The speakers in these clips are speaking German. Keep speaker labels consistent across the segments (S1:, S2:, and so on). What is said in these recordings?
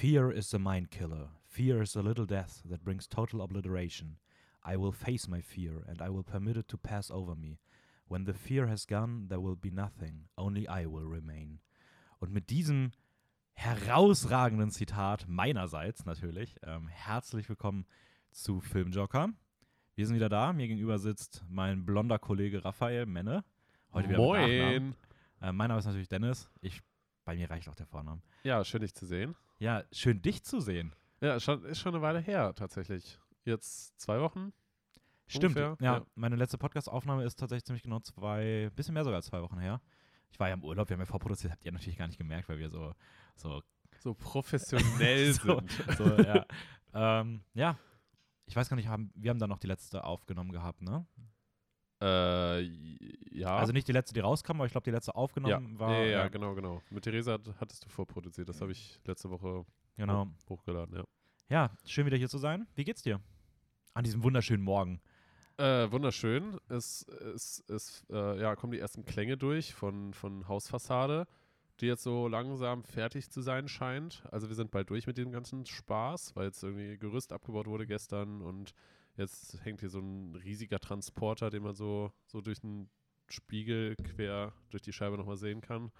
S1: Fear is the mind killer. Fear is a little death that brings total obliteration. I will face my fear and I will permit it to pass over me. When the fear has gone, there will be nothing. Only I will remain. Und mit diesem herausragenden Zitat meinerseits natürlich, ähm, herzlich willkommen zu Filmjoker. Wir sind wieder da. Mir gegenüber sitzt mein blonder Kollege Raphael Menne. Heute wieder mit.
S2: Moin.
S1: Äh, mein Name ist natürlich Dennis. Ich, bei mir reicht auch der Vorname.
S2: Ja, schön dich zu sehen.
S1: Ja, schön dich zu sehen.
S2: Ja, ist schon, ist schon eine Weile her tatsächlich. Jetzt zwei Wochen.
S1: Stimmt. Ja,
S2: ja.
S1: meine letzte Podcast-Aufnahme ist tatsächlich ziemlich genau zwei, bisschen mehr sogar als zwei Wochen her. Ich war ja im Urlaub, wir haben ja vorproduziert, habt ihr natürlich gar nicht gemerkt, weil wir so, so,
S2: So professionell
S1: so,
S2: sind.
S1: so ja. ähm, ja. Ich weiß gar nicht, haben, wir haben dann noch die letzte aufgenommen gehabt, ne?
S2: Äh, ja.
S1: Also nicht die letzte, die rauskam, aber ich glaube, die letzte
S2: ja.
S1: aufgenommen war.
S2: ja, ja, ja, genau, genau. Mit Theresa hat- hattest du vorproduziert. Das habe ich letzte Woche
S1: genau.
S2: hoch, hochgeladen, ja.
S1: Ja, schön wieder hier zu sein. Wie geht's dir? An diesem wunderschönen Morgen.
S2: Äh, wunderschön. Es, es, es äh, ja, kommen die ersten Klänge durch von, von Hausfassade, die jetzt so langsam fertig zu sein scheint. Also wir sind bald durch mit dem ganzen Spaß, weil jetzt irgendwie Gerüst abgebaut wurde gestern und jetzt hängt hier so ein riesiger Transporter, den man so, so durch den Spiegel quer durch die Scheibe nochmal sehen kann.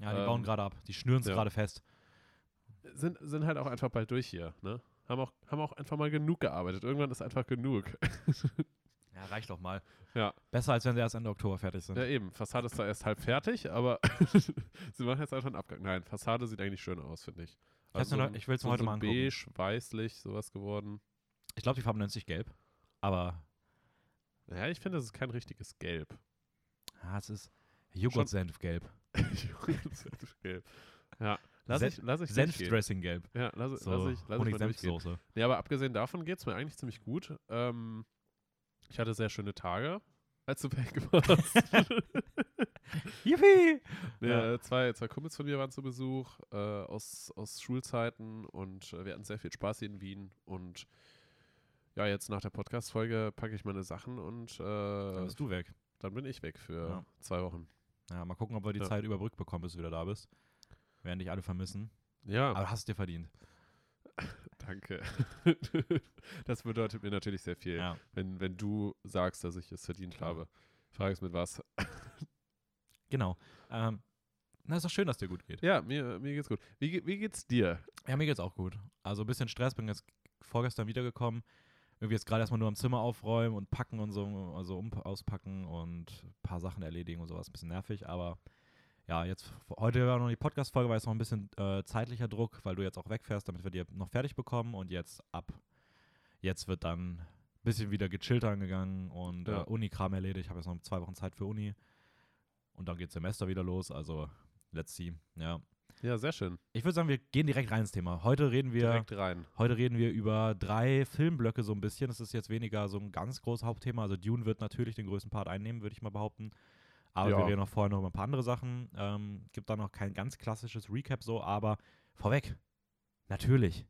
S1: Ja, die
S2: Ähm,
S1: bauen gerade ab. Die schnüren es
S2: ja.
S1: gerade fest.
S2: Sind, sind halt auch einfach bald durch hier, ne? Haben auch, haben auch einfach mal genug gearbeitet. Irgendwann ist einfach genug.
S1: Ja, reicht doch mal.
S2: Ja.
S1: Besser, als wenn sie erst Ende Oktober fertig sind.
S2: Ja, eben. Fassade ist da erst halb fertig, aber sie machen jetzt einfach einen Abgang. Nein, Fassade sieht eigentlich schön aus, finde ich.
S1: Ich hab's mir
S2: so
S1: noch-
S2: ein-
S1: ich will's mir
S2: so,
S1: heute
S2: so
S1: mal angucken.
S2: beige, weißlich, sowas geworden.
S1: Ich glaube, die Farbe nennt sich gelb. Aber
S2: Naja, ich finde, das ist kein richtiges Gelb.
S1: ah, es ist Joghurt-Senf-gelb.
S2: Gelb. Ja, lass ich, lass ich.
S1: Senfdressing-gelb.
S2: Ja, lass,
S1: So,
S2: lass ich, lass ich mal durchgehen.
S1: Honig-Senfsoße.
S2: Nee, aber abgesehen davon geht es mir eigentlich ziemlich gut. Ähm, ich hatte sehr schöne Tage, als du weg warst.
S1: Yippie!
S2: Ja, zwei, zwei Kumpels von mir waren zu Besuch äh, aus, aus Schulzeiten und äh, wir hatten sehr viel Spaß hier in Wien. Und ja, jetzt nach der Podcast-Folge packe ich meine Sachen und äh,
S1: Dann bist du weg.
S2: dann bin ich weg für
S1: Ja.
S2: zwei Wochen.
S1: Ja, mal gucken, ob wir die
S2: Ja.
S1: Zeit überbrückt bekommen, bis du wieder da bist. Werden dich alle vermissen.
S2: Ja,
S1: Aber hast dir verdient.
S2: danke. das bedeutet mir natürlich sehr viel,
S1: Ja.
S2: wenn, wenn du sagst, dass ich es verdient
S1: Klar.
S2: habe. Frage ist mit was.
S1: Genau. Ähm, na, ist doch schön, dass dir gut geht.
S2: Ja, mir, mir geht's gut. Wie, wie geht's dir?
S1: Ja, mir geht's auch gut. Also ein bisschen Stress, bin jetzt vorgestern wiedergekommen. Irgendwie jetzt gerade erstmal nur am Zimmer aufräumen und packen und so, also um, auspacken und ein paar Sachen erledigen und sowas. Ein bisschen nervig, aber ja, jetzt heute war noch die Podcast-Folge, weil es noch ein bisschen äh, zeitlicher Druck, weil du jetzt auch wegfährst, damit wir die noch fertig bekommen und jetzt ab. Jetzt wird dann ein bisschen wieder gechillt angegangen und
S2: Ja.
S1: äh, Uni-Kram erledigt. Ich habe jetzt noch zwei Wochen Zeit für Uni und dann geht Semester wieder los. Also, let's see. Ja.
S2: Ja, sehr schön.
S1: Ich würde sagen, wir gehen direkt rein ins Thema. Heute reden wir.
S2: Direkt rein.
S1: Heute reden wir über drei Filmblöcke so ein bisschen. Das ist jetzt weniger so ein ganz großes Hauptthema. Also Dune wird natürlich den größten Part einnehmen, würde ich mal behaupten. Aber
S2: Ja.
S1: wir reden noch vorher noch über ein paar andere Sachen. Ähm, gibt da noch kein ganz klassisches Recap so, aber vorweg, natürlich,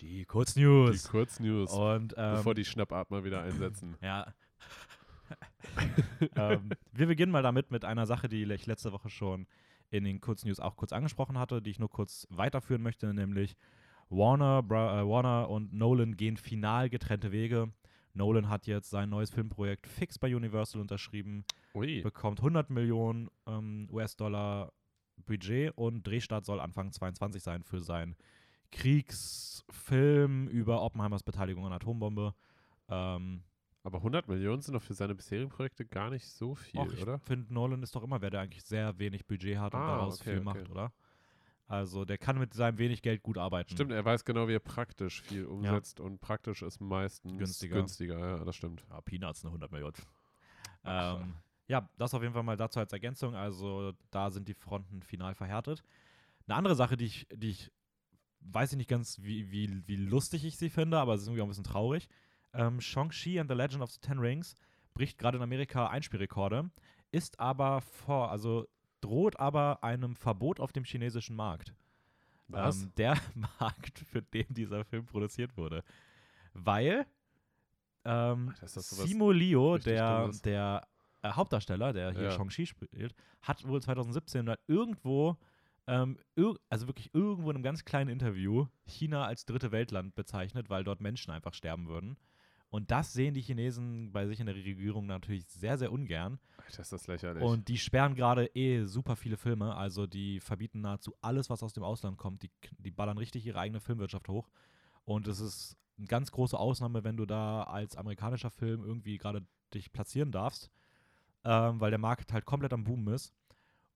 S1: die
S2: Die
S1: Kurznews.
S2: Kurznews,
S1: Und ähm,
S2: bevor die Schnappatmer wieder einsetzen.
S1: ja. ähm, wir beginnen mal damit mit einer Sache, die ich letzte Woche schon in den Kurznews auch kurz angesprochen hatte, die ich nur kurz weiterführen möchte, nämlich Warner, Bra äh, Warner und Nolan gehen final getrennte Wege. Nolan hat jetzt sein neues Filmprojekt fix bei Universal unterschrieben,
S2: Ui.
S1: bekommt 100 Millionen ähm, US-Dollar Budget und Drehstart soll Anfang 22 sein für seinen Kriegsfilm über Oppenheimers Beteiligung an Atombombe. Ähm,
S2: Aber 100 Millionen sind doch für seine bisherigen Projekte gar nicht so viel,
S1: Och, ich
S2: oder?
S1: finde, Nolan ist doch immer wer, der eigentlich sehr wenig Budget hat und
S2: Ah,
S1: daraus
S2: okay,
S1: viel
S2: okay.
S1: macht, oder? Also der kann mit seinem wenig Geld gut arbeiten.
S2: Stimmt, er weiß genau, wie er praktisch viel umsetzt und praktisch ist meistens
S1: Günstiger.
S2: günstiger ja, das stimmt.
S1: Ja, Peanuts, eine 100 Millionen. Ähm, ja, das auf jeden Fall mal dazu als Ergänzung. Also da sind die Fronten final verhärtet. Eine andere Sache, die ich, die ich weiß ich nicht ganz, wie, wie, wie lustig ich sie finde, aber es ist irgendwie auch ein bisschen traurig. Ähm, Shang-Chi and the Legend of the Ten Rings bricht gerade in Amerika Einspielrekorde, ist aber vor, also droht aber einem Verbot auf dem chinesischen Markt.
S2: Was?
S1: Ähm, der Markt, für den dieser Film produziert wurde. Weil ähm,
S2: Ach,
S1: Liu,
S2: richtig
S1: der,
S2: Dummes.
S1: der äh, Hauptdarsteller, der hier
S2: Ja.
S1: Shang-Chi spielt, hat wohl 2017 da irgendwo ähm, also wirklich irgendwo in einem ganz kleinen Interview China als dritte Weltland bezeichnet, weil dort Menschen einfach sterben würden. Und das sehen die Chinesen bei sich in der Regierung natürlich sehr, sehr ungern.
S2: Alter, ist das lächerlich.
S1: Und die sperren gerade eh super viele Filme. Also die verbieten nahezu alles, was aus dem Ausland kommt. Die, die ballern richtig ihre eigene Filmwirtschaft hoch. Und es ist eine ganz große Ausnahme, wenn du da als amerikanischer Film irgendwie gerade dich platzieren darfst, ähm, weil der Markt halt komplett am Boom ist.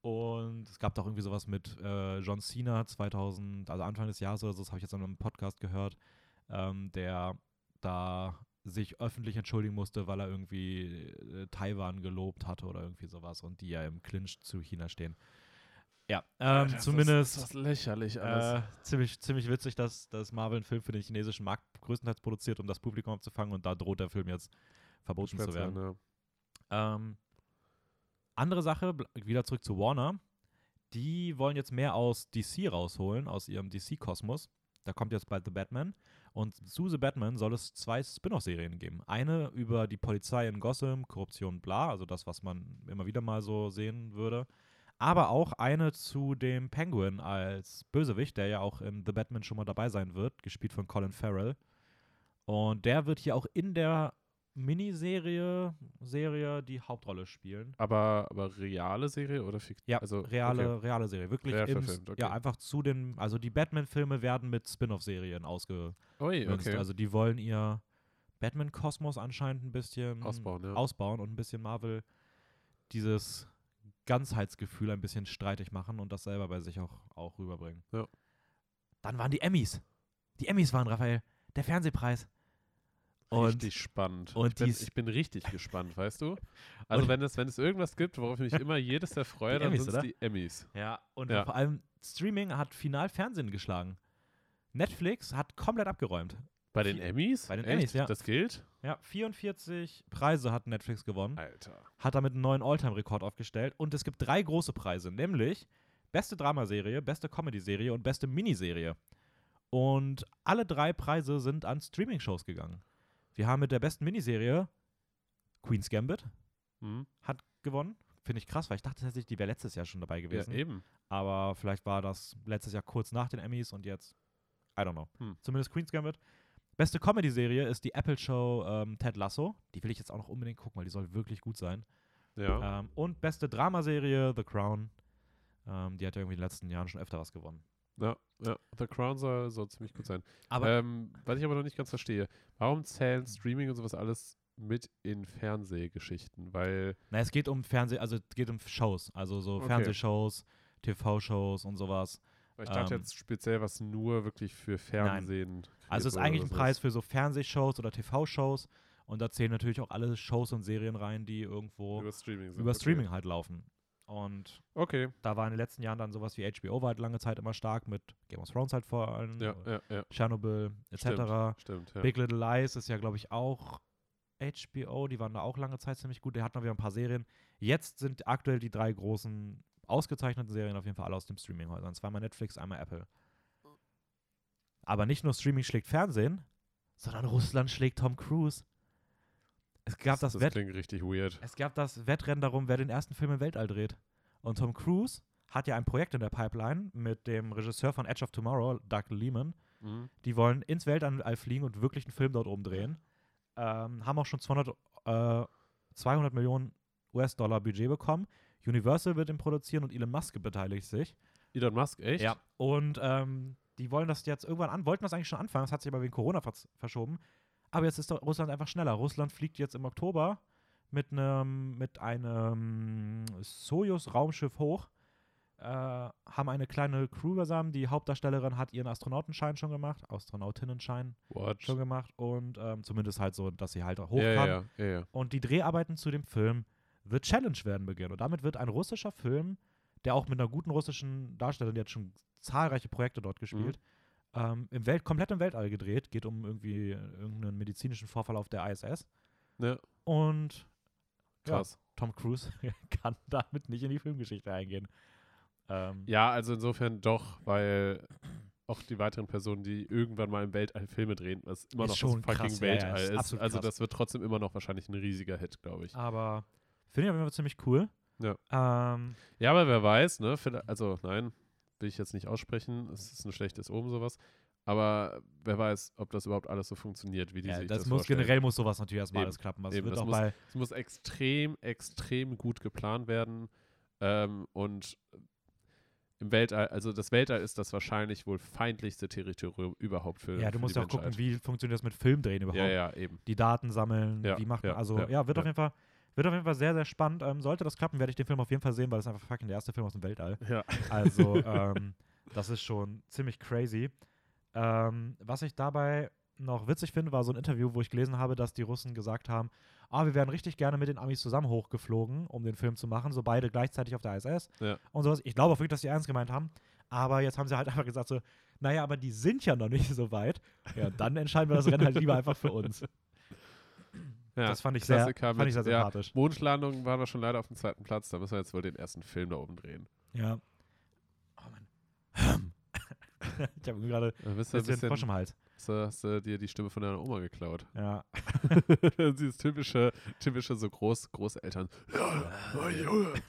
S1: Und es gab da auch irgendwie sowas mit äh, John Cena 2000, also Anfang des Jahres oder so, das habe ich jetzt in einem Podcast gehört, ähm, der da sich öffentlich entschuldigen musste, weil er irgendwie äh, Taiwan gelobt hatte oder irgendwie sowas und die ja im Clinch zu China stehen. Ja, ähm,
S2: ist
S1: zumindest
S2: Das, ist das lächerlich alles.
S1: äh, ziemlich, ziemlich witzig, dass, dass Marvel einen Film für den chinesischen Markt größtenteils produziert, um das Publikum abzufangen und da droht der Film jetzt verboten zu werden.
S2: ne?
S1: Ähm, andere Sache, wieder zurück zu Warner. Die wollen jetzt mehr aus DC rausholen, aus ihrem DC-Kosmos. Da kommt jetzt bald The Batman. Und zu The Batman soll es zwei Spin-off-Serien geben. Eine über die Polizei in Gotham, Korruption, bla, also das, was man immer wieder mal so sehen würde. Aber auch eine zu dem Penguin als Bösewicht, der ja auch in The Batman schon mal dabei sein wird, gespielt von Colin Farrell. Und der wird hier auch in der Miniserie Serie die Hauptrolle spielen.
S2: Aber, aber reale Serie oder Fiktion?
S1: Ja,
S2: also,
S1: reale, reale Serie. Wirklich
S2: Real
S1: im,
S2: verfilmt, okay.
S1: ja, einfach zu den, also die Batman-Filme werden mit Spin-off-Serien ausgemünzt.
S2: Okay. Ui, okay.
S1: Also die wollen ihr Batman-Kosmos anscheinend ein bisschen
S2: Ausbauen, ja.
S1: ausbauen und ein bisschen Marvel dieses Ganzheitsgefühl ein bisschen streitig machen und das selber bei sich auch, auch rüberbringen.
S2: Ja.
S1: Dann waren die Emmys. Die Emmys waren, Raphael, der Fernsehpreis. Und
S2: richtig spannend.
S1: und
S2: ich, bin, ich bin richtig gespannt, weißt du? Also
S1: Und-
S2: wenn es, wenn es irgendwas gibt, worauf ich mich immer jedes Jahr freue, dann sind es die Emmys.
S1: Ja, und
S2: Ja.
S1: vor allem Streaming hat final Fernsehen geschlagen. Netflix hat komplett abgeräumt.
S2: Bei den Emmys?
S1: bei den
S2: Echt?
S1: Emmys, ja.
S2: Das gilt?
S1: Ja, 44 Preise hat Netflix gewonnen,
S2: Alter.
S1: hat damit einen neuen Alltime-Rekord aufgestellt und es gibt drei große Preise, nämlich beste Dramaserie, beste Comedy-Serie und beste Miniserie. Und alle drei Preise sind an Streaming-Shows gegangen. Wir haben mit der besten Miniserie Queen's Gambit
S2: Hm?
S1: hat gewonnen. Finde ich krass, weil ich dachte tatsächlich, die wäre letztes Jahr schon dabei
S2: Ja,
S1: gewesen.
S2: eben.
S1: aber vielleicht war das letztes Jahr kurz nach den Emmys und jetzt, I don't know.
S2: Hm.
S1: Zumindest Queen's Gambit. Beste Comedy-Serie ist die Apple-Show ähm, Ted Lasso. Die will ich jetzt auch noch unbedingt gucken, weil die soll wirklich gut sein.
S2: Ja.
S1: Ähm, und beste Dramaserie The Crown. Ähm, die hat ja irgendwie in den letzten Jahren schon öfter was gewonnen.
S2: Ja, ja. The Crown soll, soll ziemlich gut sein.
S1: Aber
S2: ähm, was ich aber noch nicht ganz verstehe, warum zählen Streaming und sowas alles mit in Fernsehgeschichten? Weil,
S1: na, es geht um Fernseh, also es geht um Shows, also so
S2: Okay.
S1: Fernsehshows, TV-Shows und sowas.
S2: ich dachte
S1: Ähm,
S2: jetzt speziell was nur wirklich für Fernsehen.
S1: Also es ist eigentlich ein. Preis für so Fernsehshows oder TV-Shows. Und da zählen natürlich auch alle Shows und Serien rein, die irgendwo
S2: über Streaming sind.
S1: über
S2: okay.
S1: Streaming halt laufen. Und
S2: Okay,
S1: da war in den letzten Jahren dann sowas wie HBO war halt lange Zeit immer stark mit Game of Thrones halt vor allem,
S2: ja, ja, ja.
S1: Chernobyl etc.
S2: Stimmt, ja.
S1: Big Little Lies ist ja, glaube ich, auch HBO, die waren da auch lange Zeit ziemlich gut. Der hat noch wieder ein paar Serien. Jetzt sind aktuell die drei großen ausgezeichneten Serien auf jeden Fall alle aus dem Streaminghäusern. Zweimal Netflix, einmal Apple. Aber nicht nur Streaming schlägt Fernsehen, sondern Russland schlägt Tom Cruise. Es gab das,
S2: das
S1: Wett
S2: klingt richtig weird.
S1: es gab das Wettrennen darum, wer den ersten Film im Weltall dreht. Und Tom Cruise hat ja ein Projekt in der Pipeline mit dem Regisseur von Edge of Tomorrow, Doug Lehman.
S2: Mhm.
S1: Die wollen ins Weltall fliegen und wirklich einen Film dort oben drehen. Ähm, haben auch schon 200, äh, 200 Millionen US-Dollar Budget bekommen. Universal wird ihn produzieren und Elon Musk beteiligt sich.
S2: Elon Musk, echt?
S1: Ja. Und ähm, die wollen das jetzt irgendwann an, wollten das eigentlich schon anfangen, das hat sich aber wegen Corona vers verschoben. Aber jetzt ist doch Russland einfach schneller. Russland fliegt jetzt im Oktober mit einem mit einem Soyuz-Raumschiff hoch, äh, haben eine kleine Crew beisammen. Die Hauptdarstellerin hat ihren Astronautenschein schon gemacht, Astronautinnenschein
S2: What?
S1: schon gemacht und ähm, zumindest halt so, dass sie halt hoch
S2: ja,
S1: kann.
S2: ja, ja.
S1: Und die Dreharbeiten zu dem Film The Challenge werden beginnen. Und damit wird ein russischer Film, der auch mit einer guten russischen Darstellerin, die hat schon zahlreiche Projekte dort gespielt, ähm, im Welt, komplett im Weltall gedreht. Geht um irgendwie irgendeinen medizinischen Vorfall auf der ISS.
S2: Ja,
S1: Und ja,
S2: krass.
S1: Tom Cruise kann damit nicht in die Filmgeschichte eingehen. Ähm,
S2: Ja, also insofern doch, weil auch die weiteren Personen, die irgendwann mal im Weltall Filme drehen, was immer noch
S1: schon
S2: das fucking
S1: krass, ja, ja,
S2: Weltall
S1: ist
S2: ist. Also
S1: krass.
S2: das wird trotzdem immer noch wahrscheinlich ein riesiger Hit, glaube ich.
S1: Aber finde ich auf jeden Fall ziemlich cool.
S2: Ja.
S1: Ähm,
S2: Ja, aber wer weiß, ne? Also nein, will ich jetzt nicht aussprechen. Es ist ein schlechtes Omen, sowas. Aber wer weiß, ob das überhaupt alles so funktioniert, wie die
S1: Ja,
S2: sich
S1: das,
S2: das
S1: muss
S2: vorstellen.
S1: generell muss sowas natürlich erstmal
S2: Eben,
S1: alles klappen. Also auch
S2: muss-
S1: bei
S2: Es muss extrem, extrem gut geplant werden. Ähm, und im Weltall, also das Weltall ist das wahrscheinlich wohl feindlichste Territorium überhaupt für
S1: Ja, du
S2: für
S1: musst
S2: die
S1: ja auch gucken,
S2: Menschheit.
S1: wie funktioniert das mit Filmdrehen überhaupt.
S2: Ja, ja, eben.
S1: Die Daten sammeln,
S2: Ja,
S1: wie macht man, also ja, wird auf jeden Fall wird auf jeden Fall sehr, sehr spannend. Ähm, sollte das klappen, werde ich den Film auf jeden Fall sehen, weil es einfach fucking der erste Film aus dem Weltall.
S2: Ja.
S1: Also, ähm, das ist schon ziemlich crazy. Ähm, was ich dabei noch witzig finde, war so ein Interview, wo ich gelesen habe, dass die Russen gesagt haben, ah, wir wären richtig gerne mit den Amis zusammen hochgeflogen, um den Film zu machen, so beide gleichzeitig auf der ISS
S2: Ja.
S1: und sowas. Ich glaube auch wirklich, dass die ernst gemeint haben, aber jetzt haben sie halt einfach gesagt so, naja, aber die sind ja noch nicht so weit. Ja, dann entscheiden wir das Rennen halt lieber einfach für uns.
S2: Ja.
S1: das fand ich sehr, fand ich sehr
S2: mit- ja,
S1: sympathisch.
S2: Mondlandungen waren wir schon leider auf dem zweiten Platz. Da müssen wir jetzt wohl den ersten Film da oben drehen.
S1: Ja. Oh Mann. ich habe gerade ein bisschen
S2: bisschen,
S1: Frosch im Hals.
S2: hast, du, hast du dir die Stimme von deiner Oma geklaut.
S1: Ja.
S2: Sie ist typische, typische so Groß, Großeltern.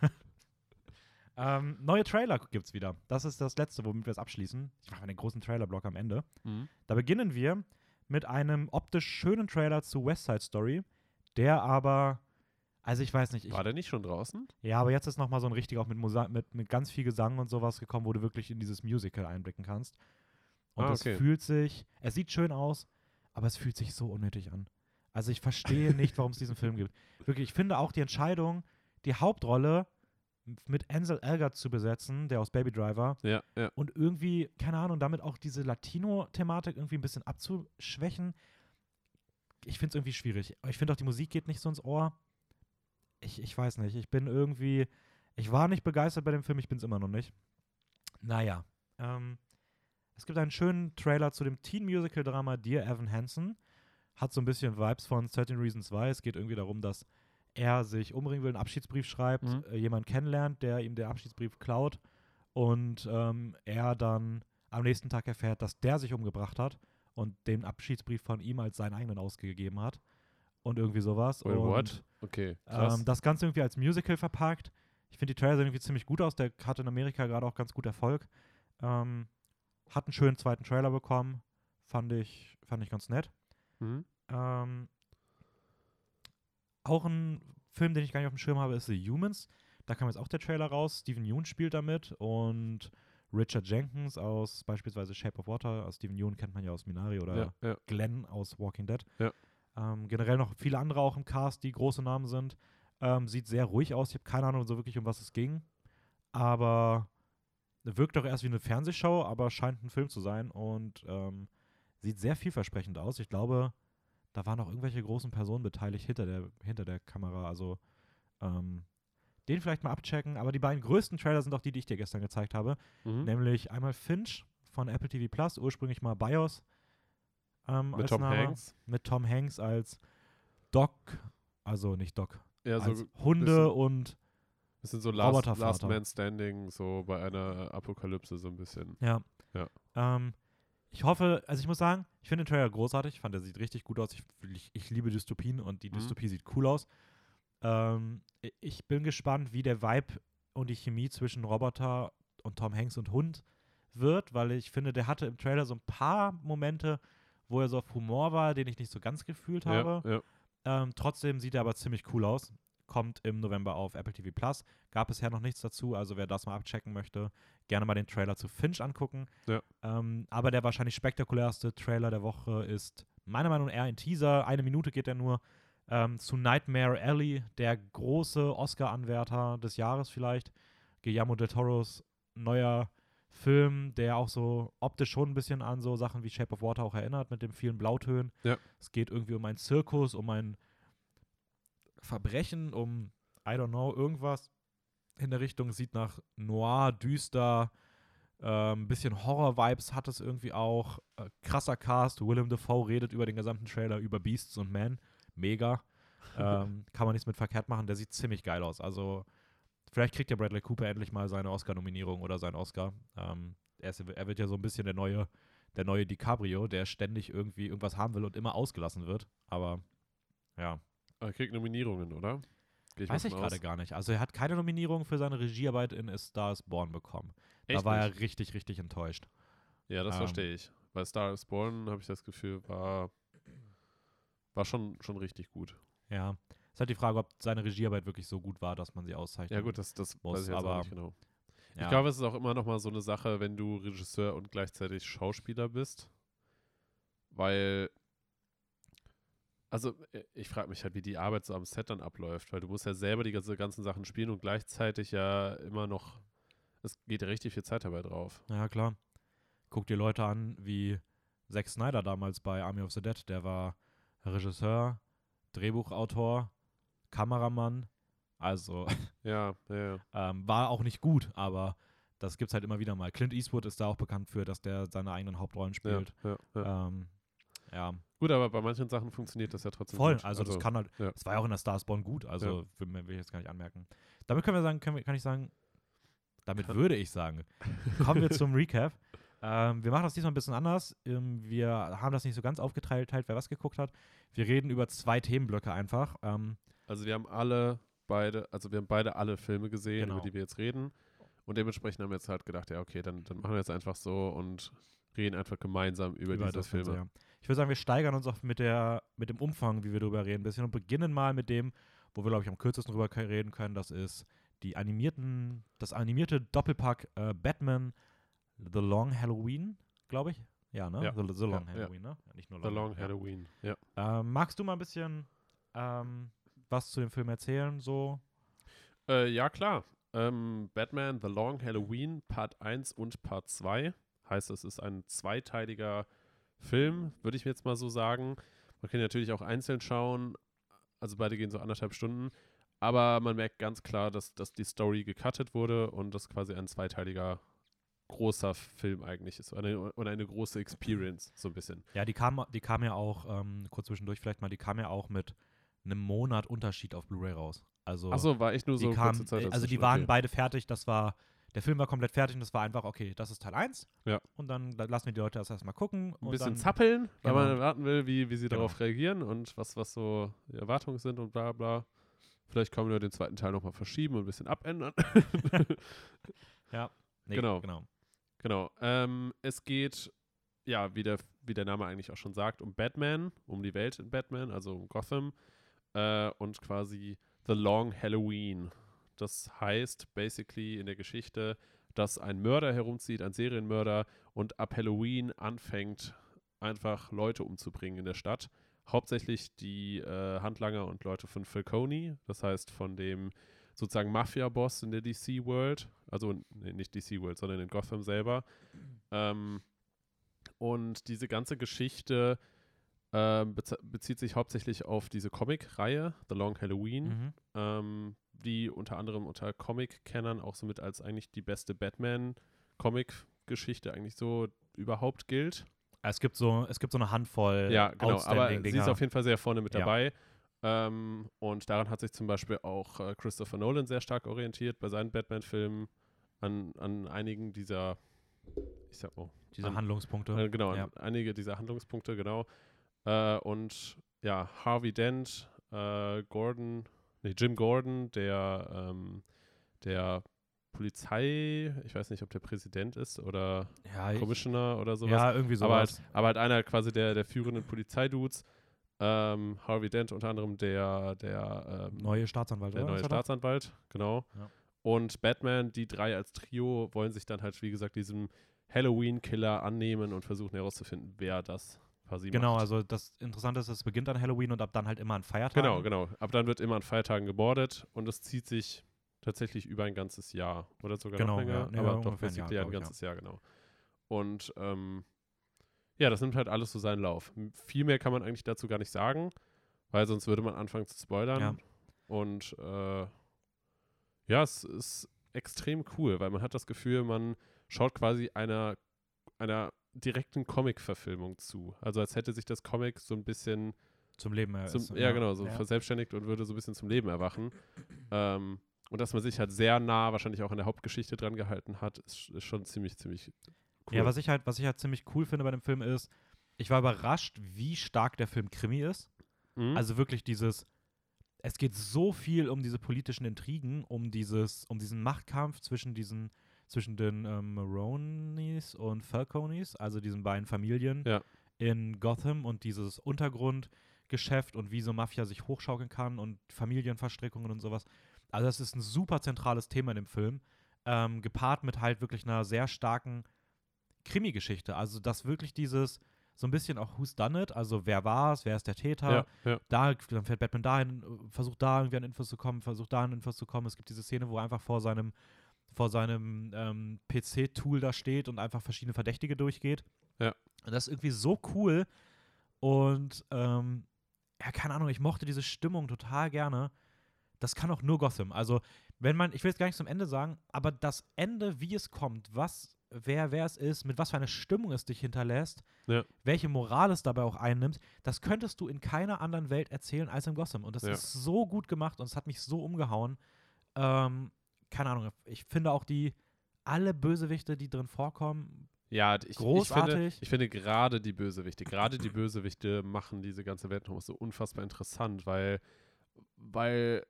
S1: Ähm, neue Trailer gibt's wieder. Das ist das letzte, womit wir es abschließen. Ich mache einen großen Trailerblock am Ende.
S2: Mhm.
S1: Da beginnen wir mit einem optisch schönen Trailer zu West Side Story, der aber, also ich weiß nicht, ich,
S2: War der nicht schon draußen?
S1: ja, aber jetzt ist nochmal so ein richtig auch mit, Musa mit, mit ganz viel Gesang und sowas gekommen, wo du wirklich in dieses Musical einblicken kannst. Und
S2: Ah,
S1: es
S2: okay.
S1: fühlt sich, es sieht schön aus, aber es fühlt sich so unnötig an. Also ich verstehe nicht, warum es diesen Film gibt. Wirklich, ich finde auch die Entscheidung, die Hauptrolle mit Ansel Elgort zu besetzen, der aus Baby Driver,
S2: Ja, ja.
S1: und irgendwie, keine Ahnung, damit auch diese Latino-Thematik irgendwie ein bisschen abzuschwächen. Ich finde es irgendwie schwierig. Ich finde auch, die Musik geht nicht so ins Ohr. Ich, ich weiß nicht. Ich bin irgendwie, ich war nicht begeistert bei dem Film, ich bin es immer noch nicht. Naja. Ähm, es gibt einen schönen Trailer zu dem Teen-Musical-Drama Dear Evan Hansen. Hat so ein bisschen Vibes von 13 Reasons Why. Es geht irgendwie darum, dass er sich umbringen will, einen Abschiedsbrief schreibt,
S2: Mhm.
S1: äh, jemand kennenlernt, der ihm den Abschiedsbrief klaut und ähm, er dann am nächsten Tag erfährt, dass der sich umgebracht hat und den Abschiedsbrief von ihm als seinen eigenen ausgegeben hat und irgendwie sowas.
S2: Wait,
S1: und
S2: what? Okay,
S1: ähm, das Ganze irgendwie als Musical verpackt. Ich finde die Trailer sehen irgendwie ziemlich gut aus. Der hat in Amerika gerade auch ganz gut Erfolg. Ähm, hat einen schönen zweiten Trailer bekommen. Fand ich, fand ich ganz nett.
S2: mhm.
S1: Ähm, auch ein Film, den ich gar nicht auf dem Schirm habe, ist The Humans. Da kam jetzt auch der Trailer raus. Steven Yeun spielt damit und Richard Jenkins aus beispielsweise Shape of Water. Also Steven Yeun kennt man ja aus Minari oder
S2: Ja, ja.
S1: Glenn aus Walking Dead.
S2: Ja.
S1: Ähm, generell noch viele andere auch im Cast, die große Namen sind. Ähm, sieht sehr ruhig aus. Ich habe keine Ahnung so wirklich, um was es ging. Aber wirkt doch erst wie eine Fernsehshow, aber scheint ein Film zu sein und ähm, sieht sehr vielversprechend aus. Ich glaube, da waren auch irgendwelche großen Personen beteiligt hinter der, hinter der Kamera. Also ähm, den vielleicht mal abchecken. Aber die beiden größten Trailer sind auch die, die ich dir gestern gezeigt habe.
S2: Mhm.
S1: Nämlich einmal Finch von Apple TV Plus, ursprünglich mal BIOS. Ähm,
S2: Mit
S1: als
S2: Tom
S1: Name,
S2: Hanks.
S1: Mit Tom Hanks als Doc, also nicht Doc,
S2: Ja, so
S1: als Hunde
S2: bisschen-
S1: und
S2: bisschen so Last. Last Man Standing, so bei einer Apokalypse so ein bisschen.
S1: Ja.
S2: Ja.
S1: Ähm, ich hoffe, also ich muss sagen, ich finde den Trailer großartig. Ich fand, der sieht richtig gut aus. Ich, ich, ich liebe Dystopien und die
S2: Mhm.
S1: Dystopie sieht cool aus. Ähm, ich bin gespannt, wie der Vibe und die Chemie zwischen Roboter und Tom Hanks und Hund wird, weil ich finde, der hatte im Trailer so ein paar Momente, wo er so auf Humor war, den ich nicht so ganz gefühlt habe.
S2: Ja, ja.
S1: Ähm, trotzdem sieht er aber ziemlich cool aus. Kommt im November auf Apple TV Plus. Gab bisher noch nichts dazu, also wer das mal abchecken möchte, gerne mal den Trailer zu Finch angucken.
S2: Ja.
S1: Ähm, aber der wahrscheinlich spektakulärste Trailer der Woche ist meiner Meinung nach eher ein Teaser. Eine Minute geht er nur ähm, zu Nightmare Alley, der große Oscar-Anwärter des Jahres vielleicht. Guillermo del Toros neuer Film, der auch so optisch schon ein bisschen an so Sachen wie Shape of Water auch erinnert, mit den vielen Blautönen.
S2: Ja.
S1: Es geht irgendwie um einen Zirkus, um ein Verbrechen, um, I don't know, irgendwas in der Richtung. Sieht nach noir, düster, ein ähm, bisschen Horror-Vibes hat es irgendwie auch. Äh, krasser Cast. Willem Dafoe redet über den gesamten Trailer über Beasts und Men. Mega. ähm, kann man nichts mit verkehrt machen. Der sieht ziemlich geil aus. Also, vielleicht kriegt ja Bradley Cooper endlich mal seine Oscar-Nominierung oder seinen Oscar. Ähm, er, ist, er wird ja so ein bisschen der neue, der neue DiCaprio, der ständig irgendwie irgendwas haben will und immer ausgelassen wird. Aber ja.
S2: Er kriegt Nominierungen, oder? Ich
S1: Weiß ich gerade gar nicht. Also er hat keine Nominierung für seine Regiearbeit in A Star is Born bekommen.
S2: Echt
S1: da war
S2: nicht?
S1: er richtig, richtig enttäuscht.
S2: Ja, das
S1: Ähm,
S2: verstehe ich. Bei Star is Born habe ich das Gefühl, war, war schon, schon richtig gut.
S1: Ja. Ist halt die Frage, ob seine Regiearbeit wirklich so gut war, dass man sie auszeichnet.
S2: Ja, gut, das, das
S1: muss,
S2: weiß ich jetzt
S1: aber-
S2: auch nicht genau.
S1: Ja.
S2: Ich glaube, es ist auch immer noch mal so eine Sache, wenn du Regisseur und gleichzeitig Schauspieler bist. Weil, also äh, ich frage mich halt, wie die Arbeit so am Set dann abläuft, weil du musst ja selber die ganze, ganzen Sachen spielen und gleichzeitig ja immer noch, es geht ja richtig viel Zeit dabei drauf.
S1: Ja, klar. Guck dir Leute an wie Zack Snyder damals bei Army of the Dead. Der war Regisseur, Drehbuchautor, Kameramann. Also
S2: Ja, ja,
S1: ähm, war auch nicht gut, aber das gibt's halt immer wieder mal. Clint Eastwood ist da auch bekannt für, dass der seine eigenen Hauptrollen spielt.
S2: ja, ja.
S1: Ähm, ja,
S2: Gut, aber bei manchen Sachen funktioniert das ja trotzdem
S1: voll.
S2: gut.
S1: Also, das kann halt, das war ja auch in der Stars Born gut. Also will, will ich jetzt gar nicht anmerken. Damit können wir sagen, können wir, kann ich sagen, damit würde ich sagen, kommen wir zum Recap. Ähm, wir machen das diesmal ein bisschen anders. Ähm, wir haben das nicht so ganz aufgeteilt, halt, wer was geguckt hat. Wir reden über zwei Themenblöcke einfach. Ähm,
S2: Also wir haben alle beide, also wir haben beide alle Filme gesehen,
S1: Genau.
S2: über die wir jetzt reden. Und dementsprechend haben wir jetzt halt gedacht, ja, okay, dann, dann machen wir jetzt einfach so und reden einfach gemeinsam über, diese
S1: das
S2: Filme.
S1: Ganze, ja. Ich würde sagen, wir steigern uns auch mit, der, mit dem Umfang, wie wir darüber reden, ein bisschen und beginnen mal mit dem, wo wir, glaube ich, am kürzesten drüber reden können. Das ist die animierten, das animierte Doppelpack äh, Batman The Long Halloween, glaube ich. Ja, ne?
S2: Ja.
S1: The, The Long
S2: Ja, ja.
S1: Halloween, ne? Nicht nur
S2: The Long
S1: ja.
S2: Halloween, ja.
S1: Ähm, magst du mal ein bisschen ähm, was zu dem Film erzählen? So?
S2: Äh, ja, klar. Ähm, Batman The Long Halloween Part 1 und Part 2. Heißt, es ist ein zweiteiliger Film, würde ich jetzt mal so sagen. Man kann natürlich auch einzeln schauen. Also beide gehen so anderthalb Stunden. Aber man merkt ganz klar, dass, dass die Story gecuttet wurde und das quasi ein zweiteiliger großer Film eigentlich ist. Oder eine, oder eine große Experience, so ein bisschen.
S1: Ja, die kam, die kam ja auch, ähm, kurz zwischendurch vielleicht mal, die kam ja auch mit einem Monat Unterschied auf Blu-ray raus. Also,
S2: Achso, war echt nur so
S1: kam,
S2: kurze Zeit.
S1: also die waren
S2: okay.
S1: beide fertig, das war, der Film war komplett fertig und das war einfach, okay, das ist Teil 1.
S2: Ja.
S1: Und dann la- lassen wir die Leute das erstmal gucken.
S2: ein bisschen
S1: dann,
S2: zappeln, weil
S1: Genau.
S2: man warten will, wie, wie sie
S1: Genau.
S2: darauf reagieren und was, was so die Erwartungen sind und bla bla. Vielleicht können wir den zweiten Teil nochmal verschieben und ein bisschen abändern.
S1: nee,
S2: genau.
S1: genau.
S2: Genau. Ähm, es geht, ja, wie der, wie der Name eigentlich auch schon sagt, um Batman, um die Welt in Batman, also um Gotham äh, und quasi The Long Halloween. Das heißt basically in der Geschichte, dass ein Mörder herumzieht, ein Serienmörder und ab Halloween anfängt, einfach Leute umzubringen in der Stadt. Hauptsächlich die äh, Handlanger und Leute von Falcone, das heißt von dem sozusagen Mafia-Boss in der DC-World, also nee, nicht DC-World, sondern in Gotham selber. Ähm, und diese ganze Geschichte ähm, bezieht sich hauptsächlich auf diese Comic-Reihe, The Long Halloween,
S1: Mhm.
S2: ähm, die unter anderem unter Comic-Kennern auch somit als eigentlich die beste Batman-Comic-Geschichte eigentlich so überhaupt gilt.
S1: Es gibt so, es gibt so eine Handvoll
S2: Ja, genau, aber sie ist auf jeden Fall sehr vorne mit
S1: Ja.
S2: Ähm, und daran hat sich zum Beispiel auch äh, Christopher Nolan sehr stark orientiert bei seinen Batman-Filmen an, an einigen dieser, ich sag mal,
S1: Diese
S2: an-
S1: Handlungspunkte.
S2: äh, genau,
S1: Ja.
S2: einige dieser Handlungspunkte, genau. Äh, und ja, Harvey Dent, äh, Gordon, nee, Jim Gordon, der, ähm, der Polizei, ich weiß nicht, ob der Präsident ist oder
S1: ja, ich,
S2: Commissioner oder sowas.
S1: ja, irgendwie
S2: aber,
S1: sowas.
S2: halt, aber halt einer quasi der, der führenden Polizeidudes. Ähm, Harvey Dent unter anderem der, der, ähm,
S1: neue Staatsanwalt,
S2: der
S1: oder?
S2: neue? Staatsanwalt, genau.
S1: Ja.
S2: Und Batman, die drei als Trio, wollen sich dann halt, wie gesagt, diesem Halloween-Killer annehmen und versuchen herauszufinden, wer das quasi
S1: Genau,
S2: macht.
S1: also das Interessante ist, es beginnt an Halloween und ab dann halt immer an Feiertagen.
S2: Genau, genau. Ab dann wird immer an Feiertagen gemordet und es zieht sich tatsächlich über ein ganzes Jahr oder sogar
S1: Genau,
S2: noch länger.
S1: ja. Nee,
S2: aber
S1: ja,
S2: doch
S1: ungefähr ein
S2: basically
S1: Jahr,
S2: ein ganzes Jahr, genau. Und ähm, ja, das nimmt halt alles so seinen Lauf. Viel mehr kann man eigentlich dazu gar nicht sagen, weil sonst würde man anfangen zu spoilern.
S1: Ja.
S2: Und äh, ja, es ist extrem cool, weil man hat das Gefühl, man schaut quasi einer, einer direkten Comic-Verfilmung zu. Also als hätte sich das Comic so ein bisschen
S1: Zum Leben.
S2: zum,
S1: ist-
S2: ja, genau, so
S1: ja.
S2: verselbstständigt und würde so ein bisschen zum Leben erwachen. Ähm, und dass man sich halt sehr nah wahrscheinlich auch an der Hauptgeschichte dran gehalten hat, ist, ist schon ziemlich, ziemlich cool.
S1: Ja, was ich halt, was ich halt ziemlich cool finde bei dem Film ist, ich war überrascht, wie stark der Film Krimi ist.
S2: Mhm.
S1: Also wirklich dieses, es geht so viel um diese politischen Intrigen, um dieses, um diesen Machtkampf zwischen diesen, zwischen den ähm, Maronis und Falconis, also diesen beiden Familien
S2: Ja.
S1: in Gotham und dieses Untergrundgeschäft und wie so Mafia sich hochschaukeln kann und Familienverstrickungen und sowas. Also das ist ein super zentrales Thema in dem Film, ähm, gepaart mit halt wirklich einer sehr starken Krimi-Geschichte. Also dass wirklich dieses so ein bisschen auch Who's Done It, also wer war es, wer ist der Täter,
S2: Ja, ja.
S1: da, dann fährt Batman dahin, äh, versucht da irgendwie an Infos zu kommen, versucht da an Infos zu kommen. Es gibt diese Szene, wo er einfach vor seinem, vor seinem ähm, PC-Tool da steht und einfach verschiedene Verdächtige durchgeht.
S2: Ja.
S1: Und das ist irgendwie so cool. Und ähm, ja, keine Ahnung, ich mochte diese Stimmung total gerne. Das kann auch nur Gotham. Also, wenn man, ich will jetzt gar nicht zum Ende sagen, aber das Ende, wie es kommt, was, wer, wer es ist, mit was für einer Stimmung es dich hinterlässt,
S2: Ja.
S1: welche Moral es dabei auch einnimmt, das könntest du in keiner anderen Welt erzählen als in Gotham. Und das
S2: Ja.
S1: ist so gut gemacht und es hat mich so umgehauen. Ähm, keine Ahnung, ich finde auch die, alle Bösewichte, die drin vorkommen,
S2: Ja, ich, ich finde,
S1: Großartig.
S2: ich finde gerade die Bösewichte, gerade die Bösewichte machen diese ganze Welt noch so unfassbar interessant, weil, weil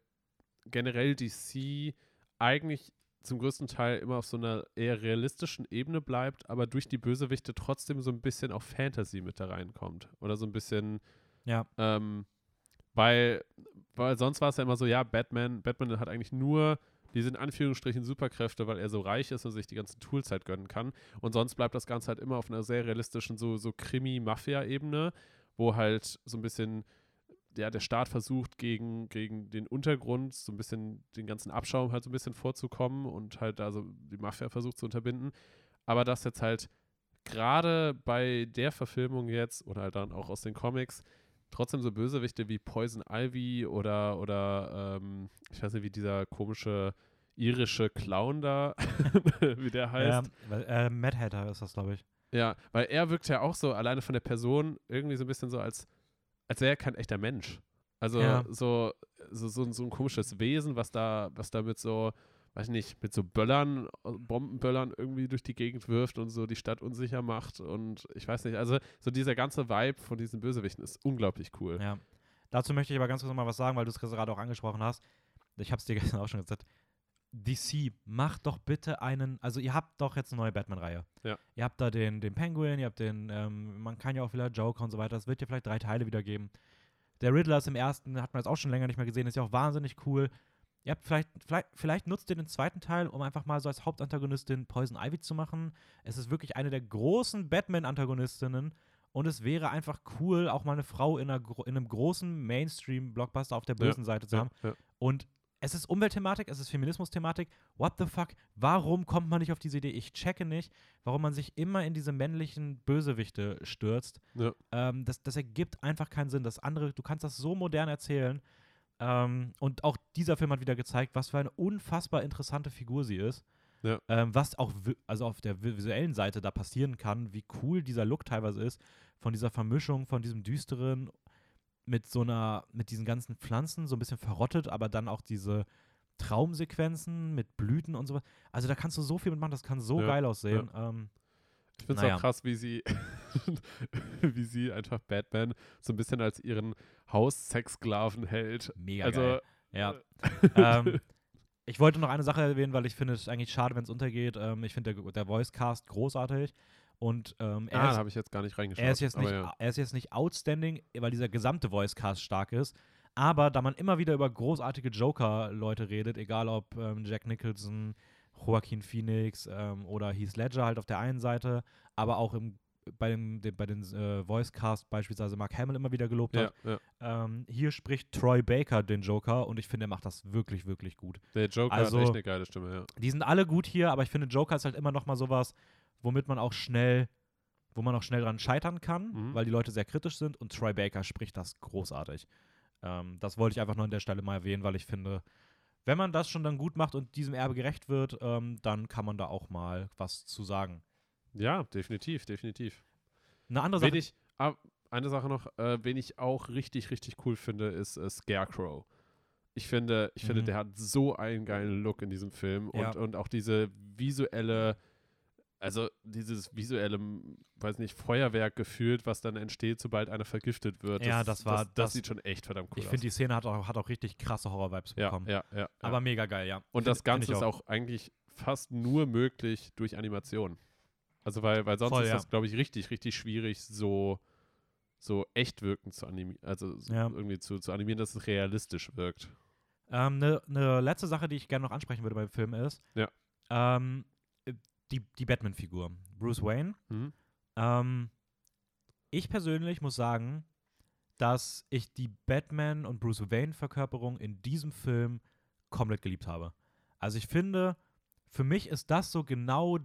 S2: generell DC eigentlich zum größten Teil immer auf so einer eher realistischen Ebene bleibt, aber durch die Bösewichte trotzdem so ein bisschen auch Fantasy mit da reinkommt. Oder so ein bisschen,
S1: ja,
S2: ähm, weil, weil sonst war es ja immer so, ja, Batman, Batman hat eigentlich nur diese in Anführungsstrichen Superkräfte, weil er so reich ist und sich die ganzen Tools halt gönnen kann. Und sonst bleibt das Ganze halt immer auf einer sehr realistischen, so, so Krimi-Mafia-Ebene, wo halt so ein bisschen ja, der Staat versucht, gegen, gegen den Untergrund so ein bisschen den ganzen Abschaum halt so ein bisschen vorzukommen und halt da so die Mafia versucht zu unterbinden. Aber das jetzt halt gerade bei der Verfilmung jetzt oder halt dann auch aus den Comics trotzdem so Bösewichte wie Poison Ivy oder, oder ähm, ich weiß nicht, wie dieser komische irische Clown da, wie der heißt.
S1: ja weil, äh, Mad Hatter ist das, glaube ich.
S2: Ja, weil er wirkt ja auch so alleine von der Person irgendwie so ein bisschen so, als, als wäre er kein echter Mensch. Also
S1: Ja.
S2: so, so, so, ein- so ein komisches Wesen, was da, was da mit so, weiß ich nicht, mit so Böllern, Bombenböllern irgendwie durch die Gegend wirft und so die Stadt unsicher macht. Und ich weiß nicht, also so dieser ganze Vibe von diesen Bösewichten ist unglaublich cool.
S1: Ja. Dazu möchte ich aber ganz kurz noch mal was sagen, weil du es gerade auch angesprochen hast. Ich habe es dir gestern auch schon gesagt. DC, macht doch bitte einen, also ihr habt doch jetzt eine neue Batman-Reihe.
S2: Ja.
S1: Ihr habt da den, den Penguin, ihr habt den, ähm, man kann ja auch wieder Joker und so weiter. Es wird ja vielleicht drei Teile wieder geben. Der Riddler ist im ersten, hat man jetzt auch schon länger nicht mehr gesehen, ist ja auch wahnsinnig cool. Ihr habt vielleicht, vielleicht, vielleicht nutzt ihr den zweiten Teil, um einfach mal so als Hauptantagonistin Poison Ivy zu machen. Es ist wirklich eine der großen Batman-Antagonistinnen und es wäre einfach cool, auch mal eine Frau in, einer, in einem großen Mainstream-Blockbuster auf der
S2: Ja,
S1: bösen Seite zu haben.
S2: Ja, ja.
S1: Und es ist Umweltthematik, es ist Feminismus-Thematik. What the fuck? Warum kommt man nicht auf diese Idee? Ich checke nicht, warum man sich immer in diese männlichen Bösewichte stürzt.
S2: Ja.
S1: Ähm, das, das ergibt einfach keinen Sinn. Das andere, du kannst das so modern erzählen. Ähm, und auch dieser Film hat wieder gezeigt, was für eine unfassbar interessante Figur sie ist.
S2: Ja.
S1: Ähm, was auch also auf der vi- visuellen Seite da passieren kann, wie cool dieser Look teilweise ist, von dieser Vermischung, von diesem düsteren mit so einer, mit diesen ganzen Pflanzen, so ein bisschen verrottet, aber dann auch diese Traumsequenzen mit Blüten und sowas. Also da kannst du so viel mitmachen, das kann so
S2: Ja,
S1: geil aussehen. Ähm,
S2: Ich finde es
S1: Naja.
S2: auch krass, wie sie, wie sie einfach Batman so ein bisschen als ihren Haussexsklaven hält.
S1: mega
S2: also,
S1: geil. Ja.
S2: äh,
S1: ähm, ich wollte noch eine Sache erwähnen, weil ich finde es eigentlich schade, wenn es untergeht. Ähm, ich finde der, der Voicecast großartig. Und ähm, er,
S2: ah, habe ich jetzt gar nicht reingeschaut.
S1: er, ist jetzt nicht,
S2: ja.
S1: er ist jetzt nicht outstanding, weil dieser gesamte Voicecast stark ist. Aber da man immer wieder über großartige Joker-Leute redet, egal ob ähm, Jack Nicholson, Joaquin Phoenix ähm, oder Heath Ledger halt auf der einen Seite, aber auch im, bei, dem, dem, bei den äh, Voicecast beispielsweise Mark Hamill immer wieder gelobt
S2: Ja,
S1: hat.
S2: ja.
S1: Ähm, hier spricht Troy Baker den Joker und ich finde, er macht das wirklich, wirklich gut.
S2: Der Joker
S1: Also-
S2: hat echt eine geile Stimme, ja.
S1: Die sind alle gut hier, aber ich finde, Joker ist halt immer noch mal sowas, womit man auch schnell, wo man auch schnell dran scheitern kann,
S2: Mhm.
S1: weil die Leute sehr kritisch sind und Troy Baker spricht das großartig. Ähm, das wollte ich einfach nur an der Stelle mal erwähnen, weil ich finde, wenn man das schon dann gut macht und diesem Erbe gerecht wird, ähm, dann kann man da auch mal was zu sagen.
S2: Ja, definitiv, definitiv.
S1: Eine andere Sache.
S2: Wen ich, ah, eine Sache noch, äh, wen ich auch richtig, richtig cool finde, ist äh, Scarecrow. Ich finde, ich finde,
S1: Mhm.
S2: der hat so einen geilen Look in diesem Film
S1: Ja.
S2: und, und auch diese visuelle also dieses visuelle, weiß nicht, Feuerwerk gefühlt, was dann entsteht, sobald einer vergiftet wird.
S1: Ja, das war-
S2: Das,
S1: das-
S2: sieht schon echt verdammt cool
S1: ich
S2: aus.
S1: finde, die Szene hat auch, hat auch richtig krasse Horror-Vibes
S2: ja,
S1: bekommen.
S2: ja, ja, ja.
S1: Aber mega geil, ja.
S2: Und
S1: Find-
S2: das Ganze
S1: ich
S2: ist auch eigentlich fast nur möglich durch Animation. Also weil, weil sonst
S1: Voll,
S2: ist das, glaube ich, richtig, richtig schwierig, so, so echt wirken zu animieren. Also irgendwie zu, zu animieren, dass es realistisch wirkt.
S1: Eine ne letzte Sache, die ich gerne noch ansprechen würde beim Film ist,
S2: Ja.
S1: ähm, äh, die, die Batman-Figur. Bruce Wayne.
S2: Mhm.
S1: Ähm, ich persönlich muss sagen, dass ich die Batman und Bruce Wayne-Verkörperung in diesem Film komplett geliebt habe. Also ich finde, für mich ist das so genau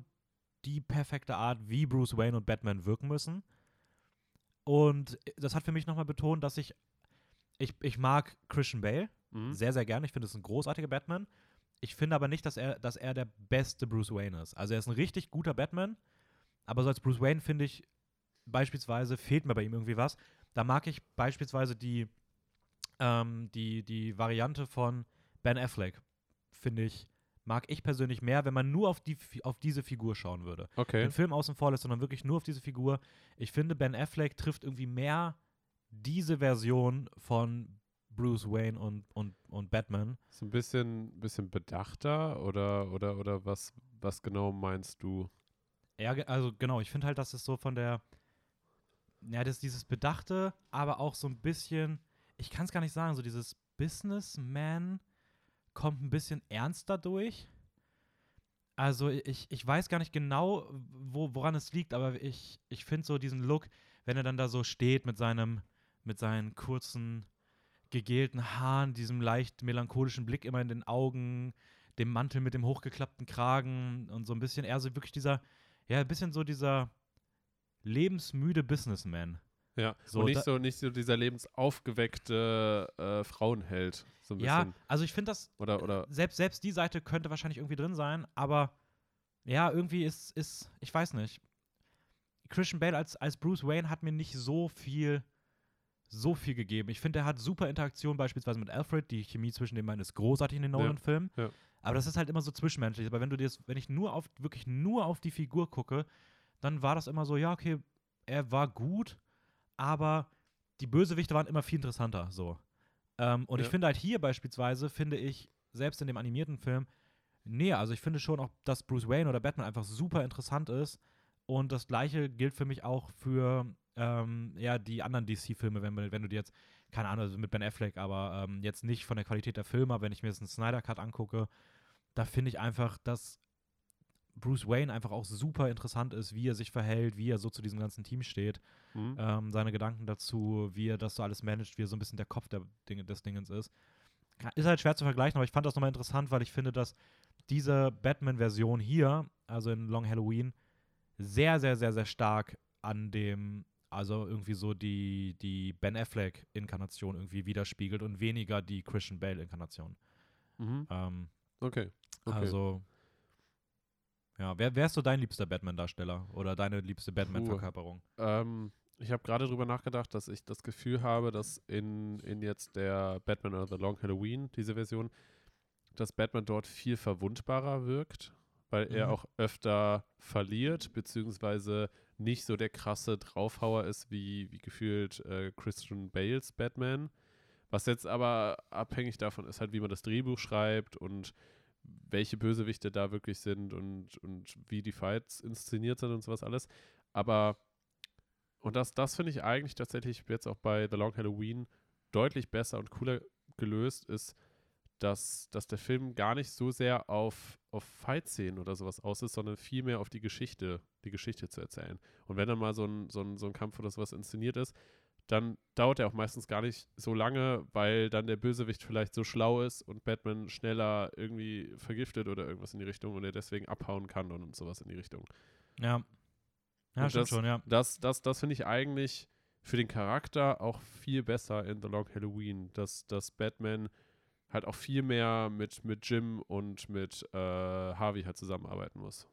S1: die perfekte Art, wie Bruce Wayne und Batman wirken müssen. Und das hat für mich nochmal betont, dass ich, ich, ich mag Christian Bale
S2: Mhm.
S1: sehr, sehr gerne. Ich finde, es ist ein großartiger Batman. Ich finde aber nicht, dass er, dass er der beste Bruce Wayne ist. Also er ist ein richtig guter Batman, aber so als Bruce Wayne finde ich beispielsweise fehlt mir bei ihm irgendwie was. Da mag ich beispielsweise die, ähm, die, die Variante von Ben Affleck, finde ich, mag ich persönlich mehr, wenn man nur auf, die, auf diese Figur schauen würde
S2: Okay.
S1: den Film außen vor lässt, sondern wirklich nur auf diese Figur. Ich finde, Ben Affleck trifft irgendwie mehr diese Version von Bruce Wayne und, und, und Batman.
S2: So ein bisschen, bisschen bedachter oder, oder, oder was, was genau meinst du?
S1: Ja, also genau, ich finde halt, dass es so von der, ja, das dieses Bedachte, aber auch so ein bisschen, ich kann es gar nicht sagen, so dieses Businessman kommt ein bisschen ernster durch. Also ich, ich weiß gar nicht genau, wo, woran es liegt, aber ich, ich finde so diesen Look, wenn er dann da so steht mit seinem, mit seinen kurzen, gegelten Haaren, diesem leicht melancholischen Blick immer in den Augen, dem Mantel mit dem hochgeklappten Kragen und so ein bisschen eher so wirklich dieser, ja, ein bisschen so dieser lebensmüde Businessman.
S2: Ja,
S1: So,
S2: und nicht so, nicht so dieser lebensaufgeweckte äh, Frauenheld. So ein
S1: Ja,
S2: bisschen.
S1: also ich finde das,
S2: Oder, oder,
S1: selbst, selbst die Seite könnte wahrscheinlich irgendwie drin sein, aber ja, irgendwie ist, ist ich weiß nicht. Christian Bale als, als Bruce Wayne hat mir nicht so viel, so viel gegeben. Ich finde, er hat super Interaktion beispielsweise mit Alfred. Die Chemie zwischen den beiden ist großartig in den
S2: Ja,
S1: Nolan-Filmen.
S2: ja.
S1: Aber das ist halt immer so zwischenmenschlich. Aber wenn du dir das, wenn ich nur auf, wirklich nur auf die Figur gucke, dann war das immer so, ja, okay, er war gut, aber die Bösewichte waren immer viel interessanter. So. Ähm, und ich
S2: Ja.
S1: finde halt hier beispielsweise, finde ich, selbst in dem animierten Film, nee, also ich finde schon auch, dass Bruce Wayne oder Batman einfach super interessant ist. Und das gleiche gilt für mich auch für ähm, ja, die anderen DC-Filme, wenn, wenn du dir jetzt, keine Ahnung, also mit Ben Affleck, aber ähm, jetzt nicht von der Qualität der Filme, aber wenn ich mir jetzt einen Snyder Cut angucke, da finde ich einfach, dass Bruce Wayne einfach auch super interessant ist, wie er sich verhält, wie er so zu diesem ganzen Team steht,
S2: hm?
S1: ähm, seine Gedanken dazu, wie er das so alles managt, wie er so ein bisschen der Kopf der Dinge, des Dingens ist. Ist halt schwer zu vergleichen, aber ich fand das nochmal interessant, weil ich finde, dass diese Batman-Version hier, also in Long Halloween, sehr, sehr, sehr, sehr stark an dem, also irgendwie so die, die Ben Affleck-Inkarnation irgendwie widerspiegelt und weniger die Christian Bale-Inkarnation.
S2: Mhm.
S1: Ähm,
S2: Okay. okay.
S1: Also, ja, wer, wer ist so dein liebster Batman-Darsteller oder deine liebste Batman-Verkörperung?
S2: Ähm, ich habe gerade drüber nachgedacht, dass ich das Gefühl habe, dass in, in jetzt der Batman oder The Long Halloween, diese Version, dass Batman dort viel verwundbarer wirkt, weil er
S1: Mhm.
S2: auch öfter verliert, beziehungsweise nicht so der krasse Draufhauer ist, wie, wie gefühlt äh, Christian Bales Batman. Was jetzt aber abhängig davon ist, halt, wie man das Drehbuch schreibt und welche Bösewichte da wirklich sind und, und wie die Fights inszeniert sind und sowas alles. Aber, und das, das finde ich eigentlich tatsächlich jetzt auch bei The Long Halloween deutlich besser und cooler gelöst, ist, dass, dass der Film gar nicht so sehr auf, auf Fight-Szenen oder sowas aus ist, sondern vielmehr auf die Geschichte, die Geschichte zu erzählen. Und wenn dann mal so ein, so ein, so ein Kampf oder sowas inszeniert ist, dann dauert er auch meistens gar nicht so lange, weil dann der Bösewicht vielleicht so schlau ist und Batman schneller irgendwie vergiftet oder irgendwas in die Richtung und er deswegen abhauen kann und, sowas in die Richtung.
S1: Ja. Ja,
S2: Und
S1: stimmt
S2: das-
S1: schon, ja.
S2: Das, das, das finde ich eigentlich für den Charakter auch viel besser in The Long Halloween, dass, dass Batman halt auch viel mehr mit, mit Jim und mit äh, Harvey halt zusammenarbeiten muss.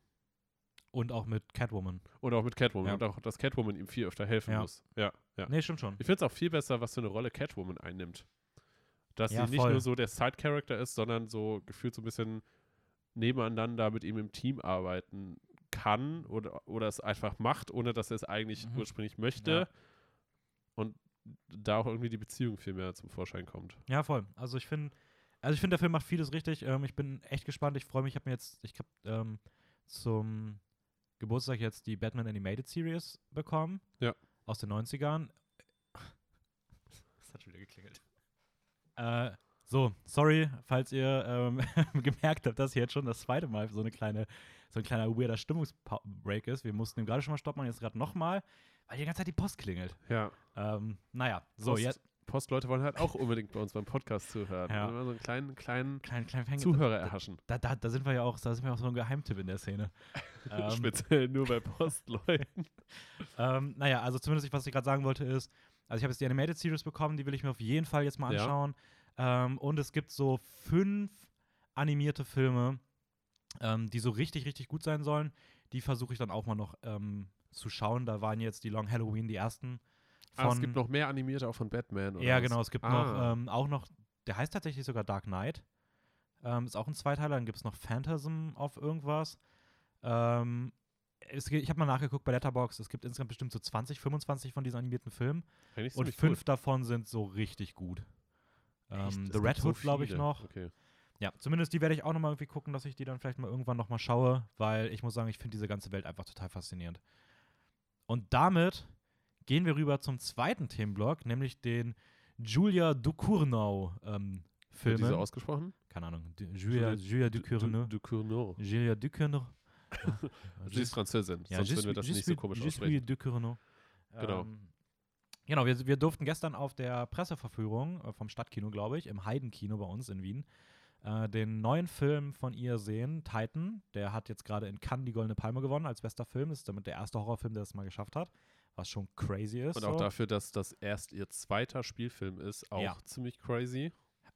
S1: Und auch mit Catwoman.
S2: Und auch mit Catwoman.
S1: Ja.
S2: Und auch, dass Catwoman ihm viel öfter helfen
S1: Ja.
S2: muss. Ja, ja.
S1: Nee, stimmt schon.
S2: Ich finde es auch viel besser, was für eine Rolle Catwoman einnimmt. Dass
S1: Ja,
S2: sie nicht
S1: voll.
S2: nur so der Side-Character ist, sondern so gefühlt so ein bisschen nebeneinander mit ihm im Team arbeiten kann oder, oder es einfach macht, ohne dass er es eigentlich
S1: Mhm.
S2: ursprünglich möchte. Und da auch irgendwie die Beziehung viel mehr zum Vorschein kommt.
S1: Ja, voll. Also ich finde, also ich finde, der Film macht vieles richtig. Ähm, ich bin echt gespannt. Ich freue mich. Ich habe mir jetzt, ich habe ähm, zum Geburtstag jetzt die Batman Animated Series bekommen.
S2: Ja.
S1: Aus den 90ern. Das hat schon wieder geklingelt. Äh, so, sorry, falls ihr ähm, gemerkt habt, dass hier jetzt schon das zweite Mal so eine kleine, so ein kleiner weirder Stimmungsbreak ist. Wir mussten ihn gerade schon mal stoppen und jetzt gerade nochmal, weil die ganze Zeit die Post klingelt.
S2: Ja.
S1: Ähm, naja, so,
S2: Post-
S1: jetzt
S2: Postleute wollen halt auch unbedingt bei uns beim Podcast zuhören.
S1: Ja.
S2: Immer so einen kleinen, kleinen
S1: klein, klein Fäng-
S2: Zuhörer erhaschen.
S1: Da, da, da sind wir ja auch, da sind wir auch so ein Geheimtipp in der Szene. ähm,
S2: Speziell nur bei Postleuten.
S1: ähm, naja, also zumindest, was ich gerade sagen wollte, ist, also ich habe jetzt die Animated Series bekommen, die will ich mir auf jeden Fall jetzt mal
S2: Ja.
S1: anschauen. Ähm, und es gibt so fünf animierte Filme, ähm, die so richtig, richtig gut sein sollen. Die versuche ich dann auch mal noch ähm, zu schauen. Da waren jetzt die Long Halloween die ersten.
S2: Ah, es gibt noch mehr animierte auch von Batman. Oder
S1: Ja,
S2: was?
S1: genau, es gibt
S2: Ah.
S1: noch ähm, auch noch, der heißt tatsächlich sogar Dark Knight. Ähm, ist auch ein Zweiteiler, dann gibt es noch Phantasm auf irgendwas. Ähm, es, ich habe mal nachgeguckt bei Letterbox, es gibt insgesamt bestimmt so 20, 25 von diesen animierten Filmen und fünf davon sind so richtig gut.
S2: cool.
S1: Ähm, The Red
S2: so
S1: Hood, glaube ich, noch.
S2: Okay.
S1: Ja, zumindest die werde ich auch nochmal irgendwie gucken, dass ich die dann vielleicht mal irgendwann nochmal schaue, weil ich muss sagen, ich finde diese ganze Welt einfach total faszinierend. Und damit gehen wir rüber zum zweiten Themenblock, nämlich den Julia Ducournau ähm,
S2: Wird
S1: Filmen.
S2: diese ausgesprochen?
S1: Keine Ahnung. Du, Julia, Julia Ducournau.
S2: Du Cournau.
S1: Julia Ducournau.
S2: Sie ist Französin,
S1: Ja,
S2: sonst würden wir das nicht so komisch aussprechen.
S1: Ducournau.
S2: Genau.
S1: Ähm, genau, wir, wir durften gestern auf der Presseverführung äh, vom Stadtkino, glaube ich, im Heidenkino bei uns in Wien, äh, den neuen Film von ihr sehen, Titan. Der hat jetzt gerade in Cannes die Goldene Palme gewonnen als bester Film. Das ist damit der erste Horrorfilm, der das mal geschafft hat. Was schon crazy ist.
S2: Und auch
S1: so.
S2: dafür, dass das erst ihr zweiter Spielfilm ist, auch
S1: Ja.
S2: ziemlich crazy.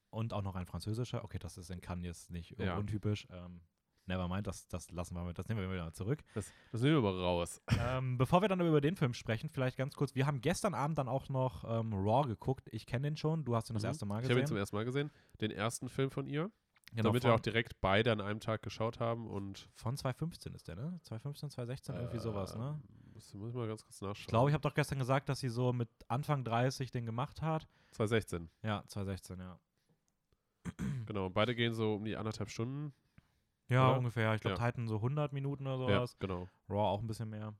S1: Und auch noch ein französischer. Okay, das ist in Cannes jetzt nicht
S2: Ja.
S1: untypisch. Ähm, Nevermind, das, das lassen wir mit, das nehmen wir wieder zurück.
S2: Das, das nehmen wir mal raus.
S1: ähm, bevor wir dann über den Film sprechen, vielleicht ganz kurz. Wir haben gestern Abend dann auch noch ähm, Raw geguckt. Ich kenne den schon. Du hast ihn das
S2: Mhm.
S1: erste Mal
S2: Ich habe ihn
S1: gesehen.
S2: zum ersten Mal gesehen. Den ersten Film von ihr.
S1: Genau,
S2: damit wir auch direkt beide an einem Tag geschaut haben und
S1: von 2015 ist der, ne? 2015, 2016, irgendwie sowas, ne?
S2: Das muss ich mal ganz kurz nachschauen.
S1: Ich glaube, ich habe doch gestern gesagt, dass sie so mit Anfang 30 den gemacht hat.
S2: 2016.
S1: Ja, 2016, ja.
S2: Genau. Beide gehen so um die anderthalb Stunden.
S1: Ja,
S2: Oder?
S1: ungefähr. Ich glaube,
S2: Ja.
S1: Titan so 100 Minuten oder
S2: Ja,
S1: sowas.
S2: genau.
S1: Raw auch ein bisschen mehr.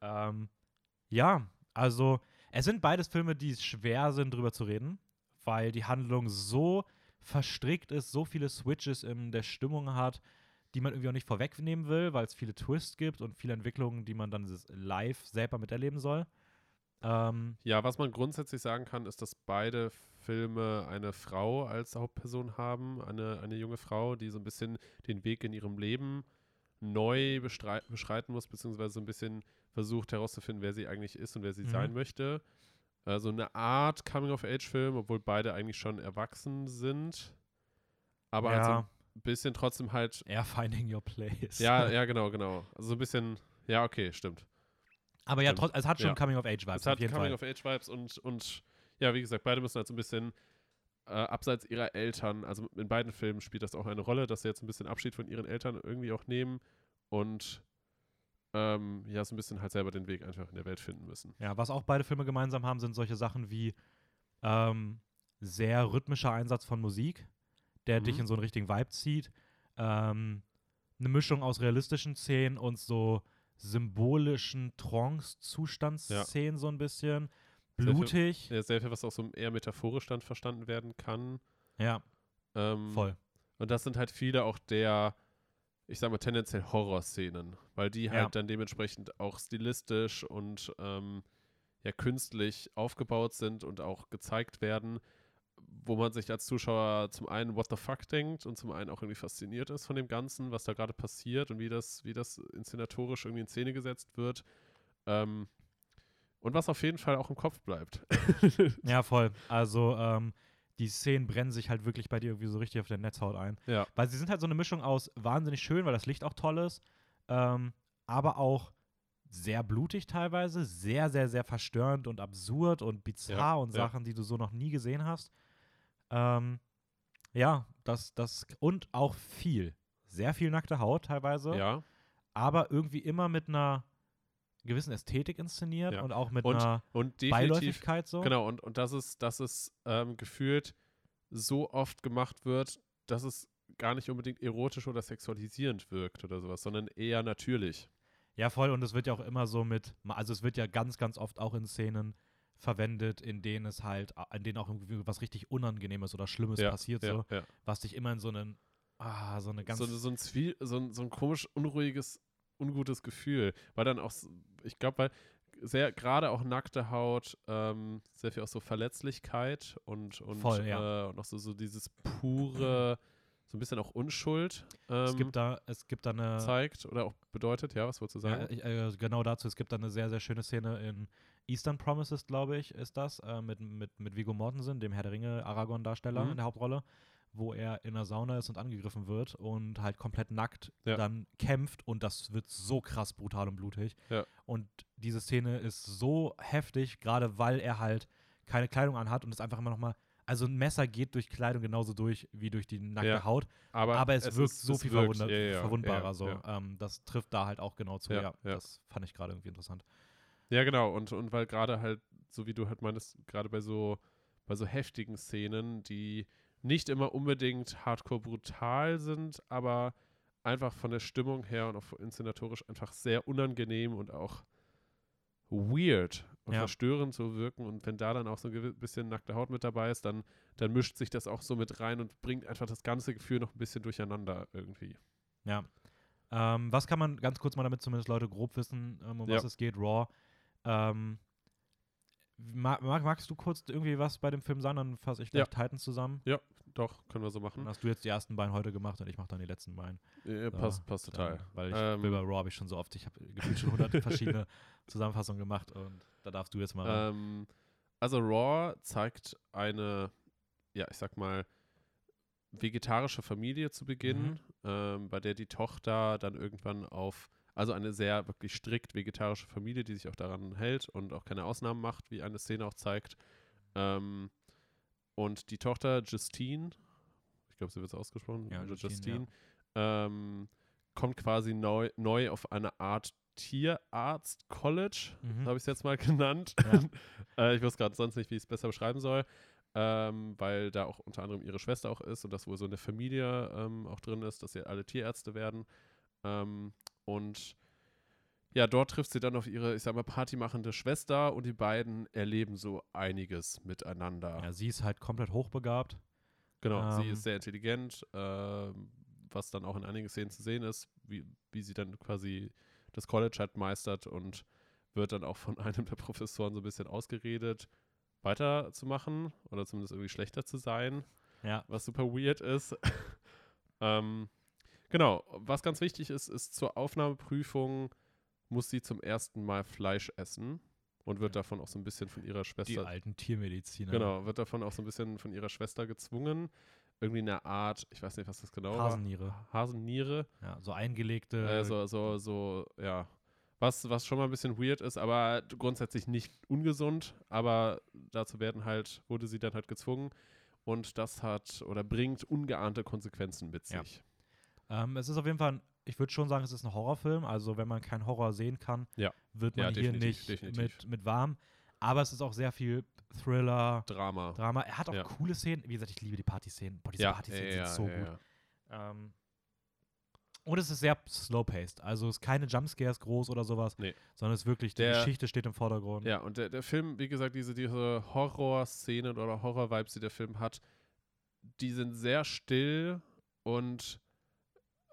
S1: Ähm, ja, also es sind beides Filme, die schwer sind, drüber zu reden, weil die Handlung so verstrickt ist, so viele Switches in der Stimmung hat, die man irgendwie auch nicht vorwegnehmen will, weil es viele Twists gibt und viele Entwicklungen, die man dann live selber miterleben soll. Ähm,
S2: Ja, was man grundsätzlich sagen kann, ist, dass beide Filme eine Frau als Hauptperson haben, eine, eine junge Frau, die so ein bisschen den Weg in ihrem Leben neu beschreiten muss, beziehungsweise so ein bisschen versucht herauszufinden, wer sie eigentlich ist und wer sie
S1: Mhm.
S2: sein möchte. Also eine Art Coming-of-Age-Film, obwohl beide eigentlich schon erwachsen sind. Aber halt
S1: ja,
S2: ein bisschen trotzdem halt.
S1: eher Finding Your Place.
S2: Ja, ja, genau, genau. Also so ein bisschen. Ja, okay, stimmt.
S1: Aber ja,
S2: stimmt.
S1: trotz, es hat schon
S2: Ja.
S1: Coming-of-Age-Vibes
S2: Es hat. Coming-of-Age-Vibes und, und ja, wie gesagt, beide müssen halt so ein bisschen äh, abseits ihrer Eltern, also in beiden Filmen spielt das auch eine Rolle, dass sie jetzt ein bisschen Abschied von ihren Eltern irgendwie auch nehmen und ähm, ja, so ein bisschen halt selber den Weg einfach in der Welt finden müssen.
S1: Ja, was auch beide Filme gemeinsam haben, sind solche Sachen wie ähm, sehr rhythmischer Einsatz von Musik, der dich
S2: Mhm.
S1: in so einen richtigen Vibe zieht. Ähm, eine Mischung aus realistischen Szenen und so symbolischen Trance-Zustandsszenen so ein bisschen.
S2: Sehr viel-
S1: Blutig.
S2: Ja, sehr viel, was auch so eher metaphorisch dann verstanden werden kann.
S1: Ja,
S2: Ähm,
S1: voll.
S2: Und das sind halt viele auch der, ich sag mal, tendenziell Horrorszenen, weil die
S1: Ja.
S2: halt dann dementsprechend auch stilistisch und ähm, ja künstlich aufgebaut sind und auch gezeigt werden, wo man sich als Zuschauer zum einen what the fuck denkt und zum einen auch irgendwie fasziniert ist von dem Ganzen, was da gerade passiert und wie das, wie das inszenatorisch irgendwie in Szene gesetzt wird. Ähm, und was auf jeden Fall auch im Kopf bleibt.
S1: Ja, voll. Also, ähm, die Szenen brennen sich halt wirklich bei dir irgendwie so richtig auf der Netzhaut ein.
S2: ja.
S1: Weil sie sind halt so eine Mischung aus wahnsinnig schön, weil das Licht auch toll ist, ähm, aber auch sehr blutig teilweise, sehr, sehr, sehr verstörend und absurd und bizarr
S2: Ja,
S1: und
S2: ja.
S1: Sachen, die du so noch nie gesehen hast. Ähm, ja, das, das und auch viel. Sehr viel nackte Haut teilweise.
S2: Ja.
S1: aber irgendwie immer mit einer gewissen Ästhetik inszeniert
S2: Ja.
S1: und auch mit
S2: Und-
S1: einer
S2: Und
S1: Beiläufigkeit so.
S2: genau, und, und dass es, dass es ähm, gefühlt so oft gemacht wird, dass es gar nicht unbedingt erotisch oder sexualisierend wirkt oder sowas, sondern eher natürlich.
S1: Ja, voll. Und es wird ja auch immer so mit, also es wird ja ganz, ganz oft auch in Szenen verwendet, in denen es halt, in denen auch irgendwie was richtig Unangenehmes oder Schlimmes
S2: ja,
S1: passiert,
S2: ja,
S1: so,
S2: ja.
S1: was dich immer in so einen, ah, so eine ganz,
S2: so, so, ein Zwie so, ein, so ein komisch unruhiges, ungutes Gefühl. Weil dann auch, ich glaube, weil sehr, gerade auch nackte Haut, ähm, sehr viel auch so Verletzlichkeit und, und,
S1: Voll,
S2: äh, und auch so, so dieses pure, so ein bisschen auch Unschuld ähm,
S1: es gibt da, es gibt da eine,
S2: zeigt oder auch bedeutet, ja, was wolltest du
S1: ja,
S2: sagen?
S1: ich, äh, genau dazu, es gibt da eine sehr, sehr schöne Szene in Eastern Promises, glaube ich, ist das, äh, mit, mit, mit Viggo Mortensen, dem Herr der Ringe Aragorn-Darsteller
S2: Mhm.
S1: in der Hauptrolle, wo er in der Sauna ist und angegriffen wird und halt komplett nackt
S2: Ja.
S1: dann kämpft und das wird so krass brutal und blutig.
S2: Ja.
S1: Und diese Szene ist so heftig, gerade weil er halt keine Kleidung anhat und es einfach immer noch mal, also ein Messer geht durch Kleidung genauso durch wie durch die nackte
S2: Ja.
S1: Haut,
S2: aber,
S1: aber es, wirkt
S2: ist-
S1: so
S2: es
S1: viel
S2: wirkt,
S1: verwunder-
S2: ja, ja,
S1: verwundbarer. so. Ähm, das trifft da halt auch genau zu.
S2: Ja,
S1: das fand ich gerade irgendwie interessant.
S2: Ja, genau. Und, und weil gerade halt, so wie du halt meinst, gerade bei so, bei so heftigen Szenen, die nicht immer unbedingt hardcore brutal sind, aber einfach von der Stimmung her und auch inszenatorisch einfach sehr unangenehm und auch weird und
S1: Ja.
S2: verstörend so wirken. Und wenn da dann auch so ein bisschen nackte Haut mit dabei ist, dann, dann mischt sich das auch so mit rein und bringt einfach das ganze Gefühl noch ein bisschen durcheinander irgendwie.
S1: Ja. Ähm, was kann man ganz kurz mal, damit zumindest Leute grob wissen, ähm, um
S2: Ja.
S1: was es geht, Raw. Ähm, mag, magst du kurz irgendwie was bei dem Film sagen? Dann fasse ich gleich Titans zusammen.
S2: Doch, können wir so machen.
S1: Dann hast du jetzt die ersten beiden heute gemacht und ich mache dann die letzten beiden.
S2: Ja,
S1: So,
S2: passt, passt total.
S1: Dann, weil ich
S2: Ähm,
S1: bei Raw habe ich schon so oft, ich habe gefühlt schon hundert verschiedene Zusammenfassungen gemacht und da darfst du jetzt mal.
S2: Ähm, also Raw zeigt eine, ja, ich sag mal, vegetarische Familie zu Beginn,
S1: Mhm.
S2: ähm, bei der die Tochter dann irgendwann auf, also eine sehr wirklich strikt vegetarische Familie, die sich auch daran hält und auch keine Ausnahmen macht, wie eine Szene auch zeigt. Ähm, und die Tochter Justine, ich glaube, sie wird so ausgesprochen,
S1: Ja,
S2: oder
S1: Justine,
S2: Justine, ähm, kommt quasi neu, neu auf eine Art Tierarzt-College,
S1: Mhm.
S2: habe ich es jetzt mal genannt.
S1: Ja.
S2: äh, ich wusste gerade sonst nicht, wie ich es besser beschreiben soll, ähm, weil da auch unter anderem ihre Schwester auch ist und das wohl so eine Familie ähm, auch drin ist, dass sie alle Tierärzte werden. Ähm, und ja, dort trifft sie dann auf ihre, ich sag mal, partymachende Schwester und die beiden erleben so einiges miteinander.
S1: ja, sie ist halt komplett hochbegabt.
S2: Genau, sie
S1: Ähm,
S2: ist sehr intelligent, ähm, was dann auch in einigen Szenen zu sehen ist, wie, wie sie dann quasi das College halt meistert und wird dann auch von einem der Professoren so ein bisschen ausgeredet, weiterzumachen oder zumindest irgendwie schlechter zu sein,
S1: Ja.
S2: was super weird ist. ähm, genau, was ganz wichtig ist, ist zur Aufnahmeprüfung muss sie zum ersten Mal Fleisch essen und wird
S1: Ja.
S2: davon auch so ein bisschen von ihrer
S1: Die
S2: Schwester
S1: alten Tiermediziner.
S2: Genau, wird davon auch so ein bisschen von ihrer Schwester gezwungen. Irgendwie eine Art, ich weiß nicht, was das genau
S1: Hasenniere.
S2: war. Hasenniere.
S1: Ja, so eingelegte.
S2: Äh, so, so, so, ja. Was, was schon mal ein bisschen weird ist, aber grundsätzlich nicht ungesund. Aber dazu werden halt, wurde sie dann halt gezwungen. Und das hat oder bringt ungeahnte Konsequenzen mit
S1: Ja. Ähm, es ist auf jeden Fall, ein, ich würde schon sagen, es ist ein Horrorfilm. Also wenn man keinen Horror sehen kann,
S2: Ja.
S1: wird man
S2: Ja,
S1: hier nicht
S2: definitiv.
S1: Mit, mit warm. Aber es ist auch sehr viel Thriller,
S2: Drama.
S1: Drama. Er hat auch
S2: Ja.
S1: coole Szenen. Wie gesagt, ich liebe die Partyszenen. Boah, diese
S2: ja,
S1: Partyszenen sind so gut. Ähm, und es ist sehr slow-paced. Also es ist keine Jumpscares groß oder sowas,
S2: Nee.
S1: sondern es ist wirklich, die
S2: Der-
S1: Geschichte steht im Vordergrund.
S2: Ja, und der, der Film, wie gesagt, diese, diese Horror-Szenen oder Horror-Vibes, die der Film hat, die sind sehr still und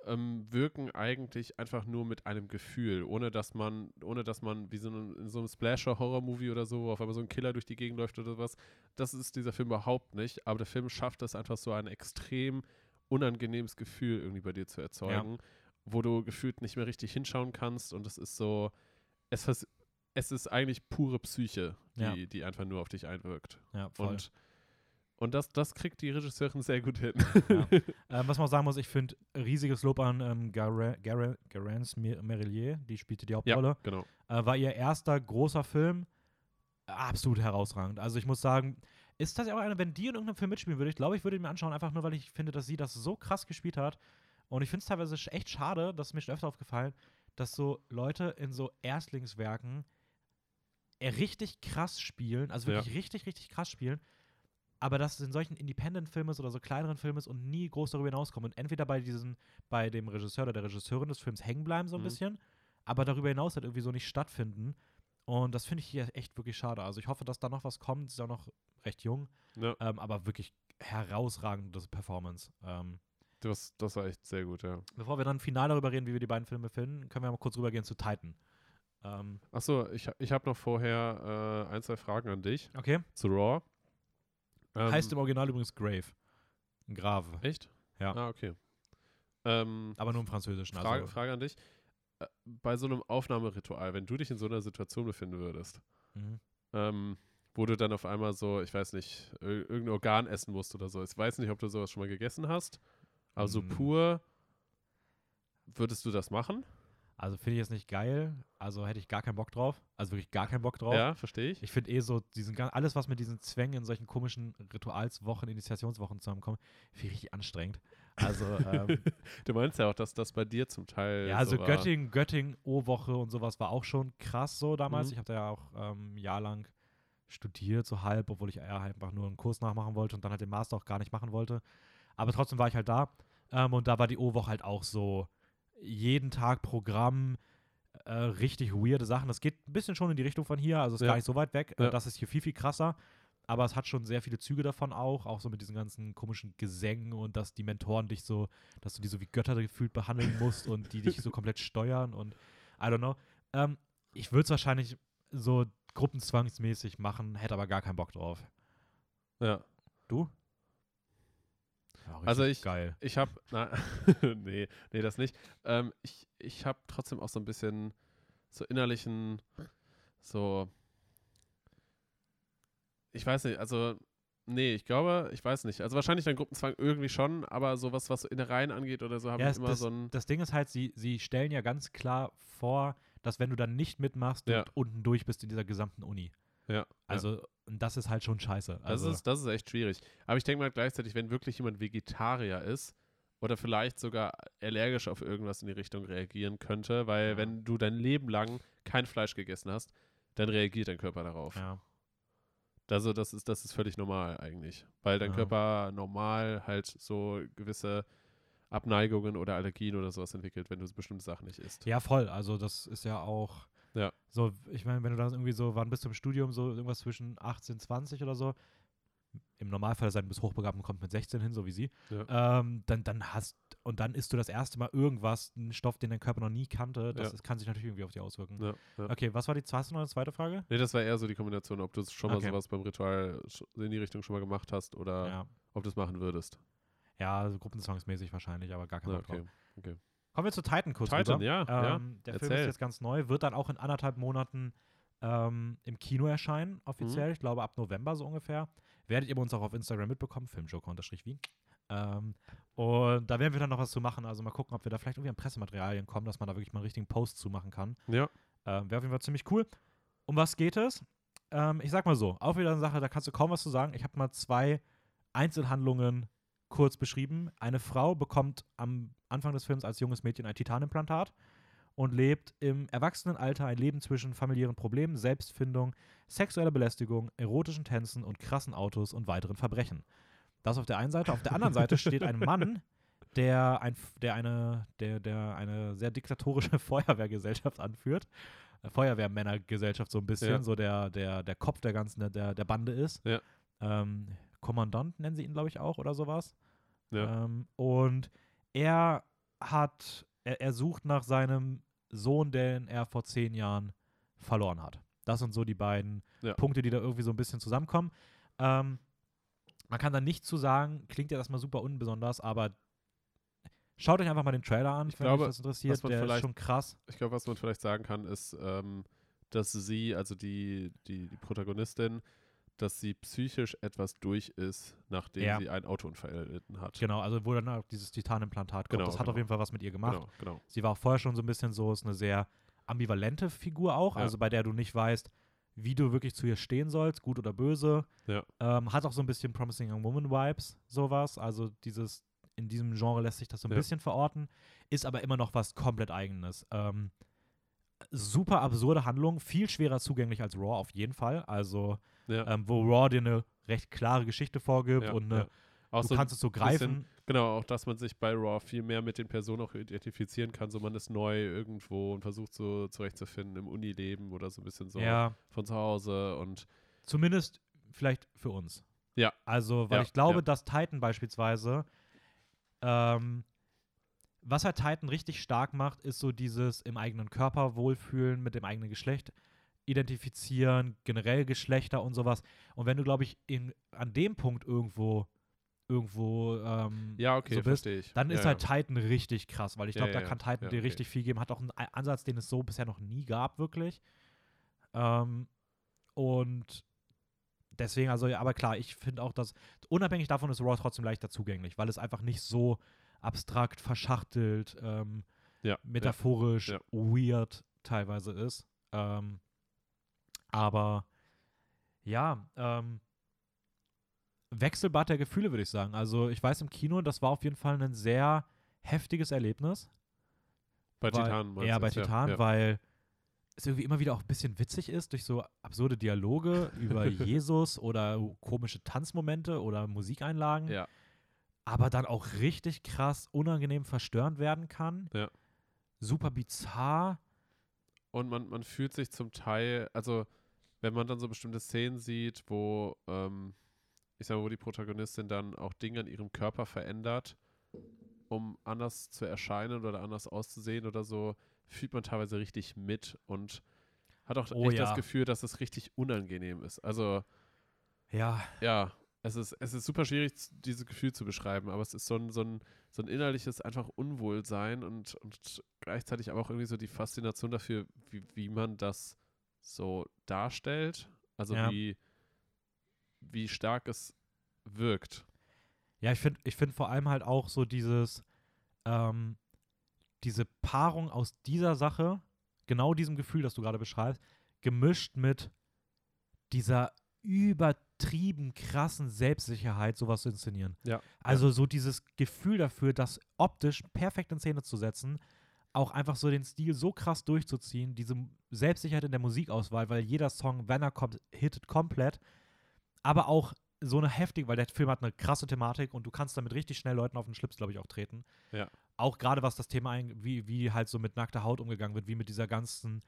S2: ähm, wirken eigentlich einfach nur mit einem Gefühl, ohne dass man, ohne dass man wie so ein, in so einem Slasher-Horror-Movie oder so, wo auf einmal so ein Killer durch die Gegend läuft oder sowas. Das ist dieser Film überhaupt nicht, aber der Film schafft es einfach so ein extrem unangenehmes Gefühl irgendwie bei dir zu erzeugen, wo du gefühlt nicht mehr richtig hinschauen kannst und es ist so, es, es ist eigentlich pure Psyche, die,
S1: Ja.
S2: die einfach nur auf dich einwirkt.
S1: Ja, voll.
S2: Und, und das, das kriegt die Regisseurin sehr gut hin.
S1: Ja. ähm, was man auch sagen muss, ich finde riesiges Lob an ähm, Gara- Gara- Garance Mer- Merillier, die spielte die Hauptrolle.
S2: genau.
S1: Äh, war ihr erster großer Film. Absolut herausragend. Also ich muss sagen, ist das ja auch eine, wenn die in irgendeinem Film mitspielen würde, ich glaube, ich würde ihn mir anschauen, einfach nur, weil ich finde, dass sie das so krass gespielt hat. Und ich finde es teilweise echt schade, das ist mir schon öfter aufgefallen, dass so Leute in so Erstlingswerken äh, richtig krass spielen, also
S2: Ja.
S1: wirklich richtig, richtig krass spielen, aber dass es in solchen Independent-Filmen oder so kleineren Filmen ist und nie groß darüber hinauskommen und entweder bei diesem, bei dem Regisseur oder der Regisseurin des Films hängen bleiben so ein
S2: Mhm.
S1: bisschen, aber darüber hinaus halt irgendwie so nicht stattfinden. Und das finde ich hier echt wirklich schade. Also ich hoffe, dass da noch was kommt. Sie ist auch noch recht jung,
S2: Ja,
S1: ähm, aber wirklich herausragende Performance. Ähm,
S2: das, das war echt sehr gut, ja.
S1: bevor wir dann final darüber reden, wie wir die beiden Filme finden, können wir mal kurz rübergehen zu Titan. Ähm,
S2: Achso, ich, ich habe noch vorher äh, ein, zwei Fragen an dich
S1: okay.
S2: zu Raw. Ähm,
S1: heißt im Original übrigens Grave. Ein Grave.
S2: Echt?
S1: Ja.
S2: Ah, okay. Ähm,
S1: Aber nur im Französischen.
S2: Frage,
S1: Also,
S2: Frage an dich. Äh, Bei so einem Aufnahmeritual, wenn du dich in so einer Situation befinden würdest,
S1: mhm.
S2: ähm, wo du dann auf einmal so, ich weiß nicht, ir- irgendein Organ essen musst oder so. Ich weiß nicht, ob du sowas schon mal gegessen hast, aber so
S1: Mm.
S2: pur, würdest du das machen?
S1: Also finde ich jetzt nicht geil. Also hätte ich gar keinen Bock drauf. Also wirklich gar keinen Bock drauf.
S2: Ja, verstehe ich.
S1: Ich finde eh so, diesen, alles, was mit diesen Zwängen in solchen komischen Ritualswochen, Initiationswochen zusammenkommt, finde ich richtig anstrengend. Also, ähm,
S2: Du meinst ja auch, dass das bei dir zum Teil.
S1: ja, also
S2: so.
S1: Göttingen, Göttingen, O-Woche und sowas war auch schon krass so damals.
S2: Mhm.
S1: Ich habe da ja auch ähm, ein Jahr lang studiert, so halb, obwohl ich eher halt einfach nur einen Kurs nachmachen wollte und dann halt den Master auch gar nicht machen wollte. Aber trotzdem war ich halt da. Ähm, und da war die O-Woche halt auch so jeden Tag Programm, äh, richtig weirde Sachen. Das geht ein bisschen schon in die Richtung von hier, also ist
S2: Ja.
S1: gar nicht so weit weg.
S2: Ja.
S1: Äh, das ist hier viel, viel krasser. Aber es hat schon sehr viele Züge davon auch, auch so mit diesen ganzen komischen Gesängen und dass die Mentoren dich so, dass du die so wie Götter gefühlt behandeln musst und die dich so komplett steuern und I don't know. Ähm, ich würde es wahrscheinlich so gruppenzwangsmäßig machen, hätte aber gar keinen Bock drauf.
S2: Ja.
S1: Du?
S2: Also ich-
S1: Geil.
S2: Ich habe, nee, nee, das nicht. Ähm, ich ich habe trotzdem auch so ein bisschen so innerlichen, so, ich weiß nicht, also, nee, ich glaube, ich weiß nicht. Also wahrscheinlich dann Gruppenzwang irgendwie schon, aber sowas, was so Innereien angeht oder so, habe
S1: Ja,
S2: ich immer
S1: das,
S2: so ein,
S1: das Ding ist halt, sie, sie stellen ja ganz klar vor, dass wenn du dann nicht mitmachst, du
S2: Ja.
S1: unten durch bist in dieser gesamten Uni.
S2: Ja.
S1: Also, und das ist halt schon scheiße.
S2: Das,
S1: Also,
S2: ist, das ist echt schwierig. Aber ich denke mal gleichzeitig, wenn wirklich jemand Vegetarier ist oder vielleicht sogar allergisch auf irgendwas in die Richtung reagieren könnte, weil
S1: Ja.
S2: wenn du dein Leben lang kein Fleisch gegessen hast, dann reagiert dein Körper darauf.
S1: ja.
S2: Also das ist, das ist völlig normal eigentlich, weil dein
S1: Ja.
S2: Körper normal halt so gewisse Abneigungen oder Allergien oder sowas entwickelt, wenn du bestimmte Sachen nicht isst.
S1: ja, voll. Also, das ist ja auch.
S2: Ja.
S1: So, ich meine, wenn du dann irgendwie so, wann bist du im Studium, so irgendwas zwischen 18, 20 oder so, im Normalfall sein, du bist hochbegabt und kommst mit 16 hin, so wie sie,
S2: Ja.
S1: ähm, dann, dann hast, und dann isst du das erste Mal irgendwas, einen Stoff, den dein Körper noch nie kannte, das
S2: Ja.
S1: kann sich natürlich irgendwie auf dich auswirken.
S2: Ja.
S1: Okay, was war die, hast du noch eine zweite Frage?
S2: Nee, das war eher so die Kombination, ob du schon mal
S1: Okay.
S2: sowas beim Ritual in die Richtung schon mal gemacht hast oder ob du es machen würdest.
S1: Ja, also gruppenzwangsmäßig wahrscheinlich, aber gar kein
S2: Ja,
S1: drauf.
S2: okay.
S1: Kommen wir zu Titan kurz
S2: Titan,
S1: rüber.
S2: ja, ja.
S1: Ähm, Der Film
S2: Erzähl.
S1: ist jetzt ganz neu, wird dann auch in anderthalb Monaten ähm, im Kino erscheinen, offiziell.
S2: Mhm.
S1: Ich glaube ab November so ungefähr. Werdet ihr bei uns auch auf Instagram mitbekommen, Filmjoker-Wien. Ähm, und da werden wir dann noch was zu machen. Also mal gucken, ob wir da vielleicht irgendwie an Pressematerialien kommen, dass man da wirklich mal einen richtigen Post zu machen kann.
S2: Ja,
S1: Ähm, Wäre auf jeden Fall ziemlich cool. Um was geht es? Ähm, ich sag mal so, auch wieder eine Sache, da kannst du kaum was zu sagen. Ich habe mal zwei Einzelhandlungen kurz beschrieben. Eine Frau bekommt am Anfang des Films als junges Mädchen ein Titanimplantat und lebt im Erwachsenenalter ein Leben zwischen familiären Problemen, Selbstfindung, sexueller Belästigung, erotischen Tänzen und krassen Autos und weiteren Verbrechen. Das auf der einen Seite. Auf der anderen Seite steht ein Mann, der, ein, der, eine, der, der eine sehr diktatorische Feuerwehrgesellschaft anführt. Äh, Feuerwehrmännergesellschaft so ein bisschen,
S2: Ja.
S1: so der, der, der Kopf der ganzen, der, der Bande ist.
S2: Ja.
S1: Ähm, Kommandant nennen sie ihn, glaube ich, auch oder sowas.
S2: Ja.
S1: Ähm, und er hat, er, er sucht nach seinem Sohn, den er vor zehn Jahren verloren hat. Das sind so die beiden
S2: Ja.
S1: Punkte, die da irgendwie so ein bisschen zusammenkommen. Ähm, man kann da nichts zu sagen, klingt ja erstmal super unbesonders, aber schaut euch einfach mal den Trailer an,
S2: Ich
S1: wenn
S2: glaube,
S1: euch das interessiert.
S2: was man
S1: Der ist
S2: vielleicht-
S1: schon krass.
S2: Ich glaube, was man vielleicht sagen kann, ist, ähm, dass sie, also die, die, die Protagonistin, dass sie psychisch etwas durch ist, nachdem
S1: Ja.
S2: sie einen Autounfall erlitten hat.
S1: Genau, also wo dann auch dieses Titanimplantat kommt.
S2: Genau,
S1: das hat
S2: genau.
S1: auf jeden Fall was mit ihr gemacht.
S2: Genau, genau.
S1: Sie war auch vorher schon so ein bisschen so, ist eine sehr ambivalente Figur auch,
S2: Ja.
S1: also bei der du nicht weißt, wie du wirklich zu ihr stehen sollst, gut oder böse.
S2: Ja.
S1: Ähm, hat auch so ein bisschen Promising Young Woman Vibes, sowas. Also dieses in diesem Genre lässt sich das so ein bisschen verorten, ist aber immer noch was komplett eigenes. Ähm, super absurde Handlung, viel schwerer zugänglich als Raw auf jeden Fall. Also,
S2: Ja.
S1: ähm, wo Raw dir eine recht klare Geschichte vorgibt
S2: ja,
S1: und eine,
S2: ja.
S1: Du
S2: so,
S1: kannst es so
S2: bisschen-
S1: greifen.
S2: genau, auch dass man sich bei Raw viel mehr mit den Personen auch identifizieren kann. So man ist neu irgendwo und versucht so zurechtzufinden im Unileben oder so ein bisschen so
S1: Ja,
S2: von zu Hause und
S1: zumindest vielleicht für uns.
S2: Ja.
S1: Also, weil ich glaube, dass Titan beispielsweise, ähm, was halt Titan richtig stark macht, ist so dieses im eigenen Körper wohlfühlen, mit dem eigenen Geschlecht identifizieren, generell Geschlechter und sowas. Und wenn du, glaube ich, in, an dem Punkt irgendwo, irgendwo ähm,
S2: ja, okay,
S1: so bist,
S2: ich.
S1: dann
S2: ja,
S1: ist halt Titan richtig krass, weil ich
S2: Ja,
S1: glaube,
S2: ja,
S1: da
S2: ja.
S1: kann Titan
S2: Ja,
S1: dir
S2: okay.
S1: richtig viel geben. Hat auch einen Ansatz, den es so bisher noch nie gab, wirklich. Ähm, und deswegen, also, ja, aber klar, ich finde auch, dass unabhängig davon ist Raw trotzdem leichter zugänglich, weil es einfach nicht so abstrakt, verschachtelt, ähm,
S2: ja,
S1: metaphorisch,
S2: ja.
S1: weird teilweise ist. Ähm, aber ja, ähm, Wechselbad der Gefühle, würde ich sagen. Also ich weiß im Kino, das war auf jeden Fall ein sehr heftiges Erlebnis.
S2: Bei
S1: weil,
S2: Titan meinst
S1: Ja, bei Titan,
S2: ja.
S1: weil es irgendwie immer wieder auch ein bisschen witzig ist durch so absurde Dialoge über Jesus oder komische Tanzmomente oder Musikeinlagen,
S2: Ja,
S1: aber dann auch richtig krass unangenehm verstörend werden kann.
S2: Ja.
S1: Super bizarr.
S2: Und man, man fühlt sich zum Teil, also wenn man dann so bestimmte Szenen sieht, wo, ähm, ich sag mal, wo die Protagonistin dann auch Dinge an ihrem Körper verändert, um anders zu erscheinen oder anders auszusehen oder so, fühlt man teilweise richtig mit und hat auch
S1: Oh
S2: echt
S1: ja.
S2: das Gefühl, dass es richtig unangenehm ist. Also
S1: Ja,
S2: ja, es ist, es ist super schwierig, dieses Gefühl zu beschreiben, aber es ist so ein, so ein, so ein innerliches einfach Unwohlsein und, und gleichzeitig aber auch irgendwie so die Faszination dafür, wie, wie man das so darstellt. Also
S1: Ja.
S2: wie, wie stark es wirkt.
S1: Ja, ich finde ich find vor allem halt auch so dieses, ähm, diese Paarung aus dieser Sache, genau diesem Gefühl, das du gerade beschreibst, gemischt mit dieser übertrieben krassen Selbstsicherheit, sowas zu inszenieren.
S2: Ja.
S1: Also so dieses Gefühl dafür, das optisch perfekt in Szene zu setzen, auch einfach so den Stil so krass durchzuziehen, diese Selbstsicherheit in der Musikauswahl, weil jeder Song, wenn er kommt, hittet komplett, aber auch so eine heftige, weil der Film hat eine krasse Thematik und du kannst damit richtig schnell Leuten auf den Schlips, glaube ich, auch treten.
S2: Ja.
S1: Auch gerade was das Thema, ein, wie, wie halt so mit nackter Haut umgegangen wird, wie mit dieser ganzen,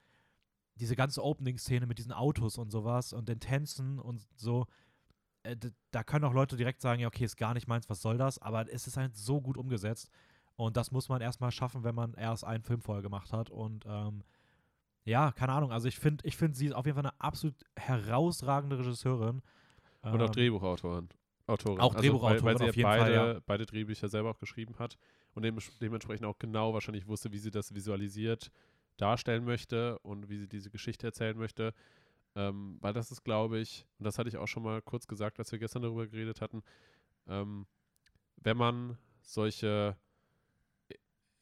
S1: diese ganze Opening-Szene mit diesen Autos und sowas und den Tänzen und so. Äh, da können auch Leute direkt sagen, ja, okay, ist gar nicht meins, was soll das? Aber es ist halt so gut umgesetzt. Und das muss man erstmal schaffen, wenn man erst einen Film vorher gemacht hat. Und ähm, ja, keine Ahnung. Also ich finde, ich finde, sie ist auf jeden Fall eine absolut herausragende Regisseurin.
S2: Und auch
S1: Ähm,
S2: Drehbuchautorin. Autorin.
S1: Auch
S2: weil,
S1: Drehbuchautorin
S2: weil sie
S1: auf
S2: ja
S1: jeden Fall,
S2: beide,
S1: ja.
S2: beide Drehbücher selber auch geschrieben hat und dem, dementsprechend auch genau wahrscheinlich wusste, wie sie das visualisiert darstellen möchte und wie sie diese Geschichte erzählen möchte. Ähm, weil das ist, glaube ich, und das hatte ich auch schon mal kurz gesagt, als wir gestern darüber geredet hatten, ähm, wenn man solche,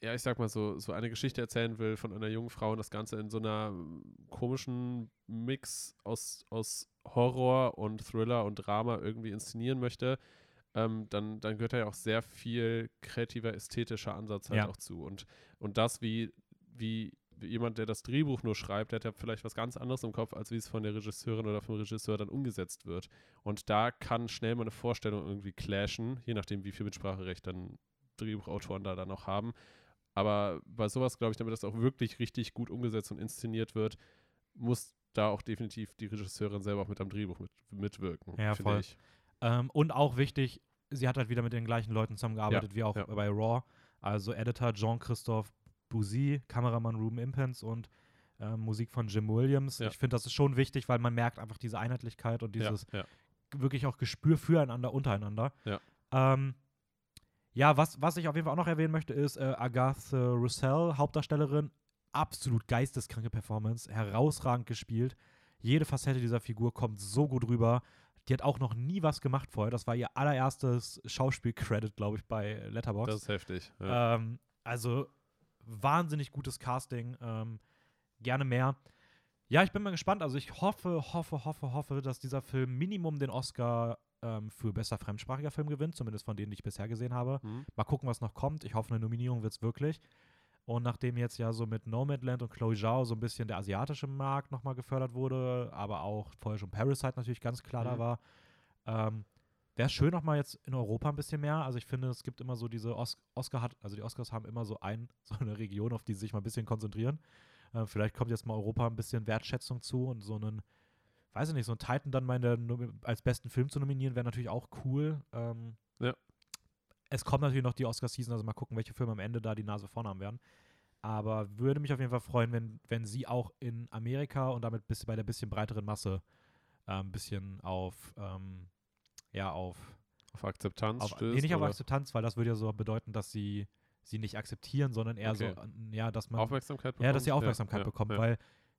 S2: ja, ich sag mal so, so eine Geschichte erzählen will von einer jungen Frau und das Ganze in so einer ähm, komischen Mix aus, aus Horror und Thriller und Drama irgendwie inszenieren möchte, ähm, dann, dann gehört da ja auch sehr viel kreativer, ästhetischer Ansatz halt
S1: Ja.
S2: auch zu. Und, und das, wie, wie wie jemand, der das Drehbuch nur schreibt, der hat ja vielleicht was ganz anderes im Kopf, als wie es von der Regisseurin oder vom Regisseur dann umgesetzt wird. Und da kann schnell mal eine Vorstellung irgendwie clashen, je nachdem, wie viel Mitspracherecht dann Drehbuchautoren da dann auch haben. Aber bei sowas, glaube ich, damit das auch wirklich richtig gut umgesetzt und inszeniert wird, muss da auch definitiv die Regisseurin selber auch mit am Drehbuch mit, mitwirken.
S1: Ja, voll. Ähm, und auch wichtig, sie hat halt wieder mit den gleichen Leuten zusammengearbeitet wie auch
S2: ja.
S1: bei Raw. Also Editor Jean-Christophe Bouzy, Kameramann Ruben Impens und ähm, Musik von Jim Williams.
S2: Ja.
S1: Ich finde, das ist schon wichtig, weil man merkt einfach diese Einheitlichkeit und dieses
S2: ja.
S1: wirklich auch Gespür füreinander, untereinander.
S2: Ja.
S1: Ähm, ja, was, was ich auf jeden Fall auch noch erwähnen möchte, ist äh, Agathe Roussel, Hauptdarstellerin. Absolut geisteskranke Performance, herausragend gespielt. Jede Facette dieser Figur kommt so gut rüber. Die hat auch noch nie was gemacht vorher. Das war ihr allererstes Schauspiel-Credit, glaube ich, bei Letterboxd.
S2: Das ist heftig. Ja.
S1: Ähm, also wahnsinnig gutes Casting. Ähm, gerne mehr. Ja, ich bin mal gespannt. Also ich hoffe, hoffe, hoffe, hoffe, dass dieser Film Minimum den Oscar ähm, für bester fremdsprachiger Film gewinnt, zumindest von denen, die ich bisher gesehen habe.
S2: Mhm.
S1: Mal gucken, was noch kommt. Ich hoffe, eine Nominierung wird es wirklich. Und nachdem jetzt ja so mit Nomadland und Chloe Zhao so ein bisschen der asiatische Markt nochmal gefördert wurde, aber auch vorher schon Parasite natürlich ganz klar da
S2: Mhm.
S1: war, ähm, wäre es schön nochmal jetzt in Europa ein bisschen mehr. Also ich finde, es gibt immer so diese Os Oscar hat, also die Oscars haben immer so ein, so eine Region, auf die sie sich mal ein bisschen konzentrieren. Äh, vielleicht kommt jetzt mal Europa ein bisschen Wertschätzung zu und so einen, weiß ich nicht, so einen Titan dann mal der als besten Film zu nominieren, wäre natürlich auch cool. Ähm,
S2: Ja.
S1: Es kommt natürlich noch die Oscar-Season, also mal gucken, welche Filme am Ende da die Nase vorne haben werden. Aber würde mich auf jeden Fall freuen, wenn, wenn sie auch in Amerika und damit bis, bei der bisschen breiteren Masse äh, ein bisschen auf, ähm, ja, auf,
S2: Auf Akzeptanz
S1: auf
S2: stößt.
S1: nee, nicht auf
S2: oder
S1: Akzeptanz, weil das würde ja so bedeuten, dass sie sie nicht akzeptieren, sondern eher
S2: Okay.
S1: so, ja, dass man
S2: Aufmerksamkeit bekommt.
S1: ja, dass sie Aufmerksamkeit
S2: ja,
S1: bekommt,
S2: ja.
S1: weil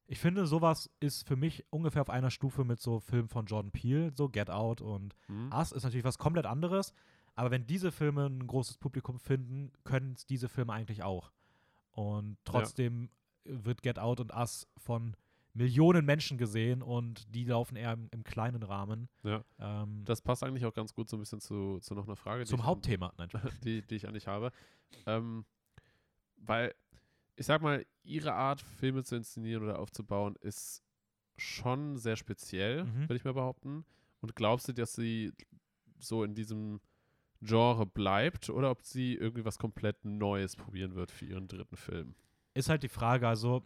S1: ich finde, sowas ist für mich ungefähr auf einer Stufe mit so Filmen von Jordan Peele, so Get Out und
S2: Mhm.
S1: Us ist natürlich was komplett anderes, aber wenn diese Filme ein großes Publikum finden, können es diese Filme eigentlich auch. Und trotzdem wird Get Out und Us von Millionen Menschen gesehen und die laufen eher im, im kleinen Rahmen.
S2: Ja.
S1: Ähm,
S2: Das passt eigentlich auch ganz gut so ein bisschen zu, zu noch einer Frage,
S1: zum
S2: an-
S1: Hauptthema. Nein,
S2: die, die ich an dich habe. Ähm, weil, ich sag mal, ihre Art, Filme zu inszenieren oder aufzubauen, ist schon sehr speziell,
S1: Mhm.
S2: würde ich mal behaupten. Und glaubst du, dass sie so in diesem Genre bleibt oder ob sie irgendwie was komplett Neues probieren wird für ihren dritten Film?
S1: ist halt die Frage. Also,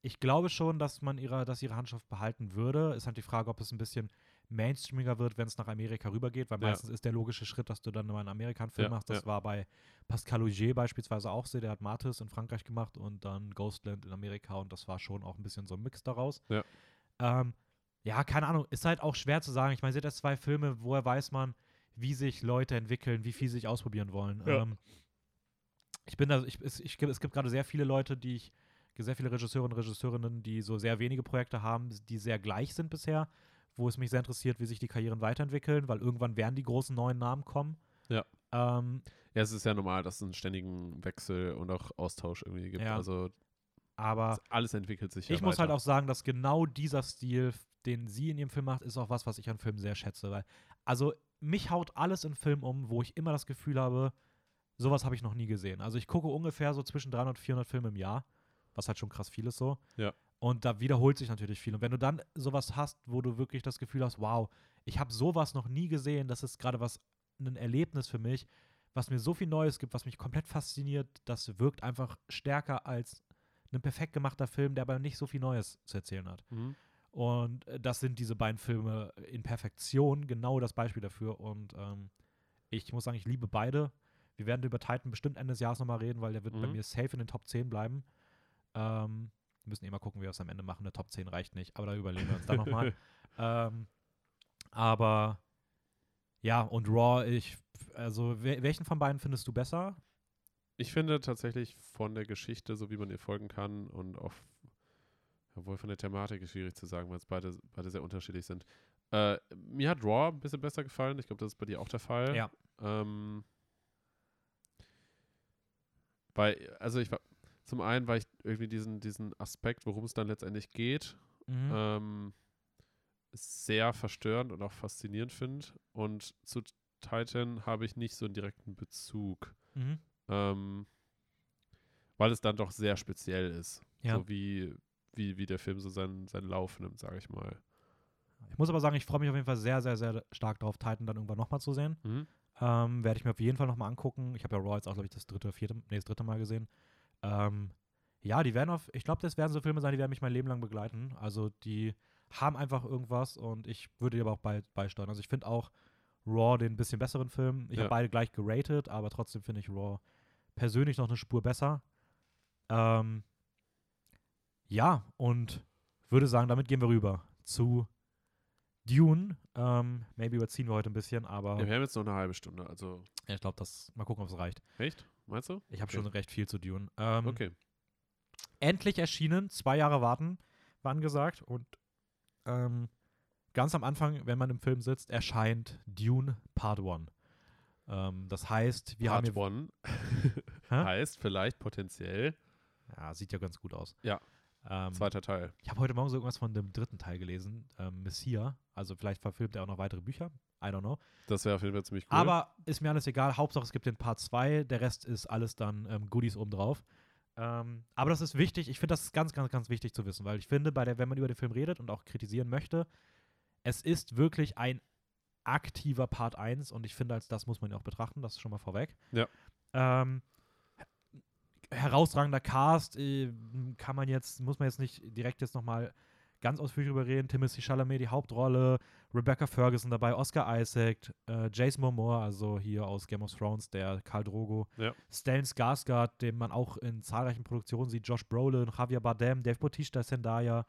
S1: ich glaube schon, dass man ihre, dass ihre Handschrift behalten würde. Ist halt die Frage, ob es ein bisschen mainstreamiger wird, wenn es nach Amerika rübergeht, weil
S2: Ja.
S1: meistens ist der logische Schritt, dass du dann mal einen Amerika einen Film
S2: Ja,
S1: machst. Das
S2: ja.
S1: war bei Pascal Augier beispielsweise auch so. Der hat Martis in Frankreich gemacht und dann Ghostland in Amerika und das war schon auch ein bisschen so ein Mix daraus.
S2: Ja.
S1: Ähm, ja, keine Ahnung. Ist halt auch schwer zu sagen. Ich meine, hat jetzt zwei Filme, woher weiß man, wie sich Leute entwickeln, wie viel sie sich ausprobieren wollen. Ähm, ich bin da, ich, ich, gibt- es gibt gerade sehr viele Leute, die ich, sehr viele Regisseure und Regisseurinnen, die so sehr wenige Projekte haben, die sehr gleich sind bisher, wo es mich sehr interessiert, wie sich die Karrieren weiterentwickeln, weil irgendwann werden die großen neuen Namen kommen.
S2: Ja.
S1: Ähm,
S2: Ja, es ist ja normal, dass es einen ständigen Wechsel und auch Austausch irgendwie gibt.
S1: Ja.
S2: Also
S1: aber
S2: alles entwickelt sich ja
S1: ich muss
S2: weiter.
S1: halt auch sagen, dass genau dieser Stil, den sie in ihrem Film macht, ist auch was, was ich an Filmen sehr schätze. Weil, also mich haut alles in Film um, wo ich immer das Gefühl habe, sowas habe ich noch nie gesehen. Also ich gucke ungefähr so zwischen 300 und 400 Filme im Jahr, was halt schon krass viel ist so.
S2: Ja.
S1: Und da wiederholt sich natürlich viel. Und wenn du dann sowas hast, wo du wirklich das Gefühl hast, wow, ich habe sowas noch nie gesehen, das ist gerade was, ein Erlebnis für mich, was mir so viel Neues gibt, was mich komplett fasziniert, das wirkt einfach stärker als ein perfekt gemachter Film, der aber nicht so viel Neues zu erzählen hat.
S2: Mhm.
S1: Und äh, das sind diese beiden Filme in Perfektion genau das Beispiel dafür. Und ähm, ich muss sagen, ich liebe beide. Wir werden über Titan bestimmt Ende des Jahres nochmal reden, weil der wird bei
S2: Mhm.
S1: mir safe in den Top 10 bleiben. Ähm, wir müssen eh mal gucken, wie wir es am Ende machen. Der Top 10 reicht nicht, aber da überlegen wir uns dann nochmal. ähm, aber ja, und Raw, ich, also wel- welchen von beiden findest du besser?
S2: Ich finde tatsächlich von der Geschichte, so wie man ihr folgen kann und auch, obwohl von der Thematik ist schwierig zu sagen, weil es beide, beide sehr unterschiedlich sind. Äh, mir hat Raw ein bisschen besser gefallen. Ich glaube, das ist bei dir auch der Fall.
S1: Ja.
S2: Ähm, weil, also ich war, zum einen, weil ich irgendwie diesen, diesen Aspekt, worum es dann letztendlich geht,
S1: Mhm.
S2: ähm, sehr verstörend und auch faszinierend finde. Und zu Titan habe ich nicht so einen direkten Bezug
S1: Mhm.
S2: ähm, weil es dann doch sehr speziell ist.
S1: Ja.
S2: So wie, wie, wie der Film so seinen, seinen Lauf nimmt, sage ich mal.
S1: Ich muss aber sagen, ich freue mich auf jeden Fall sehr, sehr, sehr stark darauf, Titan dann irgendwann nochmal zu sehen.
S2: Mhm.
S1: Ähm, Werde ich mir auf jeden Fall nochmal angucken. Ich habe ja Raw jetzt auch, glaube ich, das dritte, vierte, nee, das dritte Mal gesehen. Ähm, ja, die werden auf, ich glaube, das werden so Filme sein, die werden mich mein Leben lang begleiten. Also die haben einfach irgendwas und ich würde die aber auch bei, beisteuern. Also ich finde auch Raw den bisschen besseren Film. Ich
S2: Ja.
S1: habe beide gleich geratet, aber trotzdem finde ich Raw persönlich noch eine Spur besser. Ähm, ja, und würde sagen, damit gehen wir rüber zu Dune. Ähm, maybe überziehen wir heute ein bisschen, aber
S2: Ja, wir haben jetzt noch eine halbe Stunde, also
S1: ja, ich glaube, das mal gucken, ob es reicht.
S2: echt? Meinst du?
S1: Ich habe
S2: Okay.
S1: schon recht viel zu Dune. Ähm,
S2: Okay.
S1: Endlich erschienen, zwei Jahre warten, war angesagt. Und ähm, ganz am Anfang, wenn man im Film sitzt, erscheint Dune Part 1. Ähm, das heißt, wir
S2: Part
S1: haben
S2: One
S1: Hä?
S2: heißt vielleicht potenziell
S1: ja, sieht ja ganz gut aus.
S2: Ja.
S1: Ähm,
S2: zweiter Teil.
S1: ich habe heute Morgen so irgendwas von dem dritten Teil gelesen, ähm, Messiah. Also vielleicht verfilmt er auch noch weitere Bücher. I don't know.
S2: Das wäre auf jeden Fall ziemlich cool.
S1: Aber ist mir alles egal. Hauptsache, es gibt den Part 2. Der Rest ist alles dann ähm, Goodies obendrauf. Ähm, aber das ist wichtig. Ich finde, das ist ganz, ganz, ganz wichtig zu wissen, weil ich finde, bei der, wenn man über den Film redet und auch kritisieren möchte, es ist wirklich ein aktiver Part 1 und ich finde, als das muss man ja auch betrachten. Das ist schon mal vorweg.
S2: Ja.
S1: Ähm, herausragender Cast äh, kann man jetzt, muss man jetzt nicht direkt jetzt nochmal ganz ausführlich drüber reden. Timothy Chalamet, die Hauptrolle, Rebecca Ferguson dabei, Oscar Isaac, äh, Jason Momoa, also hier aus Game of Thrones, der Karl Drogo,
S2: Ja.
S1: Stellan Skarsgård, den man auch in zahlreichen Produktionen sieht, Josh Brolin, Javier Bardem, Dave Bautista, Zendaya,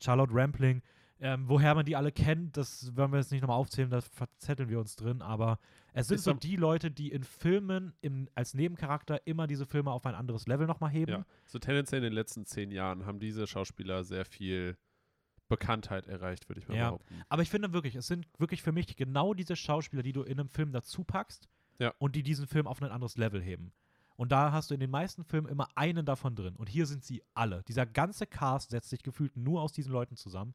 S1: Charlotte Rampling. Ähm, woher man die alle kennt, das werden wir jetzt nicht nochmal aufzählen, da verzetteln wir uns drin, aber es sind
S2: Ist
S1: so die Leute, die in Filmen im, als Nebencharakter immer diese Filme auf ein anderes Level nochmal heben.
S2: ja. So tendenziell in den letzten zehn Jahren haben diese Schauspieler sehr viel Bekanntheit erreicht, würde ich mal
S1: Ja.
S2: behaupten.
S1: Aber ich finde wirklich, es sind wirklich für mich genau diese Schauspieler, die du in einem Film dazu packst
S2: Ja.
S1: und die diesen Film auf ein anderes Level heben. Und da hast du in den meisten Filmen immer einen davon drin. Und hier sind sie alle. Dieser ganze Cast setzt sich gefühlt nur aus diesen Leuten zusammen.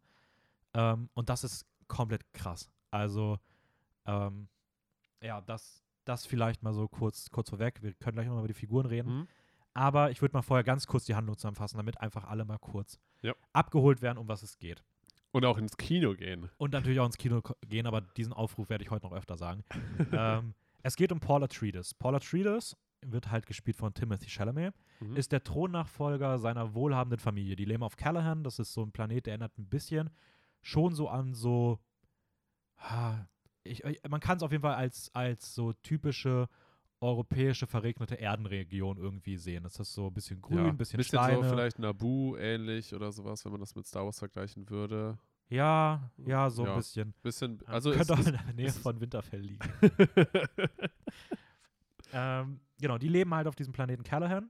S1: Ähm, und das ist komplett krass. Also, ähm, ja, das, das vielleicht mal so kurz, kurz vorweg. Wir können gleich noch mal über die Figuren reden.
S2: Mhm.
S1: Aber ich würde mal vorher ganz kurz die Handlung zusammenfassen, damit einfach alle mal kurz
S2: Ja.
S1: abgeholt werden, um was es geht.
S2: Und auch ins Kino gehen.
S1: Und natürlich auch ins Kino gehen, aber diesen Aufruf werde ich heute noch öfter sagen. ähm, es geht um Paul Atreides. Paul Atreides wird halt gespielt von Timothy Chalamet,
S2: Mhm.
S1: ist der Thronnachfolger seiner wohlhabenden Familie. Die leben auf Callahan, das ist so ein Planet, der erinnert ein bisschen schon so an so, ich, ich, man kann es auf jeden Fall als, als so typische europäische verregnete Erdenregion irgendwie sehen. Das ist so ein bisschen grün,
S2: ja.
S1: ein bisschen,
S2: bisschen
S1: Steine.
S2: so vielleicht Naboo ähnlich oder sowas, wenn man das mit Star Wars vergleichen würde.
S1: ja, ja, so
S2: Ja.
S1: ein bisschen.
S2: Bisschen,
S1: Also könnte auch in der Nähe von Winterfell liegen. ähm, genau, die leben halt auf diesem Planeten Callahan.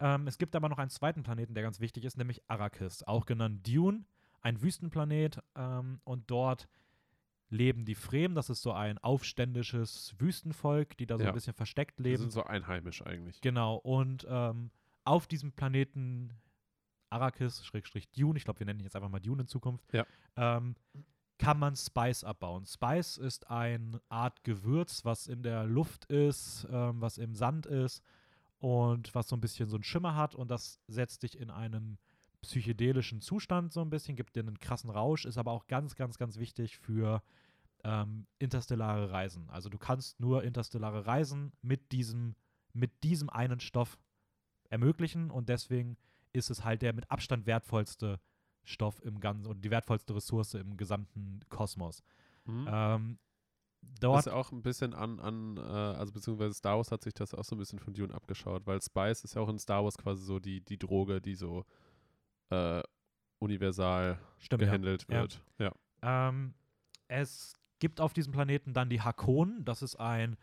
S1: Ähm, es gibt aber noch einen zweiten Planeten, der ganz wichtig ist, nämlich Arrakis, auch genannt Dune, ein Wüstenplanet. Ähm, und dort leben die Fremen, das ist so ein aufständisches Wüstenvolk, die da so
S2: Ja.
S1: ein bisschen versteckt
S2: die
S1: leben.
S2: sind so einheimisch eigentlich.
S1: Genau, und ähm, auf diesem Planeten Arrakis, Schrägstrich Dune, ich glaube, wir nennen ihn jetzt einfach mal Dune in Zukunft,
S2: Ja.
S1: ähm, kann man Spice abbauen. Spice ist eine Art Gewürz, was in der Luft ist, ähm, was im Sand ist und was so ein bisschen so einen Schimmer hat und das setzt dich in einen psychedelischen Zustand so ein bisschen, gibt dir einen krassen Rausch, ist aber auch ganz, ganz, ganz wichtig für ähm, interstellare Reisen. Also du kannst nur interstellare Reisen mit diesem, mit diesem einen Stoff ermöglichen und deswegen ist es halt der mit Abstand wertvollste Stoff im ganzen und die wertvollste Ressource im gesamten Kosmos.
S2: Mhm.
S1: Ähm,
S2: Das
S1: dort
S2: ist ja auch ein bisschen an, an äh, also beziehungsweise Star Wars hat sich das auch so ein bisschen von Dune abgeschaut, weil Spice ist ja auch in Star Wars quasi so die, die Droge, die so äh, universal
S1: stimmt, ja.
S2: gehandelt
S1: Ja.
S2: wird. Ja.
S1: Ähm, es gibt auf diesem Planeten dann die Hakonen. Das ist ein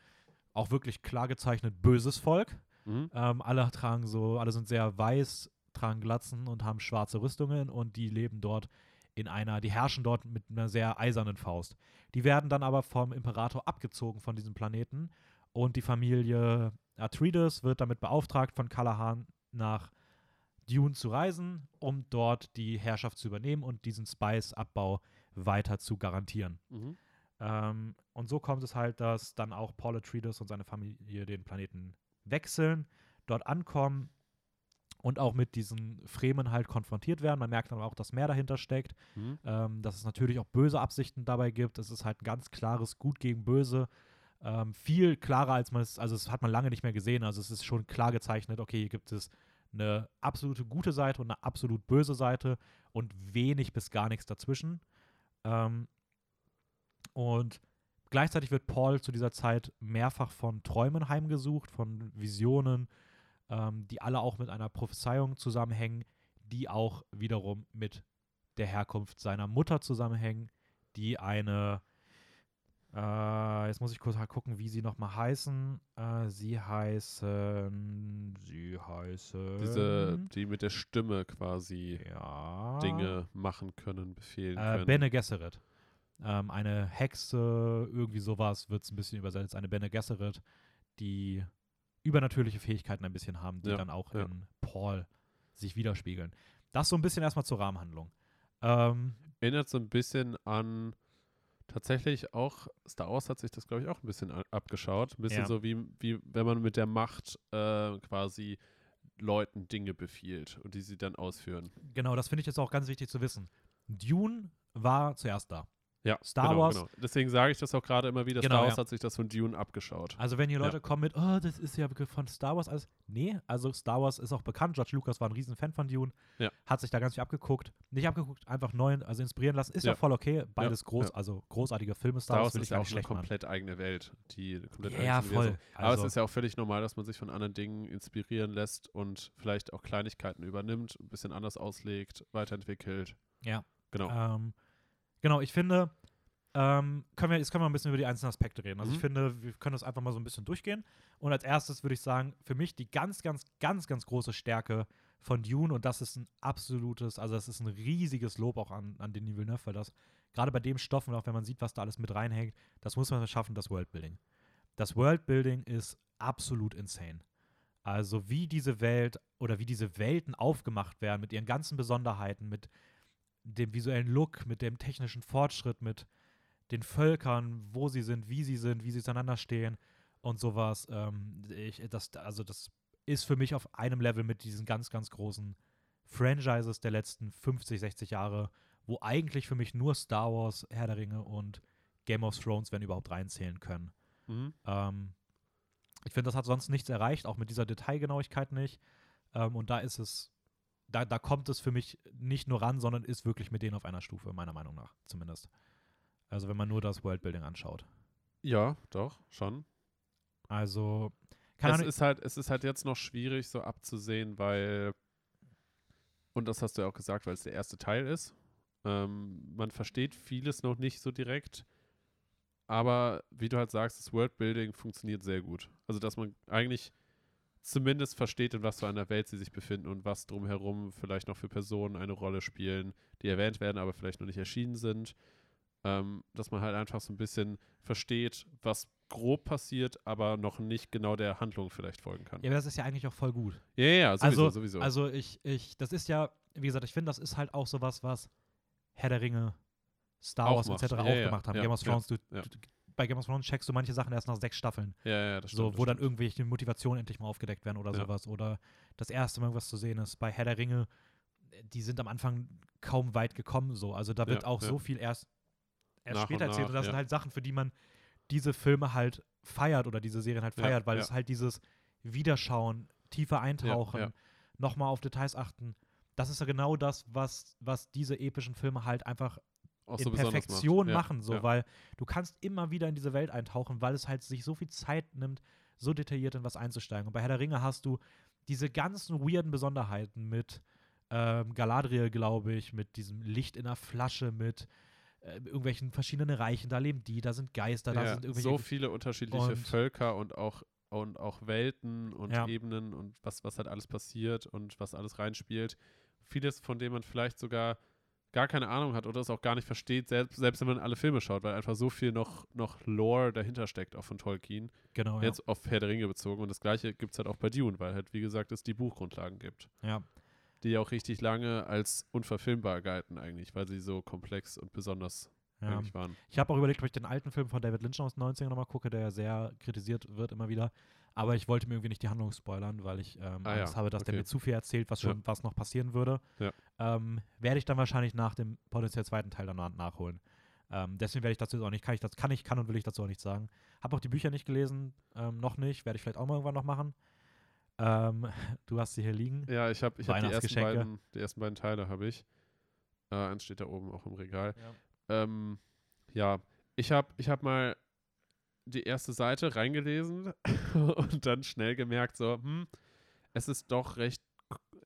S1: auch wirklich klar gezeichnet böses Volk.
S2: Mhm.
S1: Ähm, alle tragen so, alle sind sehr weiß, tragen Glatzen und haben schwarze Rüstungen und die leben dort in einer, die herrschen dort mit einer sehr eisernen Faust. Die werden dann aber vom Imperator abgezogen von diesem Planeten und die Familie Atreides wird damit beauftragt, von Callahan nach Dune zu reisen, um dort die Herrschaft zu übernehmen und diesen Spice-Abbau weiter zu garantieren.
S2: Mhm.
S1: Ähm, und so kommt es halt, dass dann auch Paul Atreides und seine Familie den Planeten wechseln, dort ankommen und auch mit diesen Fremen halt konfrontiert werden. Man merkt aber auch, dass mehr dahinter steckt,
S2: Mhm.
S1: ähm, dass es natürlich auch böse Absichten dabei gibt. Es ist halt ein ganz klares Gut gegen Böse. Ähm, viel klarer als man es, also es hat man lange nicht mehr gesehen. Also es ist schon klar gezeichnet, okay, hier gibt es eine absolute gute Seite und eine absolut böse Seite und wenig bis gar nichts dazwischen. Ähm, und gleichzeitig wird Paul zu dieser Zeit mehrfach von Träumen heimgesucht, von Visionen, ähm, die alle auch mit einer Prophezeiung zusammenhängen, die auch wiederum mit der Herkunft seiner Mutter zusammenhängen, die eine, äh, jetzt muss ich kurz mal gucken, wie sie nochmal heißen. Äh, sie heißen, sie heißen.
S2: Diese, die mit der Stimme quasi
S1: ja.
S2: Dinge machen können, befehlen
S1: Äh,
S2: können.
S1: Bene Gesserit. Ähm, eine Hexe, irgendwie sowas wird es ein bisschen übersetzt. Eine Bene Gesserit, die übernatürliche Fähigkeiten ein bisschen haben, die
S2: Ja,
S1: dann auch
S2: ja.
S1: in Paul sich widerspiegeln. Das so ein bisschen erstmal zur Rahmenhandlung. Ähm,
S2: Erinnert so ein bisschen an tatsächlich auch, Star Wars hat sich das, glaube ich, auch ein bisschen abgeschaut. Ein bisschen
S1: Ja.
S2: so wie, wie wenn man mit der Macht äh, quasi Leuten Dinge befiehlt und die sie dann ausführen.
S1: Genau, das finde ich jetzt auch ganz wichtig zu wissen. Dune war zuerst da.
S2: Ja,
S1: Star
S2: genau,
S1: Wars-
S2: Genau. Deswegen sage ich das auch gerade immer wieder.
S1: Genau,
S2: Star Wars
S1: ja.
S2: hat sich das von Dune abgeschaut.
S1: Also wenn hier
S2: Ja.
S1: Leute kommen mit, oh, das ist ja von Star Wars alles. Nee, also Star Wars ist auch bekannt. George Lucas war ein riesen Fan von Dune.
S2: Ja.
S1: Hat sich da ganz viel abgeguckt. Nicht abgeguckt, einfach neu, also inspirieren lassen. Ist ja,
S2: Ja.
S1: voll okay. Beides groß,
S2: ja.
S1: also großartige Filme. Star,
S2: Star
S1: Wars
S2: ist ja auch eine
S1: schlecht machen.
S2: komplett eigene Welt. Die komplett
S1: Ja, voll.
S2: Aber
S1: Also-
S2: es ist ja auch völlig normal, dass man sich von anderen Dingen inspirieren lässt und vielleicht auch Kleinigkeiten übernimmt, ein bisschen anders auslegt, weiterentwickelt.
S1: Ja.
S2: Genau.
S1: Ähm, genau, ich finde, ähm, können wir, jetzt können wir ein bisschen über die einzelnen Aspekte reden. Also ich
S2: Mhm.
S1: finde, wir können das einfach mal so ein bisschen durchgehen. Und als erstes würde ich sagen, für mich die ganz, ganz, ganz, ganz große Stärke von Dune, und das ist ein absolutes, also das ist ein riesiges Lob auch an, an Denis Villeneuve, weil das gerade bei dem Stoff und auch wenn man sieht, was da alles mit reinhängt, das muss man schaffen, das Worldbuilding. Das Worldbuilding ist absolut insane. Also wie diese Welt oder wie diese Welten aufgemacht werden mit ihren ganzen Besonderheiten, mit dem visuellen Look, mit dem technischen Fortschritt, mit den Völkern, wo sie sind, wie sie sind, wie sie zueinander stehen und sowas. Ähm, ich, das, also das ist für mich auf einem Level mit diesen ganz, ganz großen Franchises der letzten 50, 60 Jahre, wo eigentlich für mich nur Star Wars, Herr der Ringe und Game of Thrones, wenn überhaupt, reinzählen können.
S2: Mhm.
S1: Ähm, ich finde, das hat sonst nichts erreicht, auch mit dieser Detailgenauigkeit nicht. Ähm, und da ist es, da, da kommt es für mich nicht nur ran, sondern ist wirklich mit denen auf einer Stufe, meiner Meinung nach zumindest. Also wenn man nur das Worldbuilding anschaut.
S2: Ja, doch, schon.
S1: Also, keine
S2: es ist halt, es ist halt jetzt noch schwierig so abzusehen, weil, und das hast du ja auch gesagt, weil es der erste Teil ist. Ähm, man versteht vieles noch nicht so direkt, aber wie du halt sagst, das Worldbuilding funktioniert sehr gut. Also, dass man eigentlich zumindest versteht, in was für einer Welt sie sich befinden und was drumherum vielleicht noch für Personen eine Rolle spielen, die erwähnt werden, aber vielleicht noch nicht erschienen sind. Ähm, dass man halt einfach so ein bisschen versteht, was grob passiert, aber noch nicht genau der Handlung vielleicht folgen kann.
S1: ja, aber das ist ja eigentlich auch voll gut.
S2: Ja, ja, ja, sowieso,
S1: also,
S2: sowieso.
S1: also ich, ich, das ist ja, wie gesagt, ich finde, das ist halt auch sowas, was Herr der Ringe, Star
S2: Auch
S1: Wars etc.
S2: Ja,
S1: auch
S2: ja,
S1: gemacht haben. Game of Thrones, du, du, bei Game of Thrones checkst du manche Sachen erst nach sechs Staffeln.
S2: ja, ja, das stimmt.
S1: So,
S2: das
S1: wo dann
S2: stimmt.
S1: irgendwelche Motivationen endlich mal aufgedeckt werden oder
S2: Ja.
S1: sowas. Oder das erste Mal irgendwas zu sehen ist. Bei Herr der Ringe, die sind am Anfang kaum weit gekommen. So. Also da wird
S2: Ja,
S1: auch
S2: ja.
S1: so viel erst, erst
S2: Nach
S1: später
S2: und
S1: erzählt. Und
S2: nach,
S1: das
S2: ja.
S1: sind halt Sachen, für die man diese Filme halt feiert oder diese Serien halt
S2: Ja,
S1: feiert, weil
S2: ja.
S1: es halt dieses Wiederschauen, tiefer eintauchen,
S2: ja.
S1: nochmal auf Details achten. Das ist ja genau das, was, was diese epischen Filme halt einfach
S2: auch
S1: in
S2: so.
S1: Perfektion
S2: ja,
S1: machen, so,
S2: ja.
S1: weil du kannst immer wieder in diese Welt eintauchen, weil es halt sich so viel Zeit nimmt, so detailliert in was einzusteigen. Und bei Herr der Ringe hast du diese ganzen weirden Besonderheiten mit ähm, Galadriel, glaube ich, mit diesem Licht in der Flasche, mit äh, irgendwelchen verschiedenen Reichen, da leben die, da sind Geister, da
S2: ja,
S1: sind irgendwelche
S2: so viele unterschiedliche
S1: und-
S2: Völker und auch und auch Welten und
S1: Ja.
S2: Ebenen und was, was halt alles passiert und was alles reinspielt. Vieles, von dem man vielleicht sogar gar keine Ahnung hat oder es auch gar nicht versteht, selbst, selbst wenn man alle Filme schaut, weil einfach so viel noch, noch Lore dahinter steckt, auch von Tolkien.
S1: genau, ja.
S2: Jetzt auf Herr der Ringe bezogen. Und das gleiche gibt es halt auch bei Dune, weil halt, wie gesagt, es die Buchgrundlagen gibt.
S1: ja.
S2: Die ja auch richtig lange als unverfilmbar galten eigentlich, weil sie so komplex und besonders
S1: ja.
S2: eigentlich waren.
S1: Ich habe auch überlegt, ob ich den alten Film von David Lynch aus den 90ern nochmal gucke, der ja sehr kritisiert wird immer wieder. Aber ich wollte mir irgendwie nicht die Handlung spoilern, weil ich ähm,
S2: Ah ja,
S1: Angst habe, dass der
S2: okay.
S1: mir zu viel erzählt, was
S2: Ja.
S1: schon was noch passieren würde.
S2: Ja.
S1: Ähm, werde ich dann wahrscheinlich nach dem potenziell zweiten Teil dann nachholen. Ähm, deswegen werde ich dazu auch nicht, kann ich das kann ich, kann und will ich dazu auch nicht sagen. Habe auch die Bücher nicht gelesen, ähm, noch nicht, werde ich vielleicht auch mal irgendwann noch machen. Ähm, du hast sie hier liegen.
S2: Ja, ich habe ich hab die, ersten beiden, die ersten beiden Teile habe ich. Äh, eins steht da oben auch im Regal.
S1: Ja.
S2: Ähm, ja, ich habe ich hab mal die erste Seite reingelesen und dann schnell gemerkt, so, hm, es ist doch recht,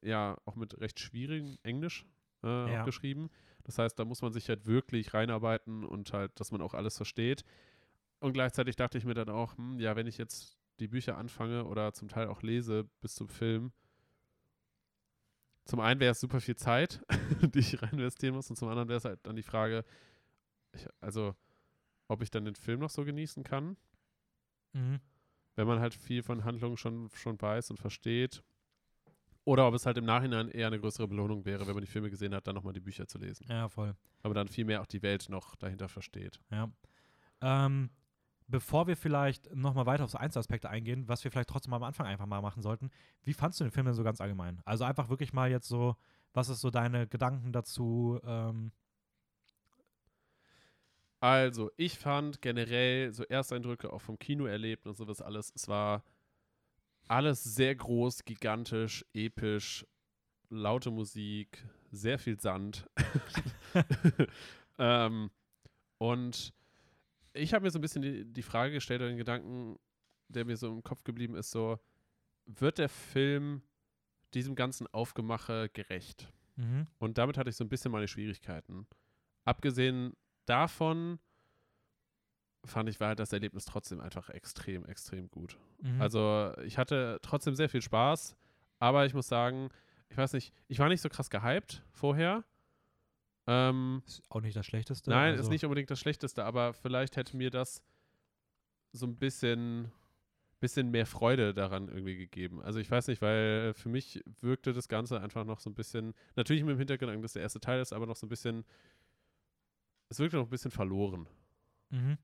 S2: ja, auch mit recht schwierigem Englisch äh,
S1: Ja.
S2: geschrieben. Das heißt, da muss man sich halt wirklich reinarbeiten und halt, dass man auch alles versteht. Und gleichzeitig dachte ich mir dann auch, hm, ja, wenn ich jetzt die Bücher anfange oder zum Teil auch lese bis zum Film, zum einen wäre es super viel Zeit, die ich rein investieren muss, und zum anderen wäre es halt dann die Frage, ich, also, ob ich dann den Film noch so genießen kann,
S1: Mhm.
S2: wenn man halt viel von Handlungen schon, schon weiß und versteht. Oder ob es halt im Nachhinein eher eine größere Belohnung wäre, wenn man die Filme gesehen hat, dann nochmal die Bücher zu lesen.
S1: Ja, voll.
S2: Man dann viel mehr auch die Welt noch dahinter versteht.
S1: Ja. Ähm, bevor wir vielleicht nochmal weiter auf so Einzelaspekte eingehen, was wir vielleicht trotzdem mal am Anfang einfach mal machen sollten, wie fandst du den Film denn so ganz allgemein? Also einfach wirklich mal jetzt so, was ist so deine Gedanken dazu? Ähm,
S2: Also, ich fand generell so Ersteindrücke auch vom Kino erlebt und sowas alles. Es war alles sehr groß, gigantisch, episch, laute Musik, sehr viel Sand. ähm, und ich habe mir so ein bisschen die, die Frage gestellt oder den Gedanken, der mir so im Kopf geblieben ist, so, wird der Film diesem ganzen Aufgemache gerecht?
S1: mhm.
S2: Und damit hatte ich so ein bisschen meine Schwierigkeiten. Abgesehen davon fand ich, war halt das Erlebnis trotzdem einfach extrem, extrem gut.
S1: Mhm.
S2: Also ich hatte trotzdem sehr viel Spaß, aber ich muss sagen, ich weiß nicht, ich war nicht so krass gehypt vorher. Ähm,
S1: ist auch nicht das Schlechteste.
S2: nein,
S1: also,
S2: ist nicht unbedingt das Schlechteste, aber vielleicht hätte mir das so ein bisschen, bisschen mehr Freude daran irgendwie gegeben. Also ich weiß nicht, weil für mich wirkte das Ganze einfach noch so ein bisschen, natürlich mit dem Hintergrund, dass der erste Teil ist, aber noch so ein bisschen, es wirkte noch ein bisschen verloren.
S1: Mhm.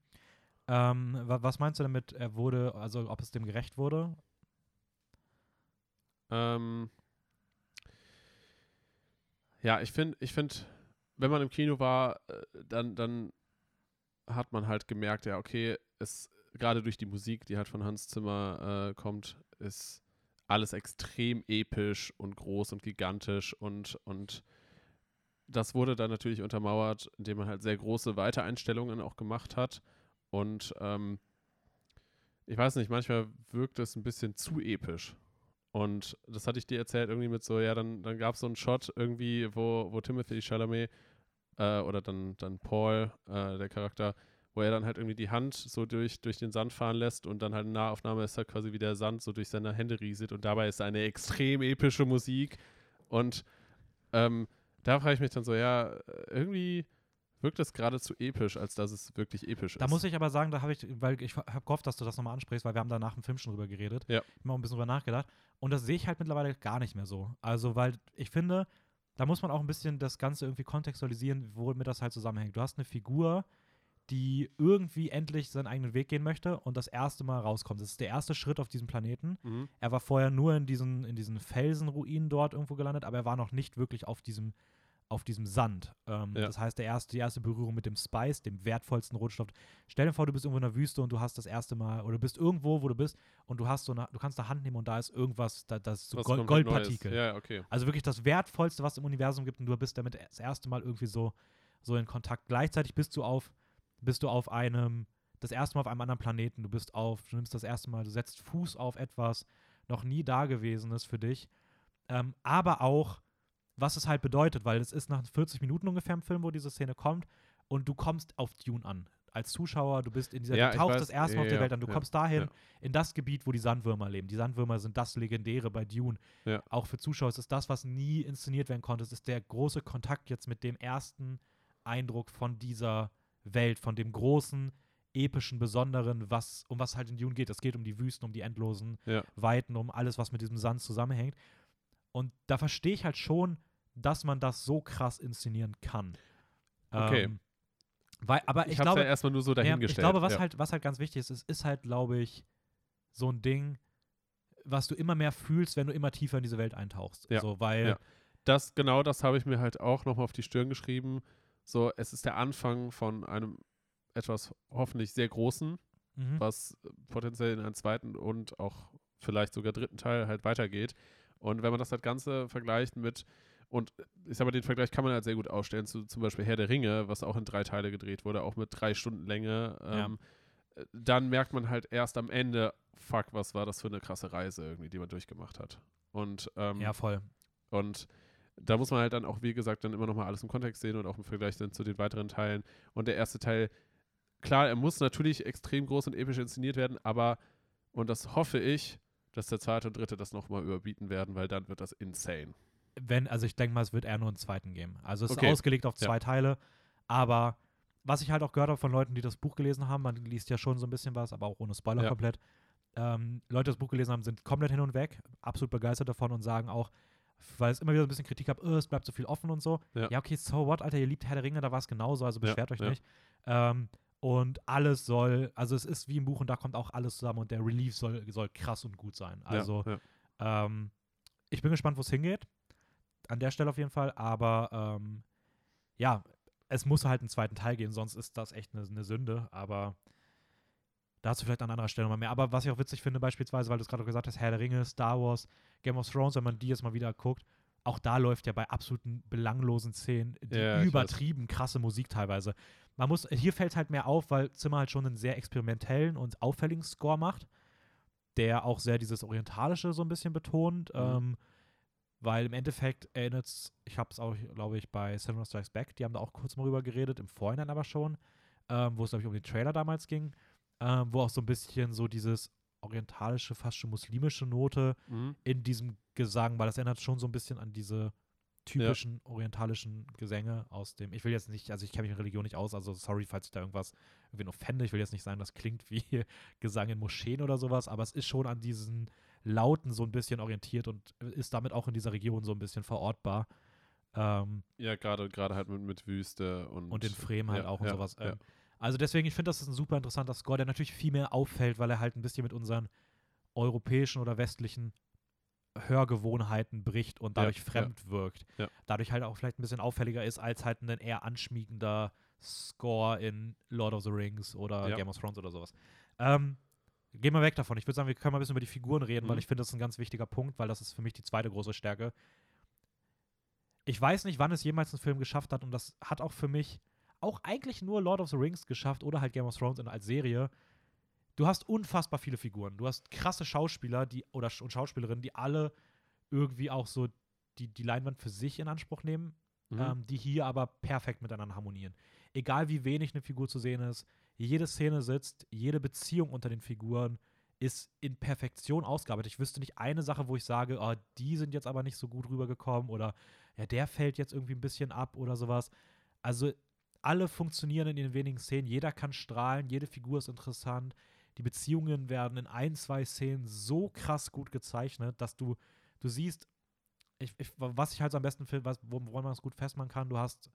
S1: Ähm, wa was meinst du damit, er wurde, also ob es dem gerecht wurde?
S2: Ähm, ja, ich finde, ich finde, wenn man im Kino war, äh, dann, dann hat man halt gemerkt, ja, okay, es gerade durch die Musik, die halt von Hans Zimmer äh, kommt, ist alles extrem episch und groß und gigantisch und, und das wurde dann natürlich untermauert, indem man halt sehr große Weitereinstellungen auch gemacht hat. Und ähm, ich weiß nicht, manchmal wirkt es ein bisschen zu episch. Und das hatte ich dir erzählt, irgendwie mit so, ja, dann, dann gab es so einen Shot irgendwie, wo, wo Timothy Chalamet äh, oder dann, dann Paul, äh, der Charakter, wo er dann halt irgendwie die Hand so durch, durch den Sand fahren lässt und dann halt in Nahaufnahme ist halt quasi wie der Sand so durch seine Hände rieselt und dabei ist eine extrem epische Musik. Und ähm, da frage ich mich dann so, ja, irgendwie wirkt es gerade zu episch, als dass es wirklich episch ist.
S1: Da muss ich aber sagen, da habe ich, weil ich habe gehofft, dass du das nochmal ansprichst, weil wir haben da nach dem Film schon drüber geredet.
S2: Ja.
S1: Ich habe auch ein bisschen drüber nachgedacht. Und das sehe ich halt mittlerweile gar nicht mehr so. Also, weil ich finde, da muss man auch ein bisschen das Ganze irgendwie kontextualisieren, womit das halt zusammenhängt. Du hast eine Figur, die irgendwie endlich seinen eigenen Weg gehen möchte und das erste Mal rauskommt. Das ist der erste Schritt auf diesem Planeten.
S2: Mhm.
S1: Er war vorher nur in diesen, in diesen Felsenruinen dort irgendwo gelandet, aber er war noch nicht wirklich auf diesem, auf diesem Sand. Ähm,
S2: Ja.
S1: Das heißt, der erste, die erste Berührung mit dem Spice, dem wertvollsten Rohstoff. Stell dir vor, du bist irgendwo in der Wüste und du hast das erste Mal, oder du bist irgendwo, wo du bist, und du hast so eine, du kannst eine Hand nehmen und da ist irgendwas, da, das ist so Gold. Goldpartikel.
S2: Ja, okay.
S1: Also wirklich das Wertvollste, was es im Universum gibt, und du bist damit das erste Mal irgendwie so, so in Kontakt. Gleichzeitig bist du auf, bist du auf einem, das erste Mal auf einem anderen Planeten. Du bist auf, du nimmst das erste Mal, du setzt Fuß auf etwas noch nie Dagewesenes für dich. Ähm, aber auch, was es halt bedeutet, weil es ist nach 40 Minuten ungefähr im Film, wo diese Szene kommt, und du kommst auf Dune an. Als Zuschauer, du bist in dieser,
S2: Ja,
S1: du tauchst
S2: weiß.
S1: das erste Mal auf
S2: Ja,
S1: der
S2: ja,
S1: Welt an, du
S2: ja,
S1: kommst dahin, in das Gebiet, wo die Sandwürmer leben. Die Sandwürmer sind das Legendäre bei Dune. Auch für Zuschauer ist es das, was nie inszeniert werden konnte. Es ist der große Kontakt jetzt mit dem ersten Eindruck von dieser Welt, von dem großen, epischen, besonderen, was, um was halt in Dune geht. Es geht um die Wüsten, um die endlosen
S2: Ja.
S1: Weiten, um alles, was mit diesem Sand zusammenhängt. Und da verstehe ich halt schon, dass man das so krass inszenieren kann.
S2: Okay.
S1: Ähm, weil, aber ich,
S2: Ich, habe
S1: glaube,
S2: ja erstmal nur so
S1: ja,
S2: dahingestellt.
S1: ich glaube, was,
S2: ja.
S1: halt, was halt ganz wichtig ist, ist, ist halt, glaube ich, so ein Ding, was du immer mehr fühlst, wenn du immer tiefer in diese Welt eintauchst.
S2: Ja,
S1: So, weil,
S2: ja. das, genau das habe ich mir halt auch nochmal auf die Stirn geschrieben. So, es ist der Anfang von einem etwas hoffentlich sehr großen,
S1: mhm.
S2: was potenziell in einen zweiten und auch vielleicht sogar dritten Teil halt weitergeht. Und wenn man das halt Ganze vergleicht mit, und ich sag mal, den Vergleich kann man halt sehr gut ausstellen zu zum Beispiel Herr der Ringe, was auch in drei Teile gedreht wurde, auch mit drei Stunden Länge.
S1: Ja.
S2: Ähm, äh, Dann merkt man halt erst am Ende, fuck, was war das für eine krasse Reise irgendwie, die man durchgemacht hat. Und ähm,
S1: ja, voll.
S2: und da muss man halt dann auch, wie gesagt, dann immer nochmal alles im Kontext sehen und auch im Vergleich dann zu den weiteren Teilen. Und der erste Teil, klar, er muss natürlich extrem groß und episch inszeniert werden, aber, und das hoffe ich, dass der zweite und dritte das nochmal überbieten werden, weil dann wird das insane.
S1: Wenn, also ich denke mal, es wird eher nur einen zweiten geben. Also es
S2: Okay.
S1: ist ausgelegt auf
S2: Ja.
S1: zwei Teile, aber was ich halt auch gehört habe von Leuten, die das Buch gelesen haben, man liest ja schon so ein bisschen was, aber auch ohne Spoiler
S2: Ja.
S1: komplett, ähm, Leute, die das Buch gelesen haben, sind komplett hin und weg, absolut begeistert davon und sagen auch, weil es immer wieder so ein bisschen Kritik gab, oh, es bleibt so viel offen und so.
S2: Ja.
S1: Ja, okay, so what, Alter, ihr liebt Herr der Ringe, da war es genauso, also
S2: Ja,
S1: beschwert euch
S2: ja.
S1: nicht. Ähm, und alles soll, also es ist wie im Buch und da kommt auch alles zusammen und der Relief soll, soll krass und gut sein. Also
S2: ja, ja.
S1: ähm, ich bin gespannt, wo es hingeht. An der Stelle auf jeden Fall. Aber ähm, ja, es muss halt einen zweiten Teil geben, sonst ist das echt eine, eine Sünde. Aber dazu vielleicht an anderer Stelle mal mehr. Aber was ich auch witzig finde, beispielsweise, weil du es gerade gesagt hast, Herr der Ringe, Star Wars, Game of Thrones, wenn man die jetzt mal wieder guckt, auch da läuft ja bei absoluten belanglosen Szenen die
S2: Ja,
S1: übertrieben krasse Musik teilweise. Man muss, hier fällt halt mehr auf, weil Zimmer halt schon einen sehr experimentellen und auffälligen Score macht, der auch sehr dieses Orientalische so ein bisschen betont.
S2: Mhm.
S1: Ähm, weil im Endeffekt erinnert es, ich habe es auch, glaube ich, bei Cinema Strikes Back, die haben da auch kurz mal rüber geredet, im Vorhinein aber schon, ähm, wo es, glaube ich, um den Trailer damals ging, ähm, wo auch so ein bisschen so dieses orientalische, fast schon muslimische Note
S2: Mhm.
S1: in diesem Gesang, weil das erinnert schon so ein bisschen an diese typischen orientalischen Gesänge aus dem, ich will jetzt nicht, also ich kenne mich mit Religion nicht aus, also sorry, falls ich da irgendwas irgendwie offende, ich will jetzt nicht sagen, das klingt wie Gesang in Moscheen oder sowas, aber es ist schon an diesen Lauten so ein bisschen orientiert und ist damit auch in dieser Region so ein bisschen verortbar. Ähm,
S2: Ja, gerade gerade halt mit, mit Wüste und,
S1: und den Fremen halt
S2: ja,
S1: auch und
S2: ja,
S1: sowas.
S2: ja.
S1: Ähm, Also deswegen, ich finde, das ist ein super interessanter Score, der natürlich viel mehr auffällt, weil er halt ein bisschen mit unseren europäischen oder westlichen Hörgewohnheiten bricht und
S2: Ja,
S1: dadurch
S2: ja.
S1: fremd wirkt.
S2: Ja.
S1: Dadurch halt auch vielleicht ein bisschen auffälliger ist als halt ein eher anschmiegender Score in Lord of the Rings oder
S2: Ja.
S1: Game of Thrones oder sowas. Ähm, gehen wir weg davon. Ich würde sagen, wir können mal ein bisschen über die Figuren reden, weil
S2: Mhm.
S1: ich finde, das ist ein ganz wichtiger Punkt, weil das ist für mich die zweite große Stärke. Ich weiß nicht, wann es jemals ein Film geschafft hat und das hat auch für mich auch eigentlich nur Lord of the Rings geschafft oder halt Game of Thrones als Serie. Du hast unfassbar viele Figuren. Du hast krasse Schauspieler die, oder und Schauspielerinnen, die alle irgendwie auch so die, die Leinwand für sich in Anspruch nehmen,
S2: Mhm.
S1: ähm, die hier aber perfekt miteinander harmonieren. Egal wie wenig eine Figur zu sehen ist, jede Szene sitzt, jede Beziehung unter den Figuren ist in Perfektion ausgearbeitet. Ich wüsste nicht eine Sache, wo ich sage, oh, die sind jetzt aber nicht so gut rübergekommen oder ja, der fällt jetzt irgendwie ein bisschen ab oder sowas. Also alle funktionieren in den wenigen Szenen, jeder kann strahlen, jede Figur ist interessant. Die Beziehungen werden in ein, zwei Szenen so krass gut gezeichnet, dass du, du siehst, ich, ich, was ich halt so am besten finde, woran man es gut festmachen kann, du hast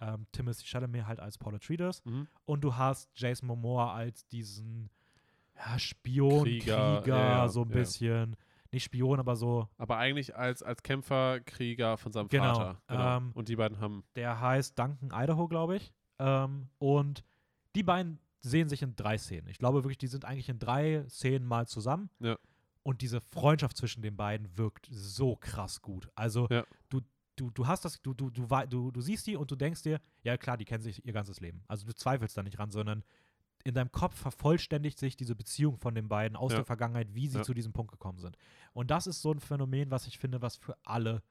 S1: ähm, Timothy Chalamet halt als Paul Atreides
S2: Mhm.
S1: und du hast Jason Momoa als diesen ja, Spion,
S2: Krieger,
S1: Krieger,
S2: ja, ja,
S1: so ein
S2: ja.
S1: bisschen. Nicht Spion, aber so.
S2: Aber eigentlich als, als Kämpfer, Krieger von seinem
S1: Genau,
S2: Vater. Genau.
S1: ähm,
S2: und die beiden haben.
S1: Der heißt Duncan Idaho, glaube ich. Ähm, und die beiden sehen sich in drei Szenen. Ich glaube wirklich, die sind eigentlich in drei Szenen mal zusammen.
S2: Ja.
S1: Und diese Freundschaft zwischen den beiden wirkt so krass gut. Also
S2: Ja.
S1: du, du, du hast das, du, du, du, du, du siehst die und du denkst dir, ja klar, die kennen sich ihr ganzes Leben. Also du zweifelst da nicht ran, sondern in deinem Kopf vervollständigt sich diese Beziehung von den beiden aus
S2: Ja.
S1: der Vergangenheit, wie sie
S2: Ja.
S1: zu diesem Punkt gekommen sind. Und das ist so ein Phänomen, was ich finde, was für alle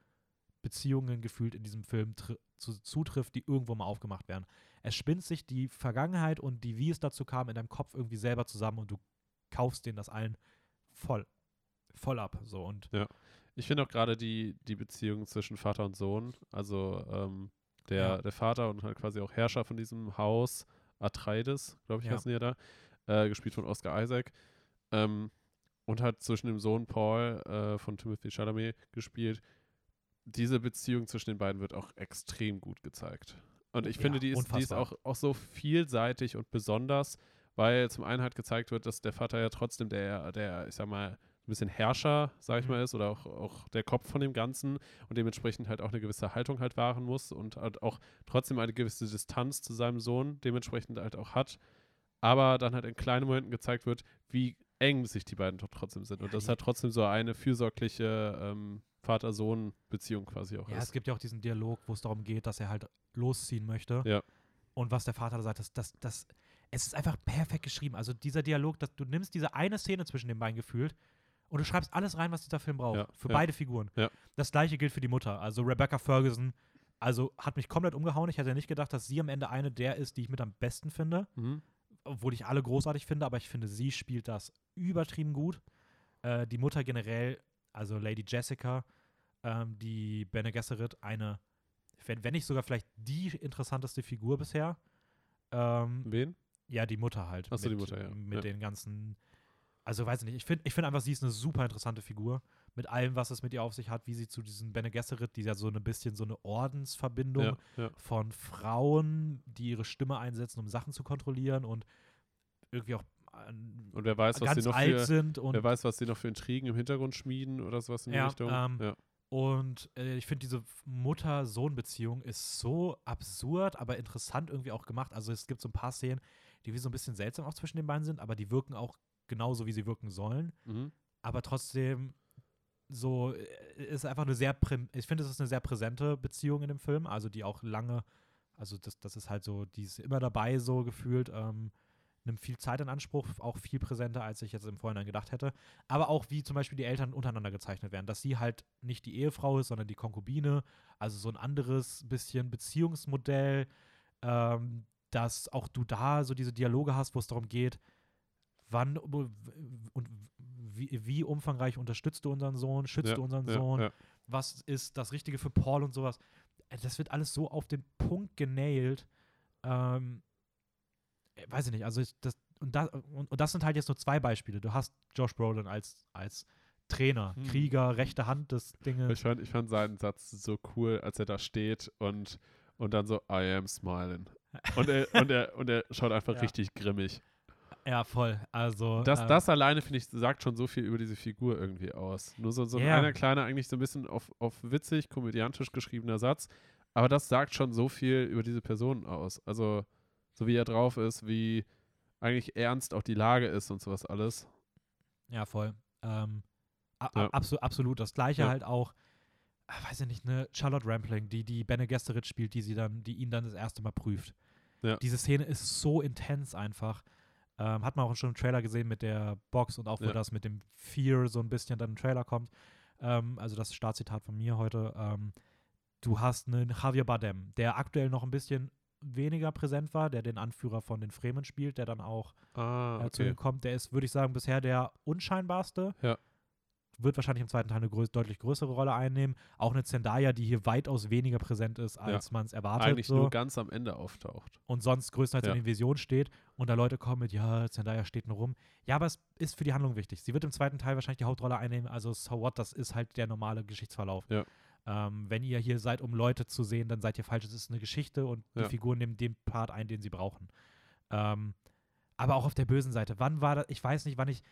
S1: Beziehungen gefühlt in diesem Film zu, zutrifft, die irgendwo mal aufgemacht werden. Es spinnt sich die Vergangenheit und die, wie es dazu kam, in deinem Kopf irgendwie selber zusammen und du kaufst denen das allen voll, voll ab. So und
S2: Ich finde auch gerade die, die Beziehung zwischen Vater und Sohn, also ähm, der,
S1: Ja.
S2: der Vater und halt quasi auch Herrscher von diesem Haus, Atreides, glaube ich,
S1: Ja.
S2: heißen die ja da, äh, gespielt von Oscar Isaac. Ähm, und hat zwischen dem Sohn Paul äh, von Timothy Chalamet gespielt. Diese Beziehung zwischen den beiden wird auch extrem gut gezeigt. Und ich
S1: Ja,
S2: finde, die ist, die ist auch, auch so vielseitig und besonders, weil zum einen halt gezeigt wird, dass der Vater ja trotzdem der, der ich sag mal, ein bisschen Herrscher, sag ich
S1: Mhm.
S2: mal, ist oder auch, auch der Kopf von dem Ganzen und dementsprechend halt auch eine gewisse Haltung halt wahren muss und halt auch trotzdem eine gewisse Distanz zu seinem Sohn dementsprechend halt auch hat, aber dann halt in kleinen Momenten gezeigt wird, wie eng sich die beiden doch trotzdem sind und
S1: Ja,
S2: das
S1: die-
S2: halt trotzdem so eine fürsorgliche ähm, Vater-Sohn-Beziehung quasi auch
S1: ja,
S2: ist.
S1: es gibt ja auch diesen Dialog, wo es darum geht, dass er halt losziehen möchte.
S2: Ja.
S1: Und was der Vater da sagt, das, das, das, es ist einfach perfekt geschrieben. Also dieser Dialog, dass du nimmst diese eine Szene zwischen den beiden gefühlt und du schreibst alles rein, was dieser Film braucht.
S2: Ja,
S1: für
S2: ja.
S1: beide Figuren.
S2: Ja.
S1: Das gleiche gilt für die Mutter. Also Rebecca Ferguson, also hat mich komplett umgehauen. Ich hätte nicht gedacht, dass sie am Ende eine der ist, die ich mit am besten finde.
S2: Mhm.
S1: Obwohl ich alle großartig finde, aber ich finde, sie spielt das übertrieben gut. Äh, die Mutter generell, also Lady Jessica, ähm, die Bene Gesserit, eine, wenn, wenn nicht sogar vielleicht die interessanteste Figur bisher. Ähm,
S2: Wen?
S1: ja, die Mutter halt.
S2: Ach so, die Mutter, ja.
S1: Mit den ganzen also weiß ich nicht, ich finde ich find einfach, sie ist eine super interessante Figur. Mit allem, was es mit ihr auf sich hat, wie sie zu diesen Bene Gesserit, die ja so ein bisschen so eine Ordensverbindung
S2: Ja, ja.
S1: von Frauen, die ihre Stimme einsetzen, um Sachen zu kontrollieren und irgendwie auch ähm,
S2: Und wer weiß, was sie noch
S1: alt
S2: für,
S1: sind und
S2: wer weiß, was sie noch für Intrigen im Hintergrund schmieden oder sowas in die
S1: Ja,
S2: Richtung.
S1: ähm,
S2: ja.
S1: Und äh, ich finde, diese Mutter-Sohn-Beziehung ist so absurd, aber interessant irgendwie auch gemacht. Also es gibt so ein paar Szenen, die wie so ein bisschen seltsam auch zwischen den beiden sind, aber die wirken auch genauso, wie sie wirken sollen.
S2: Mhm.
S1: Aber trotzdem so äh, ist einfach eine sehr, ich finde, es ist eine sehr präsente Beziehung in dem Film, also die auch lange, also das, das ist halt so, die ist immer dabei so gefühlt, ähm, nimmt viel Zeit in Anspruch, auch viel präsenter, als ich jetzt im Vorhinein gedacht hätte. Aber auch wie zum Beispiel die Eltern untereinander gezeichnet werden, dass sie halt nicht die Ehefrau ist, sondern die Konkubine, also so ein anderes bisschen Beziehungsmodell, ähm, dass auch du da so diese Dialoge hast, wo es darum geht, wann und wie, wie umfangreich unterstützt du unseren Sohn, schützt
S2: ja,
S1: du unseren
S2: ja,
S1: Sohn,
S2: Ja.
S1: was ist das Richtige für Paul und sowas. Äh, Das wird alles so auf den Punkt genailt. Ähm, äh, weiß ich nicht, also ich, das, und, das, und, und das sind halt jetzt nur zwei Beispiele. Du hast Josh Brolin als, als Trainer,
S2: Hm.
S1: Krieger, rechte Hand des Dinges.
S2: Ich fand, ich fand seinen Satz so cool, als er da steht und, und dann so, I am smiling. Und er, und er, und er schaut einfach
S1: Ja.
S2: richtig grimmig.
S1: Ja, voll. Also
S2: Das,
S1: ähm,
S2: das alleine, finde ich, sagt schon so viel über diese Figur irgendwie aus. Nur so, so ein
S1: Ja.
S2: einer kleiner, eigentlich so ein bisschen auf, auf witzig, komödiantisch geschriebener Satz. Aber das sagt schon so viel über diese Person aus. Also, so wie er drauf ist, wie eigentlich ernst auch die Lage ist und sowas alles.
S1: Ja, voll. Ähm, a-
S2: Ja.
S1: abso absolut. Das gleiche
S2: Ja.
S1: halt auch, ah, weiß ich nicht, eine Charlotte Rampling, die die Bene Gesserit spielt, die sie dann, die ihn dann das erste Mal prüft.
S2: Ja.
S1: Diese Szene ist so intens einfach. Ähm, hat man auch schon im Trailer gesehen mit der Box und auch wo
S2: Ja.
S1: das mit dem Fear so ein bisschen dann im Trailer kommt. Ähm, also das Startzitat von mir heute. Ähm, du hast einen Javier Bardem, der aktuell noch ein bisschen weniger präsent war, der den Anführer von den Fremen spielt, der dann auch
S2: Ah,
S1: äh, zu
S2: okay.
S1: ihm kommt. Der ist, würde ich sagen, bisher der unscheinbarste.
S2: Ja.
S1: Wird wahrscheinlich im zweiten Teil eine größ deutlich größere Rolle einnehmen. Auch eine Zendaya, die hier weitaus weniger präsent ist, als man es erwartet.
S2: Eigentlich
S1: so.
S2: nur ganz am Ende auftaucht.
S1: und sonst größtenteils
S2: Ja.
S1: in den Visionen steht und da Leute kommen mit, ja, Zendaya steht nur rum. Ja, aber es ist für die Handlung wichtig. Sie wird im zweiten Teil wahrscheinlich die Hauptrolle einnehmen, also so what, das ist halt der normale Geschichtsverlauf.
S2: Ja.
S1: Ähm, wenn ihr hier seid, um Leute zu sehen, dann seid ihr falsch. Es ist eine Geschichte und die
S2: Ja.
S1: Figuren nehmen den Part ein, den sie brauchen. Ähm, aber auch auf der bösen Seite. Wann war das? Ich weiß nicht, wann ich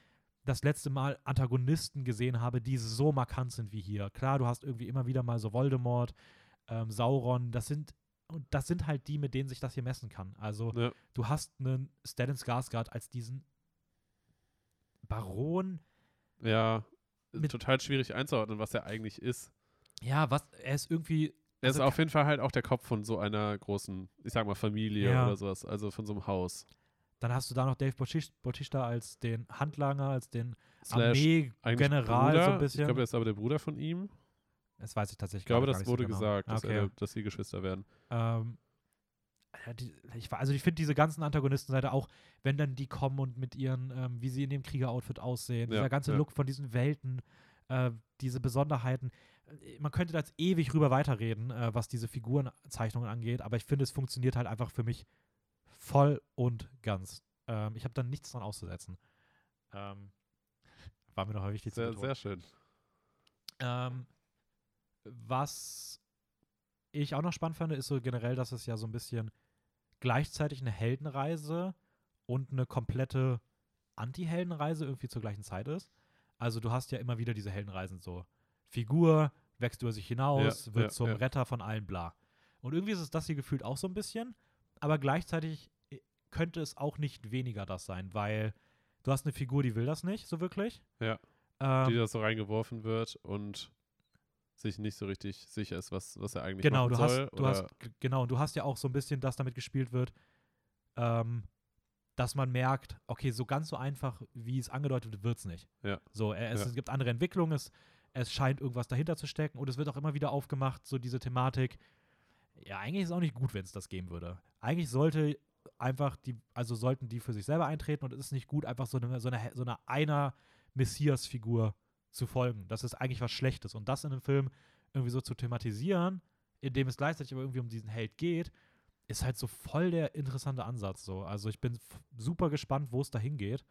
S1: das letzte Mal Antagonisten gesehen habe, die so markant sind wie hier. Klar, du hast irgendwie immer wieder mal so Voldemort, ähm, Sauron, das sind und das sind halt die, mit denen sich das hier messen kann. Also
S2: Ja.
S1: du hast einen Stellan Skarsgård als diesen Baron.
S2: Ja, total schwierig einzuordnen, was er eigentlich ist.
S1: Ja, was er ist irgendwie
S2: Er
S1: Also
S2: ist auf jeden Fall halt auch der Kopf von so einer großen, ich sag mal, Familie
S1: Ja.
S2: oder sowas, also von so einem Haus.
S1: Dann hast du da noch Dave Bautista als den Handlanger, als den Armee-General so ein
S2: Ich
S1: bisschen.
S2: glaube, er ist aber der Bruder von ihm.
S1: das weiß ich tatsächlich
S2: Ich glaube, das
S1: nicht so
S2: wurde
S1: genau.
S2: gesagt, dass,
S1: okay.
S2: er, dass sie Geschwister werden.
S1: Ähm, ich, also ich finde diese ganzen Antagonistenseite auch, wenn dann die kommen und mit ihren, ähm, wie sie in dem Krieger-Outfit aussehen,
S2: Ja,
S1: dieser ganze
S2: ja.
S1: Look von diesen Welten, äh, diese Besonderheiten. Äh, Man könnte da jetzt ewig rüber weiterreden, äh, was diese Figurenzeichnungen angeht, aber ich finde, es funktioniert halt einfach für mich voll und ganz. Ähm, ich habe dann nichts dran auszusetzen. Ähm, war mir noch wichtig zu
S2: Sehr,
S1: betonen.
S2: sehr schön.
S1: Ähm, was ich auch noch spannend fand, ist so generell, dass es ja so ein bisschen gleichzeitig eine Heldenreise und eine komplette Anti-Heldenreise irgendwie zur gleichen Zeit ist. Also du hast ja immer wieder diese Heldenreisen so. Figur wächst über sich hinaus,
S2: Ja,
S1: wird
S2: ja,
S1: zum
S2: ja.
S1: Retter von allen, bla. Und irgendwie ist es das hier gefühlt auch so ein bisschen, aber gleichzeitig könnte es auch nicht weniger das sein, weil du hast eine Figur, die will das nicht so wirklich.
S2: Ja.
S1: Ähm,
S2: Die da so reingeworfen wird und sich nicht so richtig sicher ist, was, was er eigentlich
S1: Genau, du hast,
S2: soll.
S1: du
S2: oder,
S1: hast, genau, und du hast ja auch so ein bisschen, dass damit gespielt wird, ähm, dass man merkt, okay, so ganz so einfach, wie es angedeutet wird, wird es nicht.
S2: Ja.
S1: So, es,
S2: Ja.
S1: es gibt andere Entwicklungen, es, es scheint irgendwas dahinter zu stecken und es wird auch immer wieder aufgemacht, so diese Thematik. Ja, eigentlich ist es auch nicht gut, wenn es das geben würde. Eigentlich sollte einfach die, also sollten die für sich selber eintreten und es ist nicht gut, einfach so eine, so eine, so eine einer Messias-Figur zu folgen. Das ist eigentlich was Schlechtes. Und das in einem Film irgendwie so zu thematisieren, in dem es gleichzeitig aber irgendwie um diesen Held geht, ist halt so voll der interessante Ansatz. So. Also ich bin super gespannt, wo es dahin geht.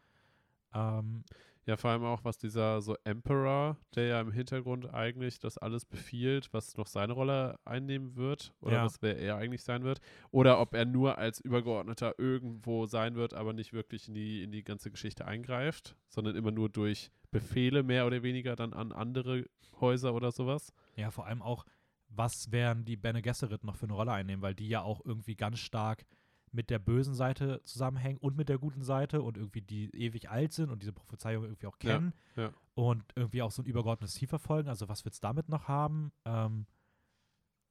S1: Ähm,
S2: Ja, vor allem auch, was dieser so Emperor, der ja im Hintergrund eigentlich das alles befiehlt, was noch seine Rolle einnehmen wird oder
S1: Ja.
S2: was wer er eigentlich sein wird. Oder ob er nur als Übergeordneter irgendwo sein wird, aber nicht wirklich in die, in die ganze Geschichte eingreift, sondern immer nur durch Befehle mehr oder weniger dann an andere Häuser oder sowas.
S1: ja, vor allem auch, was werden die Bene Gesserit noch für eine Rolle einnehmen, weil die ja auch irgendwie ganz stark mit der bösen Seite zusammenhängen und mit der guten Seite und irgendwie die ewig alt sind und diese Prophezeiung irgendwie auch
S2: Ja,
S1: kennen
S2: ja.
S1: und irgendwie auch so ein übergeordnetes Ziel verfolgen. Also was wird es damit noch haben? Ähm,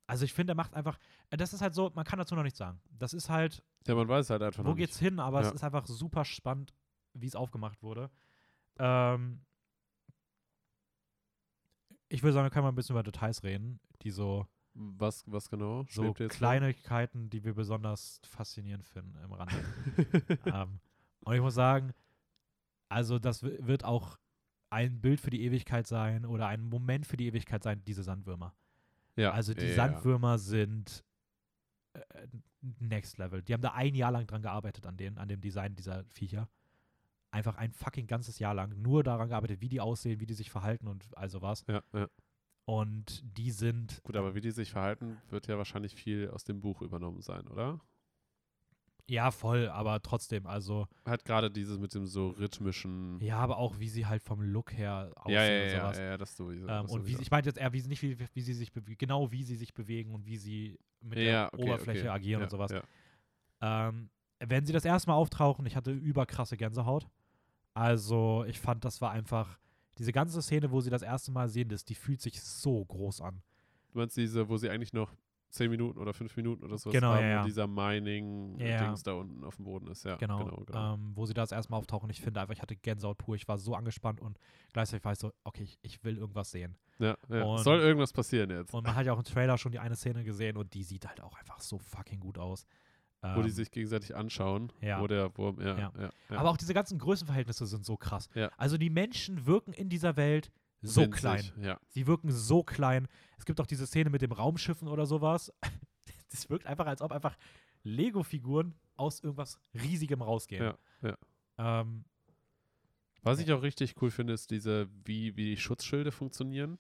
S1: also ich finde, er macht einfach, das ist halt so, man kann dazu noch nichts sagen. Das ist halt,
S2: Ja, man weiß halt einfach
S1: wo geht's
S2: nicht.
S1: hin, aber
S2: Ja.
S1: es ist einfach super spannend, wie es aufgemacht wurde. Ähm, ich würde sagen, da können wir ein bisschen über Details reden, die so,
S2: Was, was genau?
S1: so
S2: jetzt vor?
S1: Kleinigkeiten, die wir besonders faszinierend finden im Rande. ähm, und ich muss sagen, also das wi- wird auch ein Bild für die Ewigkeit sein oder ein Moment für die Ewigkeit sein, diese Sandwürmer.
S2: ja,
S1: Also die
S2: ja, ja.
S1: Sandwürmer sind äh, next level. Die haben da ein Jahr lang dran gearbeitet an, den, an dem Design dieser Viecher. Einfach ein fucking ganzes Jahr lang nur daran gearbeitet, wie die aussehen, wie die sich verhalten und all sowas.
S2: Ja, ja.
S1: Und die sind
S2: Gut, aber wie die sich verhalten, wird ja wahrscheinlich viel aus dem Buch übernommen sein, oder?
S1: ja voll, aber trotzdem, also
S2: Hat gerade dieses mit dem so rhythmischen.
S1: ja, aber auch wie sie halt vom Look her aussehen
S2: ja, ja,
S1: und
S2: ja,
S1: sowas.
S2: ja, ja, das sowieso.
S1: Ähm,
S2: das
S1: und wie,
S2: sowieso.
S1: ich meinte jetzt eher, wie sie nicht wie, wie sie sich bewegen, genau wie sie sich bewegen und wie sie mit
S2: ja,
S1: der
S2: okay,
S1: Oberfläche
S2: okay.
S1: agieren und sowas. Ähm, wenn sie das erste Mal auftauchen, ich hatte überkrasse Gänsehaut. Also, ich fand, das war einfach diese ganze Szene, wo sie das erste Mal sehen, das, die fühlt sich so groß an.
S2: Du meinst diese, wo sie eigentlich noch zehn Minuten oder fünf Minuten oder so
S1: Genau,
S2: haben
S1: ja, ja.
S2: und dieser Mining-Dings
S1: Ja, ja.
S2: da unten auf dem Boden ist, ja.
S1: Genau.
S2: genau, genau.
S1: Ähm, wo sie das erste Mal auftauchen. Ich finde einfach, ich hatte Gänsehaut pur. Ich war so angespannt und gleichzeitig war ich so, okay, ich, ich will irgendwas sehen.
S2: ja, ja.
S1: und-
S2: Soll irgendwas passieren jetzt?
S1: Und man hat ja auch im Trailer schon die eine Szene gesehen und die sieht halt auch einfach so fucking gut aus.
S2: Wo die
S1: Ähm,
S2: sich gegenseitig anschauen,
S1: ja.
S2: wo der Wurm, ja,
S1: Ja.
S2: ja, ja.
S1: Aber auch diese ganzen Größenverhältnisse sind so krass. Also die Menschen wirken in dieser Welt so
S2: Winzig,
S1: klein.
S2: Ja,
S1: Sie wirken so klein. Es gibt auch diese Szene mit dem Raumschiffen oder sowas. Das wirkt einfach, als ob einfach Lego-Figuren aus irgendwas Riesigem rausgehen.
S2: Ja, ja.
S1: Ähm,
S2: Was ich auch richtig cool finde, ist diese, wie, wie die Schutzschilde funktionieren.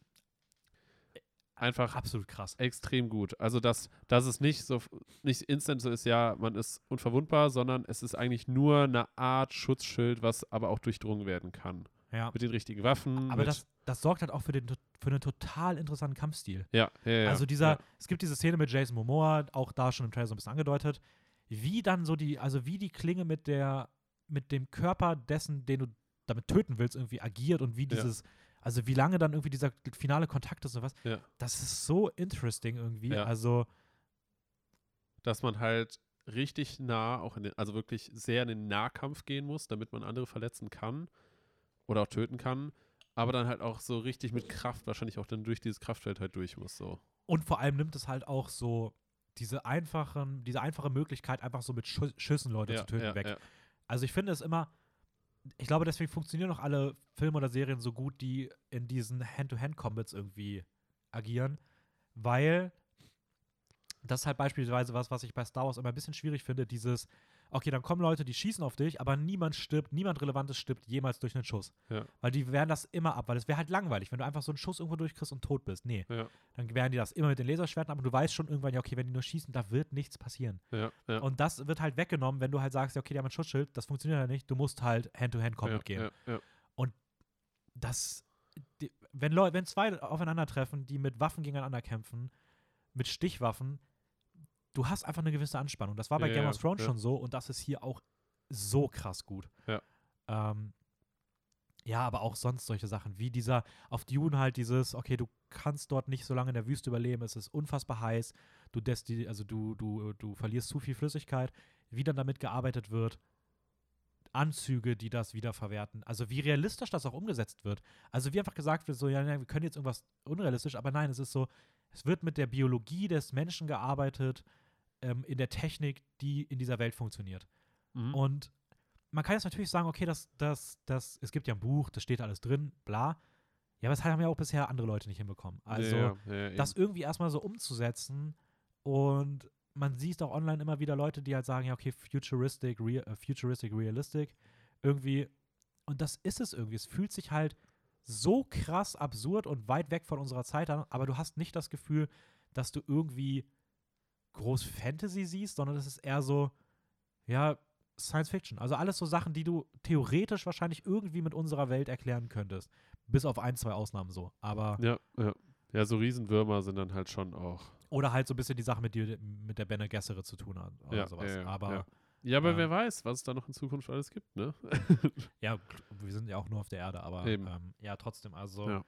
S2: Einfach
S1: absolut krass.
S2: extrem gut. Also, dass, dass es nicht so nicht instant so ist, ja, man ist unverwundbar, sondern es ist eigentlich nur eine Art Schutzschild, was aber auch durchdrungen werden kann.
S1: Ja.
S2: Mit den richtigen Waffen.
S1: Aber das, das sorgt halt auch für, den, für einen total interessanten Kampfstil.
S2: ja, ja, ja,
S1: also dieser,
S2: ja.
S1: es gibt diese Szene mit Jason Momoa, auch da schon im Trailer so ein bisschen angedeutet, wie dann so die, also wie die Klinge mit der, mit dem Körper dessen, den du damit töten willst, irgendwie agiert und wie
S2: Ja.
S1: Also wie lange dann irgendwie dieser finale Kontakt ist und was.
S2: Ja.
S1: Das ist so interesting irgendwie.
S2: Ja.
S1: Also,
S2: dass man halt richtig nah, auch in den, also wirklich sehr in den Nahkampf gehen muss, damit man andere verletzen kann oder auch töten kann, aber dann halt auch so richtig mit Kraft wahrscheinlich auch dann durch dieses Kraftfeld halt durch muss. So.
S1: und vor allem nimmt es halt auch so diese einfachen, diese einfache Möglichkeit, einfach so mit Schü Schüssen Leute
S2: ja,
S1: zu töten,
S2: ja,
S1: weg.
S2: Ja.
S1: Also ich finde es immer, ich glaube, deswegen funktionieren auch alle Filme oder Serien so gut, die in diesen Hand-to-Hand-Combats irgendwie agieren, weil das ist halt beispielsweise was, was ich bei Star Wars immer ein bisschen schwierig finde, dieses, okay, dann kommen Leute, die schießen auf dich, aber niemand stirbt, niemand Relevantes stirbt jemals durch einen Schuss.
S2: Ja.
S1: Weil die wehren das immer ab, weil es wäre halt langweilig, wenn du einfach so einen Schuss irgendwo durchkriegst und tot bist. Nee,
S2: Ja,
S1: dann wehren die das immer mit den Laserschwerten ab und du weißt schon irgendwann, ja, okay, wenn die nur schießen, da wird nichts passieren.
S2: ja.
S1: Und das wird halt weggenommen, wenn du halt sagst, ja, okay, die haben ein Schutzschild, das funktioniert ja nicht, du musst halt Hand-to-Hand-Combat gehen.
S2: Ja.
S1: Das, die, wenn, Leu wenn zwei aufeinandertreffen, die mit Waffen gegeneinander kämpfen, mit Stichwaffen, du hast einfach eine gewisse Anspannung. Das war bei
S2: Ja,
S1: Game of Thrones
S2: ja.
S1: schon so und das ist hier auch so krass gut.
S2: Ja.
S1: Ähm, ja, aber auch sonst solche Sachen, wie dieser, auf Dune halt dieses, okay, du kannst dort nicht so lange in der Wüste überleben, es ist unfassbar heiß, du, desti also du, du, du verlierst zu viel Flüssigkeit, wie dann damit gearbeitet wird, Anzüge, die das wiederverwerten, also wie realistisch das auch umgesetzt wird. Also wie einfach gesagt wird, so, ja, wir können jetzt irgendwas unrealistisch, aber nein, es ist so, es wird mit der Biologie des Menschen gearbeitet, ähm, in der Technik, die in dieser Welt funktioniert.
S2: Mhm.
S1: Und man kann jetzt natürlich sagen, okay, das, das, das, es gibt ja ein Buch, das steht alles drin, bla. Ja, aber das haben ja auch bisher andere Leute nicht hinbekommen. Also,
S2: ja, ja, ja,
S1: das irgendwie erstmal so umzusetzen und man sieht auch online immer wieder Leute, die halt sagen, ja, okay, futuristic, rea äh, futuristic, realistic, irgendwie und das ist es irgendwie. Es fühlt sich halt so krass absurd und weit weg von unserer Zeit an, aber du hast nicht das Gefühl, dass du irgendwie groß Fantasy siehst, sondern es ist eher so, ja, Science Fiction. Also alles so Sachen, die du theoretisch wahrscheinlich irgendwie mit unserer Welt erklären könntest. Bis auf ein, zwei Ausnahmen so. Aber.
S2: Ja, ja. Ja, so Riesenwürmer sind dann halt schon auch.
S1: Oder halt so ein bisschen die Sache, mit, die, mit der Bene Gesserit zu tun hat. Oder
S2: Ja,
S1: sowas.
S2: ja,
S1: aber
S2: ja. Ja, aber
S1: Ähm,
S2: wer weiß, was es da noch in Zukunft alles gibt, ne?
S1: Ja, wir sind ja auch nur auf der Erde, aber ähm, ja, trotzdem, also
S2: Ja.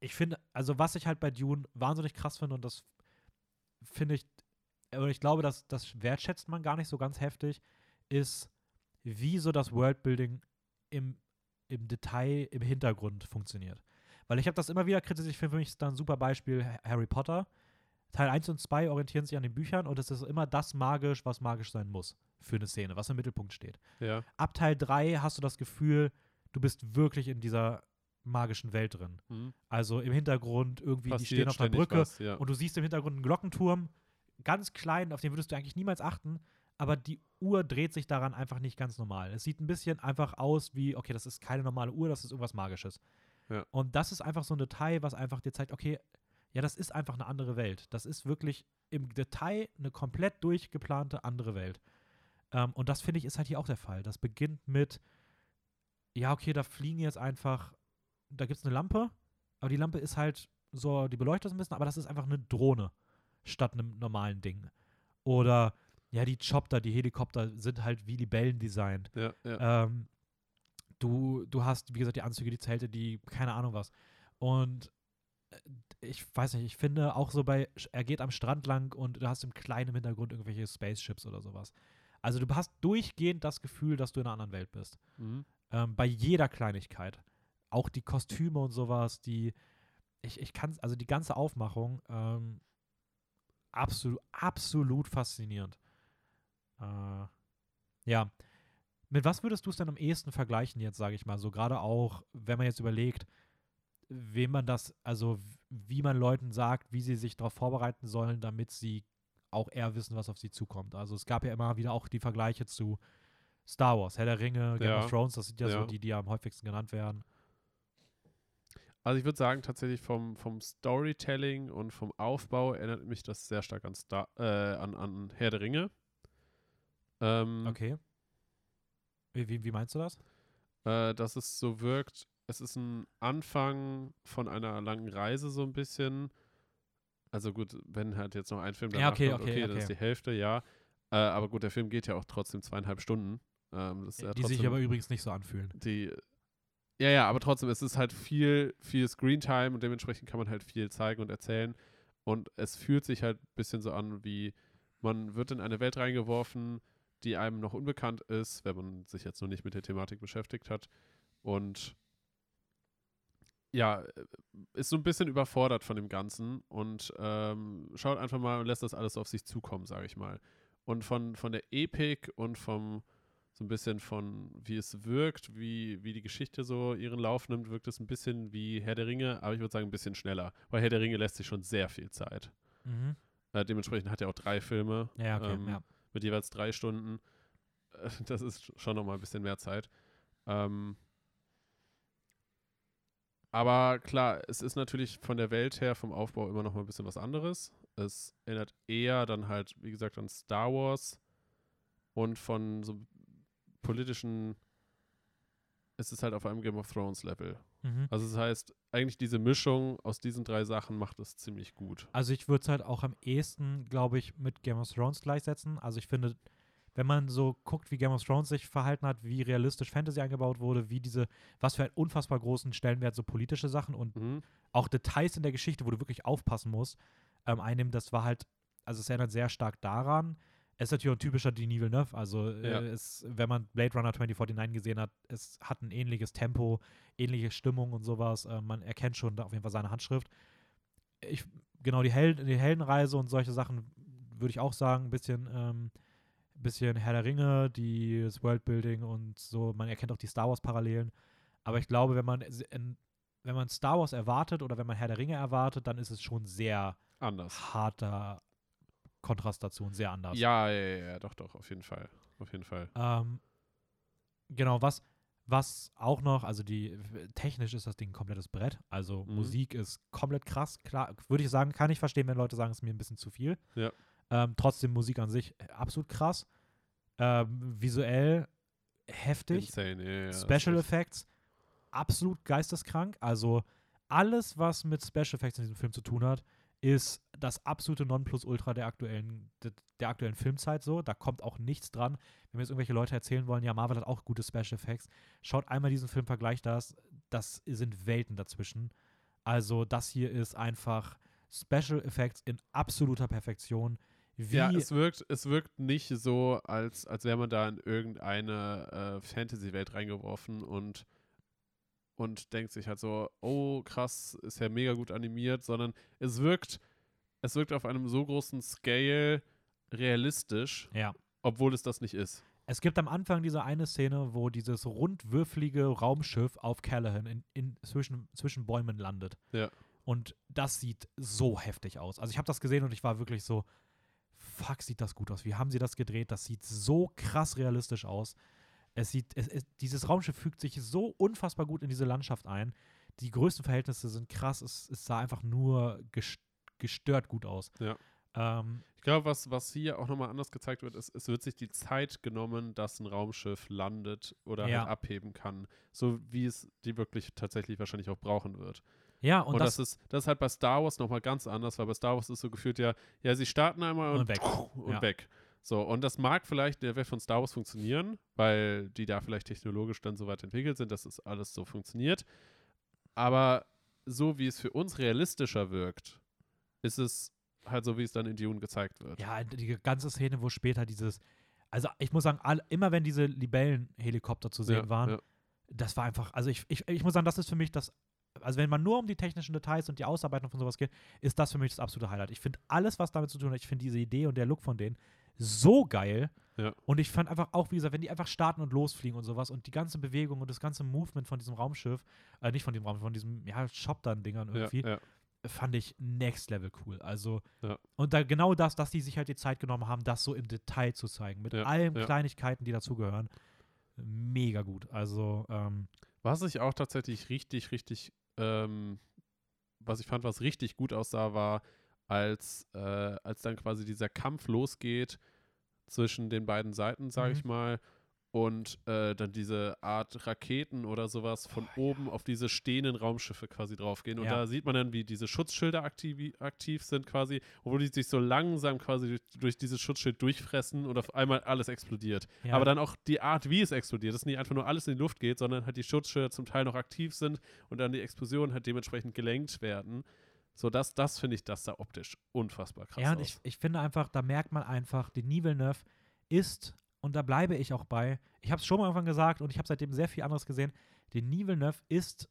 S1: ich finde, also was ich halt bei Dune wahnsinnig krass finde und das finde ich, oder ich glaube, dass das wertschätzt man gar nicht so ganz heftig, ist, wie so das Worldbuilding im, im Detail, im Hintergrund funktioniert. Weil ich habe das immer wieder kritisiert, ich finde für mich ist da ein super Beispiel Ha- Harry Potter. Teil 1 und 2 orientieren sich an den Büchern und es ist immer das magisch, was magisch sein muss für eine Szene, was im Mittelpunkt steht
S2: Ja.
S1: ab Teil 3 hast du das Gefühl, du bist wirklich in dieser magischen Welt drin.
S2: Hm.
S1: Also im Hintergrund irgendwie, die
S2: Passiert
S1: stehen auf
S2: ständig
S1: Brücke
S2: was, ja.
S1: und du siehst im Hintergrund einen Glockenturm, ganz klein, auf den würdest du eigentlich niemals achten, aber die Uhr dreht sich daran einfach nicht ganz normal. Es sieht ein bisschen einfach aus wie, okay, das ist keine normale Uhr, das ist irgendwas Magisches.
S2: Ja.
S1: Und das ist einfach so ein Detail, was einfach dir zeigt, okay, ja, das ist einfach eine andere Welt. Das ist wirklich im Detail eine komplett durchgeplante andere Welt. Ähm, und das finde ich ist halt hier auch der Fall. Das beginnt mit, ja, okay, da fliegen jetzt einfach, da gibt es eine Lampe, aber die Lampe ist halt so, die beleuchtet es ein bisschen, aber das ist einfach eine Drohne statt einem normalen Ding. Oder, ja, die Chopter, die Helikopter sind halt wie Libellen designt.
S2: ja, ja.
S1: Ähm, du, du hast, wie gesagt, die Anzüge, die Zelte, die, keine Ahnung was. Und äh, ich weiß nicht, ich finde auch so bei, er geht am Strand lang und du hast im kleinen Hintergrund irgendwelche Spaceships oder sowas. Also du hast durchgehend das Gefühl, dass du in einer anderen Welt bist.
S2: Mhm.
S1: Ähm, bei jeder Kleinigkeit. Auch die Kostüme und sowas, die, ich, ich kann, also die ganze Aufmachung, ähm, absolut, absolut faszinierend. Äh, ja. Mit was würdest du es denn am ehesten vergleichen jetzt, sage ich mal, so gerade auch, wenn man jetzt überlegt, wem man das, also wie man Leuten sagt, wie sie sich darauf vorbereiten sollen, damit sie auch eher wissen, was auf sie zukommt. Also es gab ja immer wieder auch die Vergleiche zu Star Wars, Herr der Ringe, Game
S2: Ja.
S1: of Thrones, das sind ja, so
S2: Ja.
S1: die, die am häufigsten genannt werden.
S2: Also ich würde sagen, tatsächlich vom, vom Storytelling und vom Aufbau erinnert mich das sehr stark an, Star, äh, an, an Herr der Ringe. Ähm,
S1: Okay. Wie, wie, meinst du das?
S2: äh, dass es so wirkt, es ist ein Anfang von einer langen Reise so ein bisschen. Also gut, wenn halt jetzt noch ein Film
S1: Ja,
S2: danach
S1: okay,
S2: kommt,
S1: okay,
S2: okay, dann
S1: okay.
S2: ist die Hälfte, ja. Äh, aber gut, der Film geht ja auch trotzdem zweieinhalb Stunden. Ähm, ja
S1: die sich aber übrigens nicht so anfühlen.
S2: die ja, ja, aber trotzdem, es ist halt viel, viel Screentime und dementsprechend kann man halt viel zeigen und erzählen. Und es fühlt sich halt ein bisschen so an, wie man wird in eine Welt reingeworfen, die einem noch unbekannt ist, wenn man sich jetzt noch nicht mit der Thematik beschäftigt hat. Und ja, äh, ist so ein bisschen überfordert von dem Ganzen und ähm, schaut einfach mal und lässt das alles auf sich zukommen, sage ich mal. Und von, von der Epik und vom so ein bisschen von, wie es wirkt, wie, wie die Geschichte so ihren Lauf nimmt, wirkt es ein bisschen wie Herr der Ringe, aber ich würde sagen ein bisschen schneller, weil Herr der Ringe lässt sich schon sehr viel Zeit.
S1: Mhm.
S2: Äh, dementsprechend hat er auch drei Filme
S1: Ja, okay.
S2: Ähm,
S1: ja.
S2: mit jeweils drei Stunden. Äh, Das ist schon nochmal ein bisschen mehr Zeit. Ähm, aber klar, es ist natürlich von der Welt her, vom Aufbau immer noch mal ein bisschen was anderes. Es erinnert eher dann halt, wie gesagt, an Star Wars und von so politischen, es ist halt auf einem Game of Thrones Level.
S1: Mhm.
S2: Also das heißt, eigentlich diese Mischung aus diesen drei Sachen macht es ziemlich gut.
S1: Also ich würde es halt auch am ehesten, glaube ich, mit Game of Thrones gleichsetzen. Also ich finde, wenn man so guckt, wie Game of Thrones sich verhalten hat, wie realistisch Fantasy eingebaut wurde, wie diese, was für einen unfassbar großen Stellenwert so politische Sachen und
S2: Mhm.
S1: auch Details in der Geschichte, wo du wirklich aufpassen musst, ähm, einnehmen, das war halt, also es erinnert sehr stark daran. Es ist natürlich auch ein typischer Denis Villeneuve, also
S2: Ja.
S1: äh, es, wenn man Blade Runner 2049 gesehen hat, es hat ein ähnliches Tempo, ähnliche Stimmung und sowas. Äh, man erkennt schon auf jeden Fall seine Handschrift. Ich, genau, die, Hel die Heldenreise und solche Sachen würde ich auch sagen, ein bisschen, ähm, bisschen Herr der Ringe, die, das Worldbuilding und so, man erkennt auch die Star Wars-Parallelen. Aber ich glaube, wenn man, in, wenn man Star Wars erwartet oder wenn man Herr der Ringe erwartet, dann ist es schon sehr
S2: Anders.
S1: harter Kontrast dazu und sehr anders.
S2: Ja, ja, ja, doch, doch, auf jeden Fall. Auf jeden Fall.
S1: Ähm, genau, was, Was auch noch, also die technisch ist das Ding ein komplettes Brett. Also
S2: Mhm.
S1: Musik ist komplett krass. Klar, würde ich sagen, kann ich verstehen, wenn Leute sagen, es ist mir ein bisschen zu viel.
S2: Ja.
S1: Ähm, trotzdem Musik an sich äh, absolut krass. Ähm, visuell heftig.
S2: Insane, ja, ja,
S1: Special Effects absolut geisteskrank. Also alles, was mit Special Effects in diesem Film zu tun hat, ist das absolute Nonplusultra der aktuellen, der, der aktuellen Filmzeit so. Da kommt auch nichts dran. Wenn mir jetzt irgendwelche Leute erzählen wollen, ja, Marvel hat auch gute Special Effects, schaut einmal diesen Film, vergleicht das. Das sind Welten dazwischen. Also das hier ist einfach Special Effects in absoluter Perfektion. Wie,
S2: Ja, es wirkt, es wirkt nicht so, als, als wäre man da in irgendeine äh, Fantasy-Welt reingeworfen und, und denkt sich halt so, oh krass, ist ja mega gut animiert, sondern es wirkt, es wirkt auf einem so großen Scale realistisch,
S1: ja.
S2: obwohl es das nicht ist.
S1: Es gibt am Anfang diese eine Szene, wo dieses rundwürfelige Raumschiff auf Callahan in, in zwischen, zwischen Bäumen landet.
S2: Ja.
S1: Und das sieht so heftig aus. Also ich habe das gesehen und ich war wirklich so, fuck, sieht das gut aus. Wie haben sie das gedreht? Das sieht so krass realistisch aus. Es sieht, es, es, dieses Raumschiff fügt sich so unfassbar gut in diese Landschaft ein. Die größten Verhältnisse sind krass. Es, es sah einfach nur ges- gestört gut aus.
S2: Ja.
S1: Ähm,
S2: Ich glaube, was, was hier auch nochmal anders gezeigt wird, ist, es wird sich die Zeit genommen, dass ein Raumschiff landet oder
S1: Ja.
S2: halt abheben kann. So wie es die wirklich tatsächlich wahrscheinlich auch brauchen wird.
S1: ja,
S2: Und,
S1: und,
S2: das,
S1: das,
S2: ist, das ist halt bei Star Wars nochmal ganz anders, weil bei Star Wars ist so gefühlt ja, ja, sie starten einmal und,
S1: Und weg.
S2: und
S1: Ja.
S2: weg. So, und das mag vielleicht in der Welt von Star Wars funktionieren, weil die da vielleicht technologisch dann so weit entwickelt sind, dass es alles so funktioniert. Aber so wie es für uns realistischer wirkt, ist es halt so, wie es dann in Dune gezeigt wird.
S1: Ja, die ganze Szene, wo später dieses, also ich muss sagen, all, immer wenn diese Libellen-Helikopter zu sehen
S2: Ja,
S1: waren,
S2: ja.
S1: das war einfach, also ich, ich, ich muss sagen, das ist für mich das, also wenn man nur um die technischen Details und die Ausarbeitung von sowas geht, ist das für mich das absolute Highlight. Ich finde alles, was damit zu tun hat, ich finde diese Idee und der Look von denen so geil.
S2: Ja.
S1: Und ich fand einfach auch, wie gesagt, wenn die einfach starten und losfliegen und sowas und die ganze Bewegung und das ganze Movement von diesem Raumschiff, äh, nicht von dem Raumschiff, von diesem, ja, Shop-Dann-Dingern irgendwie,
S2: Ja, ja.
S1: fand ich next level cool. Also, und da genau das, dass die sich halt die Zeit genommen haben, das so im Detail zu zeigen, mit allen. Kleinigkeiten, die dazugehören. Mega gut. Also, ähm,
S2: Was ich auch tatsächlich richtig, richtig, ähm, was ich fand, was richtig gut aussah, war, als, äh, als dann quasi dieser Kampf losgeht zwischen den beiden Seiten, sage
S1: Mhm.
S2: ich mal, und äh, dann diese Art Raketen oder sowas von oben auf diese stehenden Raumschiffe quasi draufgehen. Und
S1: Ja.
S2: da sieht man dann, wie diese Schutzschilder aktiv, aktiv sind quasi, obwohl die sich so langsam quasi durch, durch dieses Schutzschild durchfressen und auf einmal alles explodiert.
S1: ja,
S2: Aber dann auch die Art, wie es explodiert, dass nicht einfach nur alles in die Luft geht, sondern halt die Schutzschilder zum Teil noch aktiv sind und dann die Explosionen halt dementsprechend gelenkt werden. So, das, das finde ich, das sah optisch unfassbar krass
S1: ja, und ich, ich finde einfach, da merkt man einfach, Denis Villeneuve ist, und da bleibe ich auch bei, ich habe es schon mal irgendwann gesagt und ich habe seitdem sehr viel anderes gesehen, Denis Villeneuve ist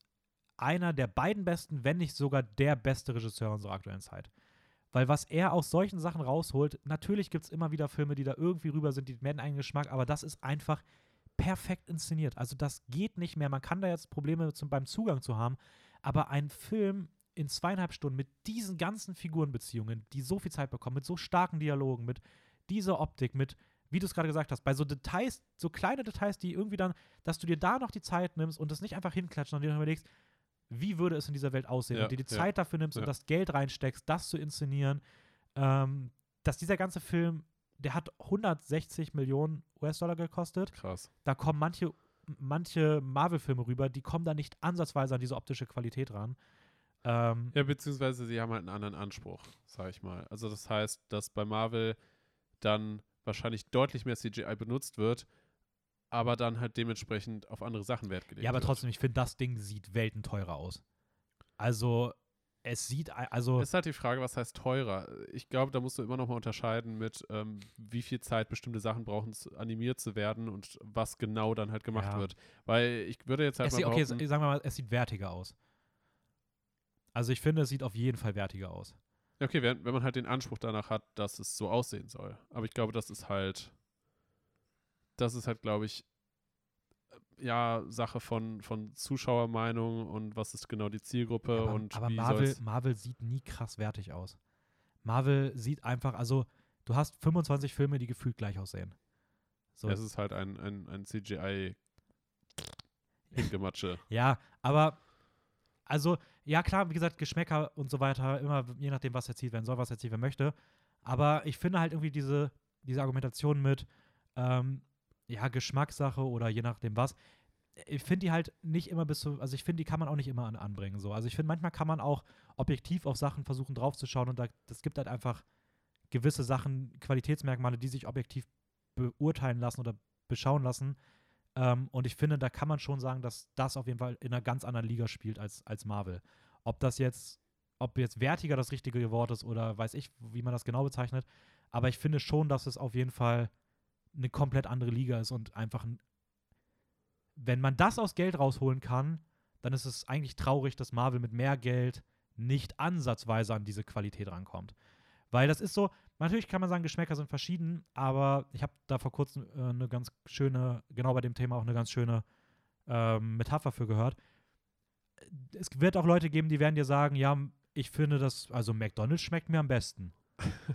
S1: einer der beiden besten, wenn nicht sogar der beste Regisseur unserer aktuellen Zeit. Weil was er aus solchen Sachen rausholt, natürlich gibt es immer wieder Filme, die da irgendwie rüber sind, die werden einen Geschmack, aber das ist einfach perfekt inszeniert. Also das geht nicht mehr. Man kann da jetzt Probleme zum, beim Zugang zu haben, aber ein Film in zweieinhalb Stunden mit diesen ganzen Figurenbeziehungen, die so viel Zeit bekommen, mit so starken Dialogen, mit dieser Optik, mit, wie du es gerade gesagt hast, bei so Details, so kleine Details, die irgendwie dann, dass du dir da noch die Zeit nimmst und das nicht einfach hinklatscht, sondern dir noch überlegst, wie würde es in dieser Welt aussehen
S2: Ja,
S1: und dir die
S2: ja,
S1: Zeit dafür nimmst
S2: ja.
S1: und das Geld reinsteckst, das zu inszenieren, ähm, dass dieser ganze Film, der hat 160 Millionen US-Dollar gekostet.
S2: Krass.
S1: Da kommen manche, manche Marvel-Filme rüber, die kommen da nicht ansatzweise an diese optische Qualität ran. Ähm,
S2: Ja, beziehungsweise sie haben halt einen anderen Anspruch, sage ich mal. Also das heißt, dass bei Marvel dann wahrscheinlich deutlich mehr CGI benutzt wird, aber dann halt dementsprechend auf andere Sachen Wert gelegt
S1: Ja, aber
S2: wird.
S1: trotzdem, ich finde, das Ding sieht weltenteurer aus. Also, es sieht, also,
S2: Ist halt die Frage, was heißt teurer? Ich glaube, da musst du immer noch mal unterscheiden mit, ähm, wie viel Zeit bestimmte Sachen brauchen, animiert zu werden und was genau dann halt gemacht
S1: Ja.
S2: wird. Weil ich würde jetzt halt
S1: es
S2: mal
S1: sieht, okay, sagen wir mal, es sieht wertiger aus. Also, ich finde, es sieht auf jeden Fall wertiger aus.
S2: Okay, wenn, wenn man halt den Anspruch danach hat, dass es so aussehen soll. Aber ich glaube, das ist halt, das ist halt, glaube ich, äh, ja, Sache von, von Zuschauermeinung und was ist genau die Zielgruppe
S1: aber
S2: und
S1: aber
S2: wie
S1: Marvel,
S2: soll's-
S1: Marvel sieht nie krass wertig aus. Marvel sieht einfach, also, du hast 25 Filme, die gefühlt gleich aussehen. So,
S2: Es ist halt ein, ein, ein CGI Hingematsche.
S1: Ja, aber also, ja klar, wie gesagt, Geschmäcker und so weiter, immer je nachdem, was erzielt werden soll, was erzielt werden möchte. Aber ich finde halt irgendwie diese, diese Argumentation mit, ähm, ja, Geschmackssache oder je nachdem was, ich finde die halt nicht immer bis zu, also ich finde, die kann man auch nicht immer an, anbringen. So. Also ich finde, manchmal kann man auch objektiv auf Sachen versuchen draufzuschauen und da, das gibt halt einfach gewisse Sachen, Qualitätsmerkmale, die sich objektiv beurteilen lassen oder beschauen lassen. Ähm, und ich finde, da kann man schon sagen, dass das auf jeden Fall in einer ganz anderen Liga spielt als, als Marvel. Ob das jetzt, ob jetzt wertiger das richtige Wort ist oder weiß ich, wie man das genau bezeichnet. Aber ich finde schon, dass es auf jeden Fall eine komplett andere Liga ist und einfach ein wenn man das aus Geld rausholen kann, dann ist es eigentlich traurig, dass Marvel mit mehr Geld nicht ansatzweise an diese Qualität rankommt. Weil das ist so, natürlich kann man sagen, Geschmäcker sind verschieden, aber ich habe da vor kurzem äh, eine ganz schöne, genau bei dem Thema auch eine ganz schöne äh, Metapher für gehört. Es wird auch Leute geben, die werden dir sagen, ja, ich finde das, also McDonalds schmeckt mir am besten.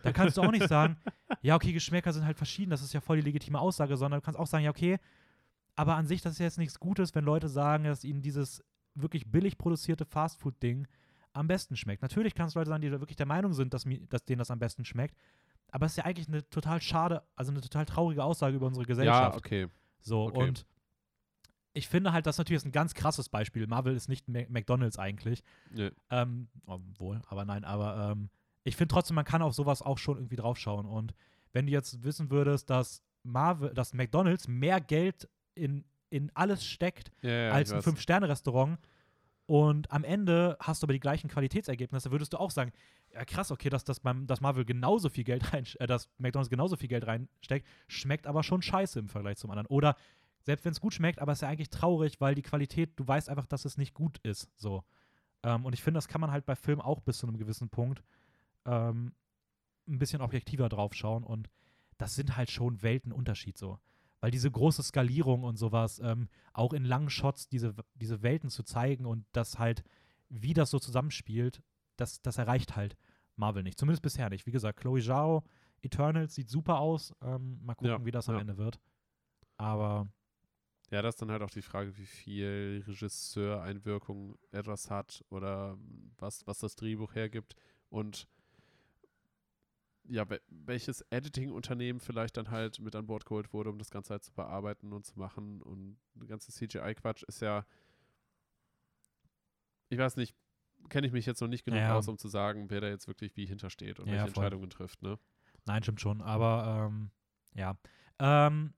S1: da kannst du auch nicht sagen, ja, okay, Geschmäcker sind halt verschieden, das ist ja voll die legitime Aussage, sondern du kannst auch sagen, ja, okay, aber an sich, das ist jetzt nichts Gutes, wenn Leute sagen, dass ihnen dieses wirklich billig produzierte Fastfood-Ding am besten schmeckt. Natürlich kann es Leute sein, die wirklich der Meinung sind, dass, dass denen das am besten schmeckt. Aber es ist ja eigentlich eine total schade, also eine total traurige Aussage über unsere Gesellschaft.
S2: Ja, okay.
S1: So,
S2: Okay.
S1: und ich finde halt, das natürlich ist ein ganz krasses Beispiel. Marvel ist nicht Ma- McDonalds eigentlich.
S2: Nee.
S1: Ähm, obwohl, aber nein, aber ähm, ich finde trotzdem, man kann auf sowas auch schon irgendwie draufschauen. Und wenn du jetzt wissen würdest, dass Marvel, dass McDonalds mehr Geld in, in alles steckt
S2: Ja, ja,
S1: als ein. Fünf-Sterne-Restaurant und am Ende hast du aber die gleichen Qualitätsergebnisse, würdest du auch sagen, ja krass, okay, dass, das beim, dass Marvel genauso viel Geld rein, äh, dass McDonalds genauso viel Geld reinsteckt, schmeckt aber schon scheiße im Vergleich zum anderen. Oder selbst wenn es gut schmeckt, aber es ist ja eigentlich traurig, weil die Qualität, du weißt einfach, dass es nicht gut ist. So. Ähm, und ich finde, das kann man halt bei Filmen auch bis zu einem gewissen Punkt ähm, ein bisschen objektiver draufschauen. Und das sind halt schon Weltenunterschied so. Weil diese große Skalierung und sowas, ähm, auch in langen Shots diese, diese Welten zu zeigen und das halt, wie das so zusammenspielt, das, das erreicht halt Marvel nicht. Zumindest bisher nicht. Wie gesagt, Chloe Zhao, Eternals sieht super aus. Ähm, mal gucken,
S2: Ja,
S1: wie das am
S2: ja.
S1: Ende wird. Aber
S2: Ja, das ist dann halt auch die Frage, wie viel Regisseur-Einwirkung etwas hat oder was, was das Drehbuch hergibt und ja, wel- welches Editing-Unternehmen vielleicht dann halt mit an Bord geholt wurde, um das Ganze halt zu bearbeiten und zu machen. Und der ganze CGI-Quatsch ist ja, ich weiß nicht, kenne ich mich jetzt noch nicht genug
S1: Ja.
S2: aus, um zu sagen, wer da jetzt wirklich wie hintersteht und
S1: Ja,
S2: welche
S1: voll.
S2: Entscheidungen trifft, ne?
S1: Nein, stimmt schon. Aber ähm, ja. Ähm,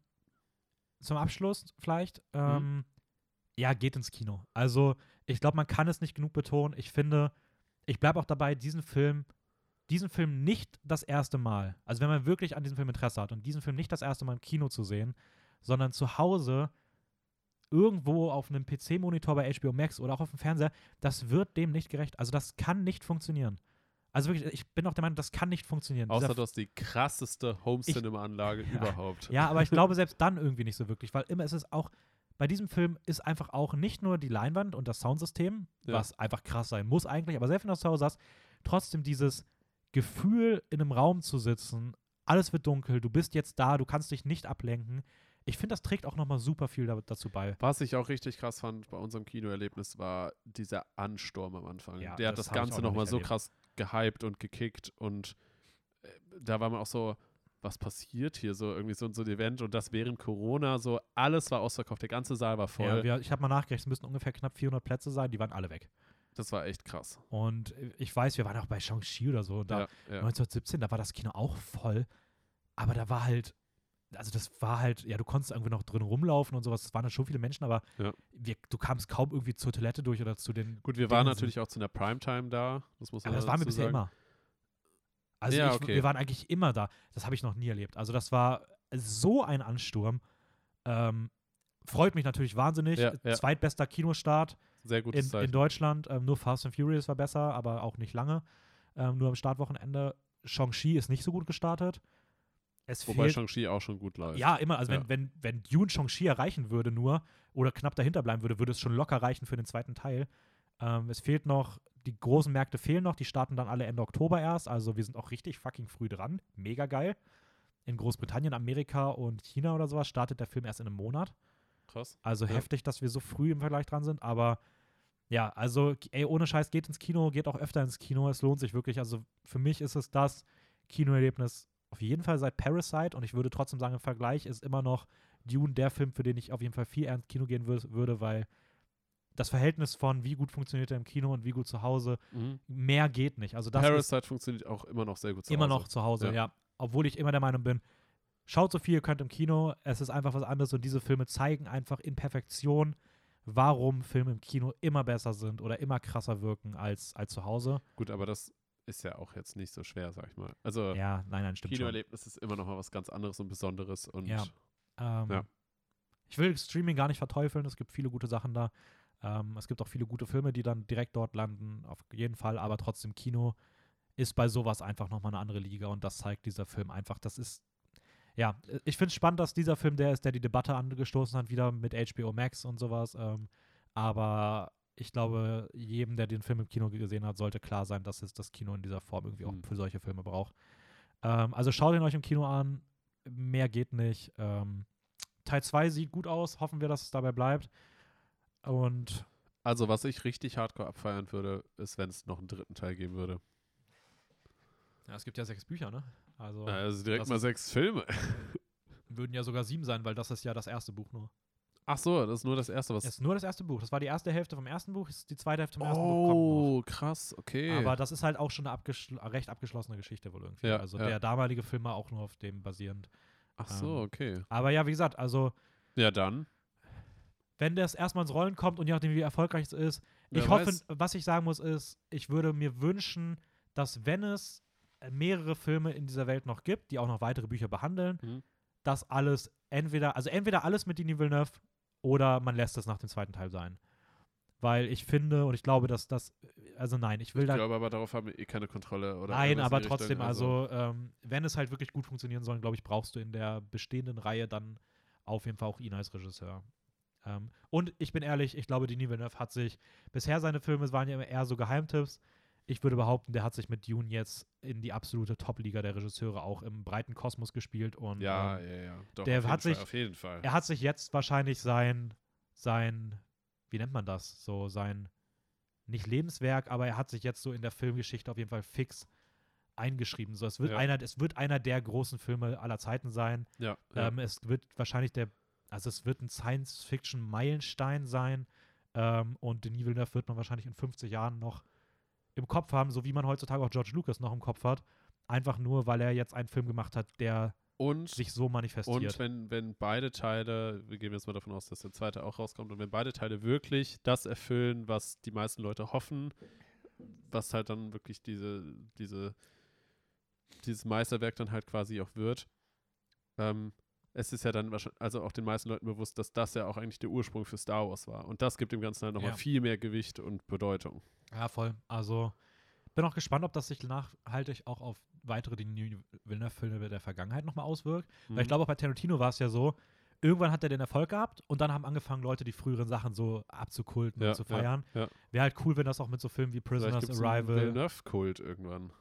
S1: zum Abschluss vielleicht. Ähm, Ja, geht ins Kino. Also, ich glaube, man kann es nicht genug betonen. Ich finde, ich bleibe auch dabei, diesen Film, diesen Film nicht das erste Mal, also wenn man wirklich an diesem Film Interesse hat und diesen Film nicht das erste Mal im Kino zu sehen, sondern zu Hause irgendwo auf einem PC-Monitor bei HBO Max oder auch auf dem Fernseher, das wird dem nicht gerecht. Also das kann nicht funktionieren. Also wirklich, ich bin auch der Meinung, das kann nicht funktionieren. Dieser
S2: Außer du hast die krasseste Home-Cinema-Anlage überhaupt.
S1: ja, aber ich glaube selbst dann irgendwie nicht so wirklich, weil immer ist es auch, bei diesem Film ist einfach auch nicht nur die Leinwand und das Soundsystem,
S2: Ja.
S1: was einfach krass sein muss eigentlich, aber selbst wenn du zu Hause hast, trotzdem dieses Gefühl, in einem Raum zu sitzen, alles wird dunkel, du bist jetzt da, du kannst dich nicht ablenken. Ich finde, das trägt auch nochmal super viel da, dazu bei.
S2: Was ich auch richtig krass fand bei unserem Kinoerlebnis war dieser Ansturm am Anfang.
S1: Ja,
S2: Der hat
S1: das
S2: Ganze
S1: noch
S2: nochmal
S1: nicht
S2: so
S1: erlebt.
S2: krass gehypt und gekickt und äh, da war man auch so, was passiert hier so irgendwie so, so ein Event und das während Corona so, alles war ausverkauft, der ganze Saal war voll.
S1: Ja, wir, ich habe mal nachgerechnet, es müssten ungefähr knapp 400 Plätze sein, die waren alle weg.
S2: Das war echt krass.
S1: Und ich weiß, wir waren auch bei Shang-Chi oder so, und da
S2: ja, ja.
S1: 1917, da war das Kino auch voll. Aber da war halt, also das war halt, ja, du konntest irgendwie noch drin rumlaufen und sowas. Es waren da schon viele Menschen, aber
S2: Ja.
S1: wir, du kamst kaum irgendwie zur Toilette durch oder zu den.
S2: Gut, wir waren
S1: Dingen
S2: natürlich auch zu einer Primetime da, das muss man
S1: Aber das waren wir bisher
S2: sagen.
S1: immer. Also ich,
S2: okay.
S1: wir waren eigentlich immer da. Das habe ich noch nie erlebt. Also das war so ein Ansturm. Ähm, freut mich natürlich wahnsinnig. Zweitbester Kinostart
S2: Sehr gutes
S1: in,
S2: Zeichen.
S1: in Deutschland. Ähm, nur Fast and Furious war besser, aber auch nicht lange. Ähm, nur am Startwochenende. Shang-Chi ist nicht so gut gestartet. Es
S2: Wobei Shang-Chi auch schon gut läuft.
S1: Ja, immer. Also
S2: Ja.
S1: wenn, wenn, wenn Dune Shang-Chi erreichen würde nur oder knapp dahinter bleiben würde, würde es schon locker reichen für den zweiten Teil. Ähm, es fehlt noch, die großen Märkte fehlen noch, die starten dann alle Ende Oktober erst. Also wir sind auch richtig fucking früh dran. Mega geil. In Großbritannien, Amerika und China oder sowas startet der Film erst in einem Monat.
S2: Krass.
S1: Also
S2: Ja.
S1: heftig, dass wir so früh im Vergleich dran sind, aber ja, also ey, ohne Scheiß geht ins Kino, geht auch öfter ins Kino, es lohnt sich wirklich. Also für mich ist es das Kinoerlebnis auf jeden Fall seit Parasite und ich würde trotzdem sagen, im Vergleich ist immer noch Dune der Film, für den ich auf jeden Fall viel eher ins Kino gehen wür würde, weil das Verhältnis von wie gut funktioniert er im Kino und wie gut zu Hause,
S2: Mhm.
S1: mehr geht nicht. Also das
S2: Parasite funktioniert auch immer noch sehr gut zu
S1: immer
S2: Hause.
S1: noch zu Hause,
S2: Ja.
S1: ja. Obwohl ich immer der Meinung bin, schaut so viel ihr könnt im Kino, es ist einfach was anderes und diese Filme zeigen einfach in Perfektion, warum Filme im Kino immer besser sind oder immer krasser wirken als, als zu Hause.
S2: Gut, aber das ist ja auch jetzt nicht so schwer, sag ich mal. Also
S1: Ja, nein, nein, stimmt.
S2: Kinoerlebnis ist immer noch mal was ganz anderes und Besonderes und
S1: Ja. Ähm,
S2: Ja.
S1: Ich will Streaming gar nicht verteufeln, es gibt viele gute Sachen da. Ähm, es gibt auch viele gute Filme, die dann direkt dort landen, auf jeden Fall, aber trotzdem Kino ist bei sowas einfach nochmal eine andere Liga und das zeigt dieser Film einfach. Das ist, ja, ich finde es spannend, dass dieser Film der ist, der die Debatte angestoßen hat, wieder mit HBO Max und sowas. Ähm, aber ich glaube, jedem, der den Film im Kino gesehen hat, sollte klar sein, dass es das Kino in dieser Form irgendwie auch
S2: Mhm.
S1: für solche Filme braucht. Ähm, also schaut ihn euch im Kino an. Mehr geht nicht. Ähm, Teil 2 sieht gut aus. Hoffen wir, dass es dabei bleibt. Und
S2: also was ich richtig hardcore abfeiern würde, ist, wenn es noch einen dritten Teil geben würde.
S1: ja, es gibt ja sechs Bücher, ne? Also
S2: Also direkt
S1: das
S2: mal sechs Filme.
S1: würden ja sogar sieben sein, weil das ist ja das erste Buch nur.
S2: Ach so, das ist nur das erste, was.
S1: Es ist nur das erste Buch. Das war die erste Hälfte vom ersten Buch, ist die zweite Hälfte vom ersten Buch kommt noch.
S2: oh, krass, okay.
S1: Aber das ist halt auch schon eine abgeschl recht abgeschlossene Geschichte wohl irgendwie.
S2: Ja,
S1: also
S2: ja.
S1: der damalige Film war auch nur auf dem basierend.
S2: Ach so,
S1: ähm,
S2: okay.
S1: Aber ja, wie gesagt, also
S2: Ja, dann.
S1: wenn das erstmal ins Rollen kommt und je nachdem, wie erfolgreich es ist,
S2: Wer
S1: ich hoffe,
S2: weiß.
S1: was ich sagen muss, ist, ich würde mir wünschen, dass wenn es äh, mehrere Filme in dieser Welt noch gibt, die auch noch weitere Bücher behandeln,
S2: Mhm.
S1: dass alles entweder, also entweder alles mit Denis Villeneuve oder man lässt es nach dem zweiten Teil sein. Weil ich finde und ich glaube, dass das, also nein, ich will
S2: Ich
S1: da
S2: glaube aber, darauf haben wir eh keine Kontrolle. Oder
S1: Nein, aber trotzdem,
S2: Richtung,
S1: also, ähm, wenn es halt wirklich gut funktionieren soll, glaube ich, brauchst du in der bestehenden Reihe dann auf jeden Fall auch ihn als Regisseur. Ähm, und ich bin ehrlich, ich glaube, Denis Villeneuve hat sich, bisher seine Filme waren ja immer eher so Geheimtipps. Ich würde behaupten, der hat sich mit Dune jetzt in die absolute Top-Liga der Regisseure auch im breiten Kosmos gespielt und
S2: Ja,
S1: ähm,
S2: ja, ja. Doch,
S1: der
S2: auf jeden
S1: hat
S2: Fall,
S1: sich-
S2: Auf jeden Fall.
S1: er hat sich jetzt wahrscheinlich sein, sein, wie nennt man das? So sein, nicht Lebenswerk, aber er hat sich jetzt so in der Filmgeschichte auf jeden Fall fix eingeschrieben. So, es wird
S2: Ja.
S1: einer, es wird einer der großen Filme aller Zeiten sein.
S2: ja, ja.
S1: Ähm, es wird wahrscheinlich der, also es wird ein Science-Fiction-Meilenstein sein. Ähm, und Denis Villeneuve wird man wahrscheinlich in 50 Jahren noch im Kopf haben, so wie man heutzutage auch George Lucas noch im Kopf hat. Einfach nur, weil er jetzt einen Film gemacht hat, der
S2: und
S1: sich so manifestiert.
S2: Und wenn, wenn beide Teile, wir gehen jetzt mal davon aus, dass der zweite auch rauskommt, und wenn beide Teile wirklich das erfüllen, was die meisten Leute hoffen, was halt dann wirklich diese, diese, dieses Meisterwerk dann halt quasi auch wird, ähm, es ist ja dann wahrscheinlich, also auch den meisten Leuten bewusst, dass das ja auch eigentlich der Ursprung für Star Wars war. Und das gibt dem Ganzen halt nochmal
S1: Ja.
S2: viel mehr Gewicht und Bedeutung.
S1: Ja, voll. Also bin auch gespannt, ob das sich nachhaltig auch auf weitere Denis Villeneuve-Filme der Vergangenheit nochmal auswirkt. Weil ich
S2: Mhm.
S1: glaube, auch bei Tarantino war es ja so, irgendwann hat er den Erfolg gehabt und dann haben angefangen, Leute die früheren Sachen so abzukulten
S2: Ja,
S1: und zu
S2: ja,
S1: feiern.
S2: ja.
S1: Wäre halt cool, wenn das auch mit so Filmen wie Prisoners Arrival.
S2: Villeneuve-Kult irgendwann.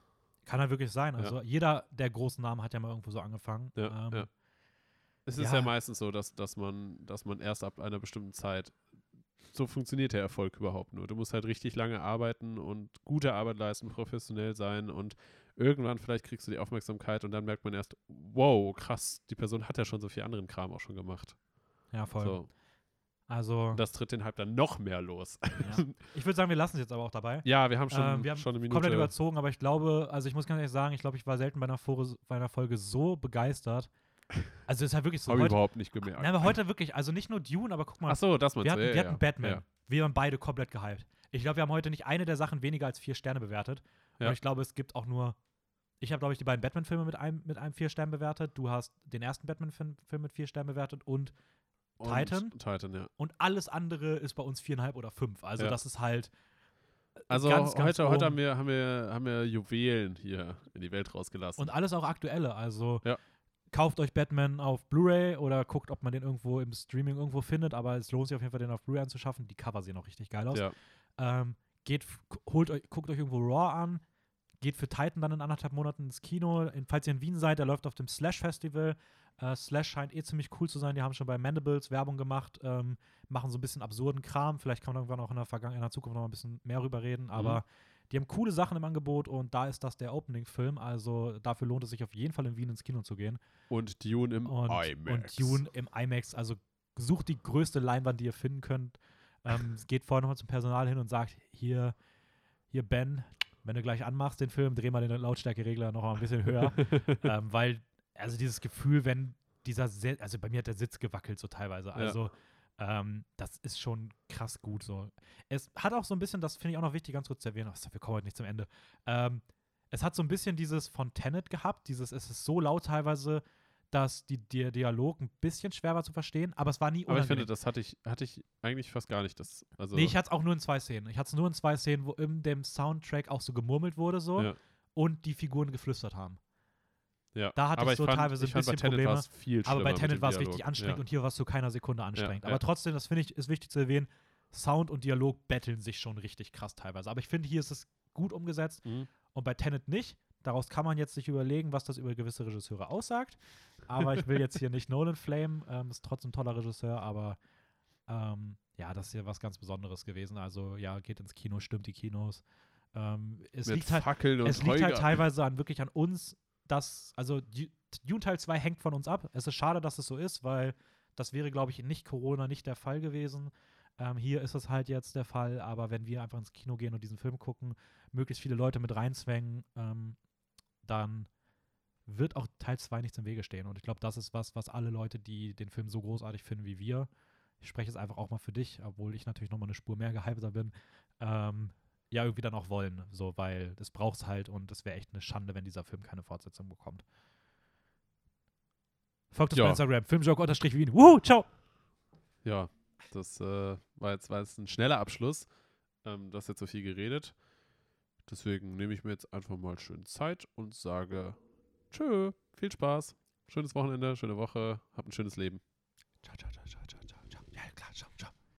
S1: Kann halt wirklich sein. Also jeder der großen Namen hat ja mal irgendwo so angefangen.
S2: Ja, ja. Es ist
S1: ja.
S2: meistens so, dass, dass, man, dass man erst ab einer bestimmten Zeit, so funktioniert der Erfolg überhaupt nur. Du musst halt richtig lange arbeiten und gute Arbeit leisten, professionell sein und irgendwann vielleicht kriegst du die Aufmerksamkeit und dann merkt man erst, wow, krass, die Person hat ja schon so viel anderen Kram auch schon gemacht.
S1: Ja, voll.
S2: So.
S1: Also,
S2: das tritt den Hype dann noch mehr los.
S1: ja. ich würde sagen, wir lassen es jetzt aber auch dabei.
S2: ja, wir haben schon,
S1: Ähm, wir haben
S2: schon eine Minute.
S1: Komplett überzogen, aber ich glaube, also ich muss ganz ehrlich sagen, ich glaube, ich war selten bei einer, Fore, bei einer Folge so begeistert. Also es ist halt wirklich so.
S2: Habe ich überhaupt nicht gemerkt.
S1: nein, aber heute wirklich, also nicht nur Dune, aber guck mal,
S2: Ach so, das meinst
S1: wir hatten,
S2: ja,
S1: wir
S2: ja,
S1: hatten Batman.
S2: Ja.
S1: Wir waren beide komplett gehypt. Ich glaube, wir haben heute nicht eine der Sachen weniger als vier Sterne bewertet.
S2: Ja.
S1: Und ich glaube, es gibt auch nur. Ich habe, glaube ich, die beiden Batman-Filme mit einem, mit einem vier Stern bewertet. Du hast den ersten Batman-Film Film mit vier Sternen bewertet und,
S2: Und
S1: Titan?
S2: Titan, ja.
S1: und alles andere ist bei uns viereinhalb oder fünf. Also
S2: Ja.
S1: das ist halt.
S2: Also
S1: ganz, ganz
S2: heute, heute haben, wir, haben, wir, haben wir Juwelen hier in die Welt rausgelassen.
S1: Und alles auch aktuelle. Also
S2: Ja.
S1: Kauft euch Batman auf Blu-ray oder guckt, ob man den irgendwo im Streaming irgendwo findet. Aber es lohnt sich auf jeden Fall, den auf Blu-ray anzuschaffen. Die Cover sehen auch richtig geil aus.
S2: ja.
S1: Ähm, geht, holt euch, guckt euch irgendwo Raw an. Geht für Titan dann in anderthalb Monaten ins Kino. In, falls ihr in Wien seid, der läuft auf dem Slash Festival. Äh, Slash scheint eh ziemlich cool zu sein. Die haben schon bei Mandibles Werbung gemacht, ähm, machen so ein bisschen absurden Kram. Vielleicht kann man irgendwann auch in der Vergangenheit, in der Zukunft noch mal ein bisschen mehr rüber reden. Aber die haben coole Sachen im Angebot und da ist das der Opening-Film. Also dafür lohnt es sich auf jeden Fall in Wien ins Kino zu gehen.
S2: Und Dune im
S1: Und,
S2: IMAX.
S1: und Dune im IMAX. Also sucht die größte Leinwand, die ihr finden könnt. Ähm, geht vorher nochmal zum Personal hin und sagt, hier, hier Ben, wenn du gleich anmachst den Film, dreh mal den Lautstärkeregler noch mal ein bisschen höher. ähm, weil, also dieses Gefühl, wenn dieser, Se also bei mir hat der Sitz gewackelt so teilweise. Also ähm, das ist schon krass gut so. Es hat auch so ein bisschen, das finde ich auch noch wichtig, ganz kurz zu erwähnen, ach, wir kommen heute nicht zum Ende. Ähm, es hat so ein bisschen dieses von Tenet gehabt, dieses, es ist so laut teilweise, dass die, der Dialog ein bisschen schwer war zu verstehen, aber es war nie
S2: Aber ich
S1: unangenehm.
S2: finde, das hatte ich, hatte ich eigentlich fast gar nicht. Das, also,
S1: nee, ich hatte es auch nur in zwei Szenen. Ich hatte es nur in zwei Szenen, wo in dem Soundtrack auch so gemurmelt wurde so
S2: Ja.
S1: und die Figuren geflüstert haben.
S2: Ja.
S1: da hatte
S2: aber
S1: ich so
S2: fand,
S1: teilweise
S2: ich
S1: ein bisschen Probleme, Aber bei Tenet war es richtig anstrengend
S2: ja.
S1: und hier war es zu keiner Sekunde anstrengend.
S2: ja.
S1: Aber trotzdem, das finde ich, ist wichtig zu erwähnen, Sound und Dialog betteln sich schon richtig krass teilweise. Aber ich finde, hier ist es gut umgesetzt
S2: Mhm.
S1: und bei Tenet nicht. Daraus kann man jetzt sich überlegen, was das über gewisse Regisseure aussagt. Aber ich will jetzt hier nicht Nolan flamen. Ähm, ist trotzdem ein toller Regisseur, aber ähm, ja, das ist hier was ganz Besonderes gewesen. Also ja, geht ins Kino, stimmt die Kinos. Ähm, es liegt halt, es liegt halt teilweise an wirklich an uns, dass, also Du- Dune Teil 2 hängt von uns ab. Es ist schade, dass es so ist, weil das wäre, glaube ich, in nicht Corona nicht der Fall gewesen. Ähm, hier ist es halt jetzt der Fall, aber wenn wir einfach ins Kino gehen und diesen Film gucken, möglichst viele Leute mit reinzwängen, ähm, dann wird auch Teil 2 nichts im Wege stehen. Und ich glaube, das ist was, was alle Leute, die den Film so großartig finden wie wir, ich spreche jetzt einfach auch mal für dich, obwohl ich natürlich nochmal eine Spur mehr gehypter bin, ähm, ja, irgendwie dann auch wollen. So, weil das braucht's halt und es wäre echt eine Schande, wenn dieser Film keine Fortsetzung bekommt. Folgt uns
S2: Ja.
S1: bei Instagram, Filmjoke-Wien. Wuhu, ciao!
S2: Ja, das äh, war, jetzt, war jetzt ein schneller Abschluss. Ähm, du hast jetzt so viel geredet. Deswegen nehme ich mir jetzt einfach mal schön Zeit und sage Tschö, viel Spaß, schönes Wochenende, schöne Woche, habt ein schönes Leben.